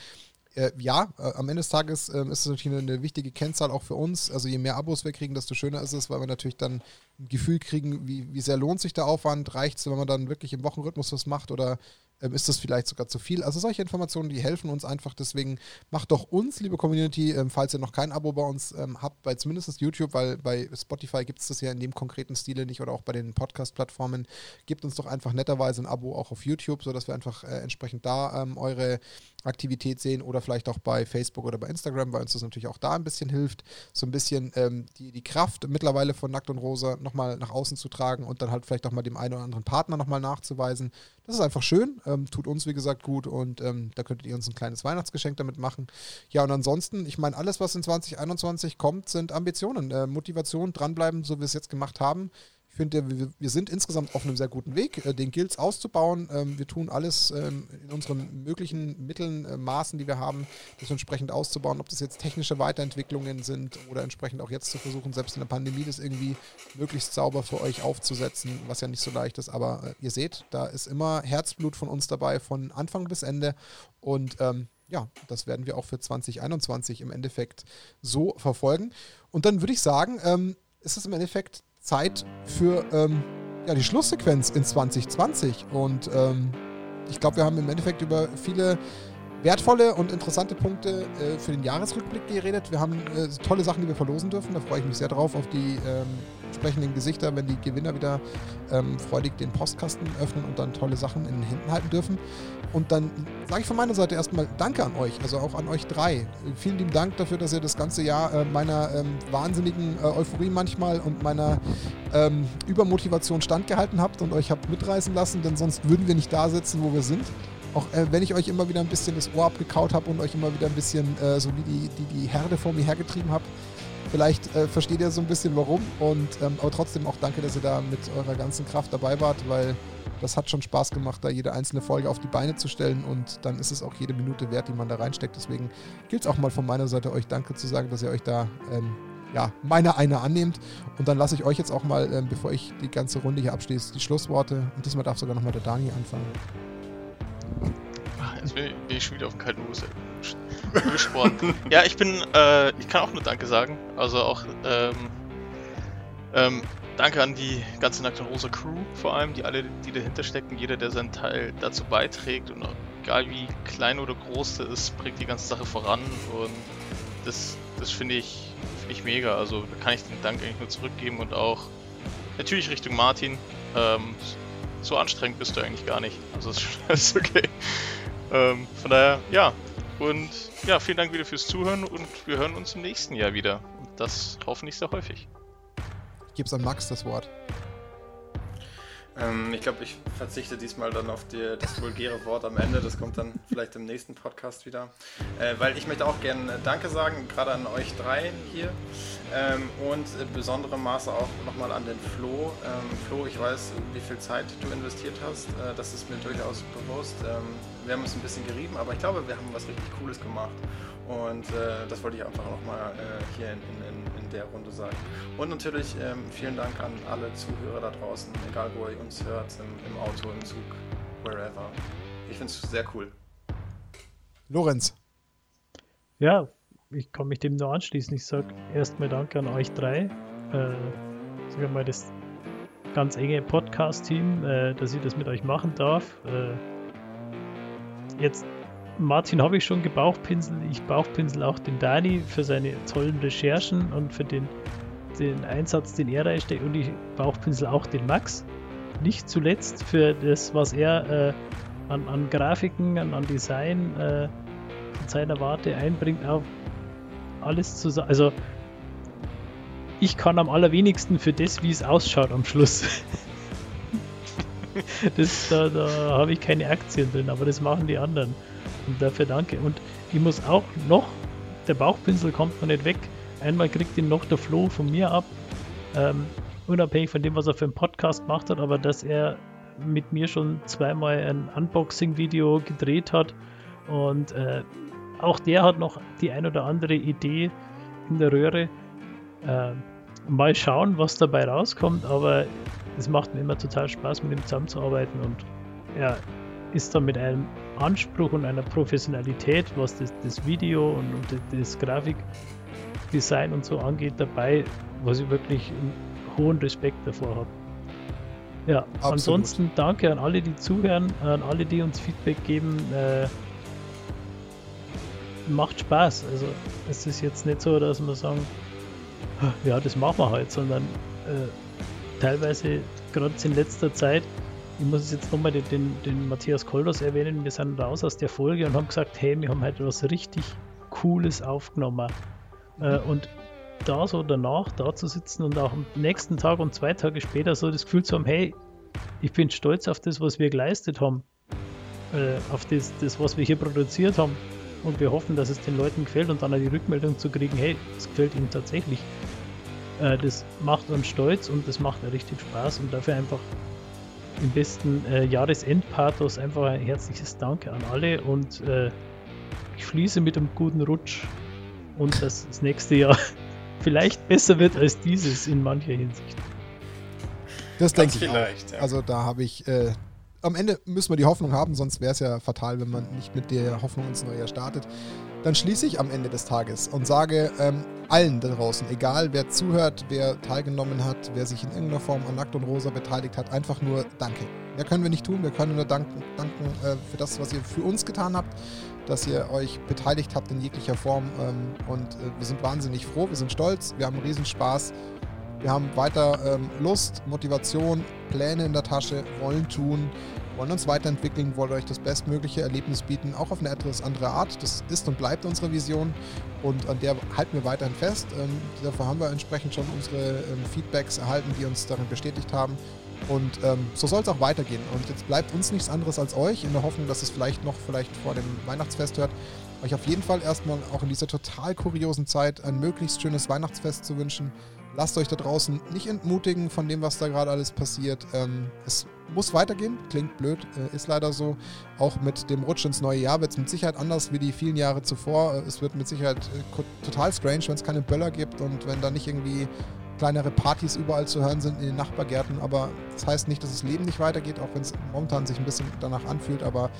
Äh, ja, äh, am Ende des Tages ist es natürlich eine, wichtige Kennzahl auch für uns. Also je mehr Abos wir kriegen, desto schöner ist es, weil wir natürlich dann ein Gefühl kriegen, wie, wie sehr lohnt sich der Aufwand. Reicht es, wenn man dann wirklich im Wochenrhythmus was macht oder ist das vielleicht sogar zu viel? Also solche Informationen, die helfen uns einfach. Deswegen macht doch uns, liebe Community, ähm, falls ihr noch kein Abo bei uns ähm, habt, bei zumindest YouTube, weil bei Spotify gibt es das ja in dem konkreten Stile nicht oder auch bei den Podcast-Plattformen, gebt uns doch einfach netterweise ein Abo auch auf YouTube, sodass wir einfach äh, entsprechend da ähm, eure Aktivität sehen oder vielleicht auch bei Facebook oder bei Instagram, weil uns das natürlich auch da ein bisschen hilft, so ein bisschen ähm, die, die Kraft mittlerweile von Nackt und Rosa nochmal nach außen zu tragen und dann halt vielleicht auch mal dem einen oder anderen Partner nochmal nachzuweisen. Das ist einfach schön, ähm, tut uns wie gesagt gut und ähm, da könntet ihr uns ein kleines Weihnachtsgeschenk damit machen. Ja, und ansonsten, ich meine, alles, was in 2021 kommt, sind Ambitionen, äh, Motivation, dranbleiben, so wie wir es jetzt gemacht haben finde, wir, sind insgesamt auf einem sehr guten Weg. Äh, den gilt auszubauen. Ähm, wir tun alles ähm, in unseren möglichen Mitteln, äh, Maßen, die wir haben, das entsprechend auszubauen. Ob das jetzt technische Weiterentwicklungen sind oder entsprechend auch jetzt zu versuchen, selbst in der Pandemie das irgendwie möglichst sauber für euch aufzusetzen, was ja nicht so leicht ist. Aber äh, ihr seht, da ist immer Herzblut von uns dabei, von Anfang bis Ende. Und ähm, ja, das werden wir auch für 2021 im Endeffekt so verfolgen. Und dann würde ich sagen, ähm, ist es im Endeffekt Zeit für ähm, ja, die Schlusssequenz in 2020. Und ähm, ich glaube, wir haben im Endeffekt über viele wertvolle und interessante Punkte äh, für den Jahresrückblick geredet. Wir haben äh, tolle Sachen, die wir verlosen dürfen. Da freue ich mich sehr drauf auf die ähm, entsprechenden Gesichter, wenn die Gewinner wieder ähm, freudig den Postkasten öffnen und dann tolle Sachen in den Händen halten dürfen. Und dann sage ich von meiner Seite erstmal Danke an euch, also auch an euch drei. Vielen lieben Dank dafür, dass ihr das ganze Jahr äh, meiner ähm, wahnsinnigen äh, Euphorie manchmal und meiner ähm, Übermotivation standgehalten habt und euch habt mitreißen lassen, denn sonst würden wir nicht da sitzen, wo wir sind. Auch äh, wenn ich euch immer wieder ein bisschen das Ohr abgekaut habe und euch immer wieder ein bisschen äh, so wie die, die, die Herde vor mir hergetrieben habe, Vielleicht äh, versteht ihr so ein bisschen warum. Und ähm, aber trotzdem auch danke, dass ihr da mit eurer ganzen Kraft dabei wart, weil das hat schon Spaß gemacht, da jede einzelne Folge auf die Beine zu stellen und dann ist es auch jede Minute wert, die man da reinsteckt. Deswegen gilt es auch mal von meiner Seite, euch Danke zu sagen, dass ihr euch da ähm, ja, meine eine annehmt. Und dann lasse ich euch jetzt auch mal, ähm, bevor ich die ganze Runde hier abschließe, die Schlussworte. Und diesmal darf sogar nochmal der Dani anfangen. Jetzt bin ich schon wieder auf dem kalten Fuß ja, ich bin, äh, ich kann auch nur Danke sagen. Also auch, ähm, ähm, Danke an die ganze Nackte Rosa Crew vor allem, die alle, die dahinter stecken, jeder, der seinen Teil dazu beiträgt und egal wie klein oder groß der ist, bringt die ganze Sache voran und das, das finde ich, find ich mega. Also da kann ich den Dank eigentlich nur zurückgeben und auch natürlich Richtung Martin. Ähm, so anstrengend bist du eigentlich gar nicht. Also das ist okay. Ähm, von daher, ja. Und ja, vielen Dank wieder fürs Zuhören und wir hören uns im nächsten Jahr wieder. Und das hoffentlich sehr häufig. Ich gebe es an Max das Wort. Ähm, ich glaube, ich verzichte diesmal dann auf die, das vulgäre Wort am Ende. Das kommt dann vielleicht im nächsten Podcast wieder. Äh, weil ich möchte auch gerne Danke sagen, gerade an euch drei hier. Ähm, und in besonderem Maße auch nochmal an den Flo. Ähm, Flo, ich weiß, wie viel Zeit du investiert hast. Äh, das ist mir durchaus bewusst. Ähm, wir haben uns ein bisschen gerieben, aber ich glaube, wir haben was richtig Cooles gemacht. Und äh, das wollte ich einfach nochmal äh, hier in, in, in, der Runde sagen. Und natürlich ähm, vielen Dank an alle Zuhörer da draußen, egal wo ihr uns hört, im, im Auto, im Zug, wherever. Ich finde es sehr cool. Lorenz. Ja, ich kann mich dem nur anschließen. Ich sage erstmal Danke an euch drei. Äh, sogar mal das ganz enge Podcast-Team, äh, dass ich das mit euch machen darf. Äh, jetzt, Martin habe ich schon gebauchpinselt. Ich bauchpinsel auch den Dani für seine tollen Recherchen und für den, den Einsatz, den er da steckt. Und ich bauchpinsel auch den Max. Nicht zuletzt für das, was er äh, an, an, Grafiken, an, an Design äh, von seiner Warte einbringt, auch alles zusammen. Also, ich kann am allerwenigsten für das, wie es ausschaut am Schluss. das, da, da habe ich keine Aktien drin, aber das machen die anderen. Und dafür danke. Und ich muss auch noch, der Bauchpinsel kommt noch nicht weg. Einmal kriegt ihn noch der Flo von mir ab. Ähm, unabhängig von dem, was er für einen Podcast gemacht hat, aber dass er mit mir schon zweimal ein Unboxing-Video gedreht hat und äh, auch der hat noch die ein oder andere Idee in der Röhre. Äh, mal schauen, was dabei rauskommt, aber es macht mir immer total Spaß, mit ihm zusammenzuarbeiten und er ist da mit einem Anspruch und einer Professionalität, was das, das Video und, und das Grafikdesign und so angeht, dabei, was ich wirklich einen hohen Respekt davor habe. Ja, Absolut. ansonsten danke an alle, die zuhören, an alle, die uns Feedback geben. Äh, macht Spaß. Also es ist jetzt nicht so, dass wir sagen, ja, das machen wir halt, sondern äh, teilweise, gerade in letzter Zeit, ich muss jetzt nochmal den, den, den Matthias Koldos erwähnen, wir sind raus aus der Folge und haben gesagt, hey, wir haben heute was richtig Cooles aufgenommen. Äh, und da so danach da zu sitzen und auch am nächsten Tag und zwei Tage später so das Gefühl zu haben, hey, ich bin stolz auf das, was wir geleistet haben, äh, auf das, das, was wir hier produziert haben und wir hoffen, dass es den Leuten gefällt und dann auch die Rückmeldung zu kriegen, hey, es gefällt ihnen tatsächlich. Äh, das macht uns stolz und das macht richtig Spaß und dafür einfach im besten äh, Jahresendpathos einfach ein herzliches Danke an alle und äh, ich schließe mit einem guten Rutsch und dass das nächste Jahr vielleicht besser wird als dieses in mancher Hinsicht. Das denke ich vielleicht. Ja. Also da habe ich äh, am Ende müssen wir die Hoffnung haben, sonst wäre es ja fatal, wenn man nicht mit der Hoffnung ins neue Jahr startet. Dann schließe ich am Ende des Tages und sage ähm, allen da draußen, egal wer zuhört, wer teilgenommen hat, wer sich in irgendeiner Form an Nackt und Rosa beteiligt hat, einfach nur Danke. Mehr können wir nicht tun, wir können nur danken, danken äh, für das, was ihr für uns getan habt, dass ihr euch beteiligt habt in jeglicher Form ähm, und äh, wir sind wahnsinnig froh, wir sind stolz, wir haben riesen Spaß. Wir haben weiter ähm, Lust, Motivation, Pläne in der Tasche, wollen tun, wollen uns weiterentwickeln, wollen euch das bestmögliche Erlebnis bieten, auch auf eine etwas andere Art. Das ist und bleibt unsere Vision und an der halten wir weiterhin fest. Ähm, dafür haben wir entsprechend schon unsere ähm, Feedbacks erhalten, die uns darin bestätigt haben. Und ähm, so soll es auch weitergehen. Und jetzt bleibt uns nichts anderes als euch, in der Hoffnung, dass es vielleicht noch vielleicht vor dem Weihnachtsfest hört, euch auf jeden Fall erstmal auch in dieser total kuriosen Zeit ein möglichst schönes Weihnachtsfest zu wünschen. Lasst euch da draußen nicht entmutigen von dem, was da gerade alles passiert. Ähm, es muss weitergehen, klingt blöd, äh, ist leider so. Auch mit dem Rutsch ins neue Jahr wird es mit Sicherheit anders wie die vielen Jahre zuvor. Äh, es wird mit Sicherheit äh, total strange, wenn es keine Böller gibt und wenn da nicht irgendwie kleinere Partys überall zu hören sind in den Nachbargärten. Aber das heißt nicht, dass das Leben nicht weitergeht, auch wenn es momentan sich ein bisschen danach anfühlt. Aber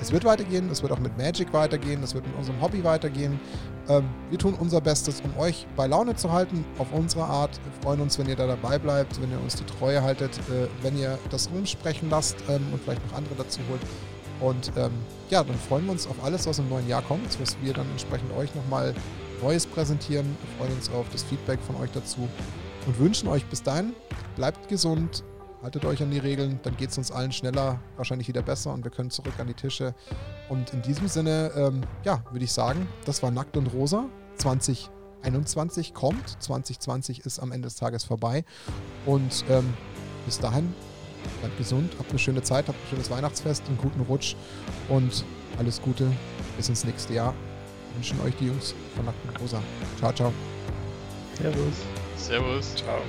es wird weitergehen, es wird auch mit Magic weitergehen, es wird mit unserem Hobby weitergehen. Ähm, wir tun unser Bestes, um euch bei Laune zu halten, auf unsere Art. Wir freuen uns, wenn ihr da dabei bleibt, wenn ihr uns die Treue haltet, äh, wenn ihr das rumsprechen lasst ähm, und vielleicht noch andere dazu holt. Und ähm, ja, dann freuen wir uns auf alles, was im neuen Jahr kommt, was wir dann entsprechend euch nochmal Neues präsentieren. Wir freuen uns auf das Feedback von euch dazu und wünschen euch bis dahin, bleibt gesund, haltet euch an die Regeln, dann geht es uns allen schneller, wahrscheinlich wieder besser und wir können zurück an die Tische. Und in diesem Sinne, ähm, ja, würde ich sagen, das war Nackt und Rosa. 2021 kommt, 2020 ist am Ende des Tages vorbei. Und ähm, bis dahin, bleibt gesund, habt eine schöne Zeit, habt ein schönes Weihnachtsfest, einen guten Rutsch und alles Gute bis ins nächste Jahr. Wünschen euch die Jungs von Nackt und Rosa. Ciao, ciao. Servus. Servus. Ciao.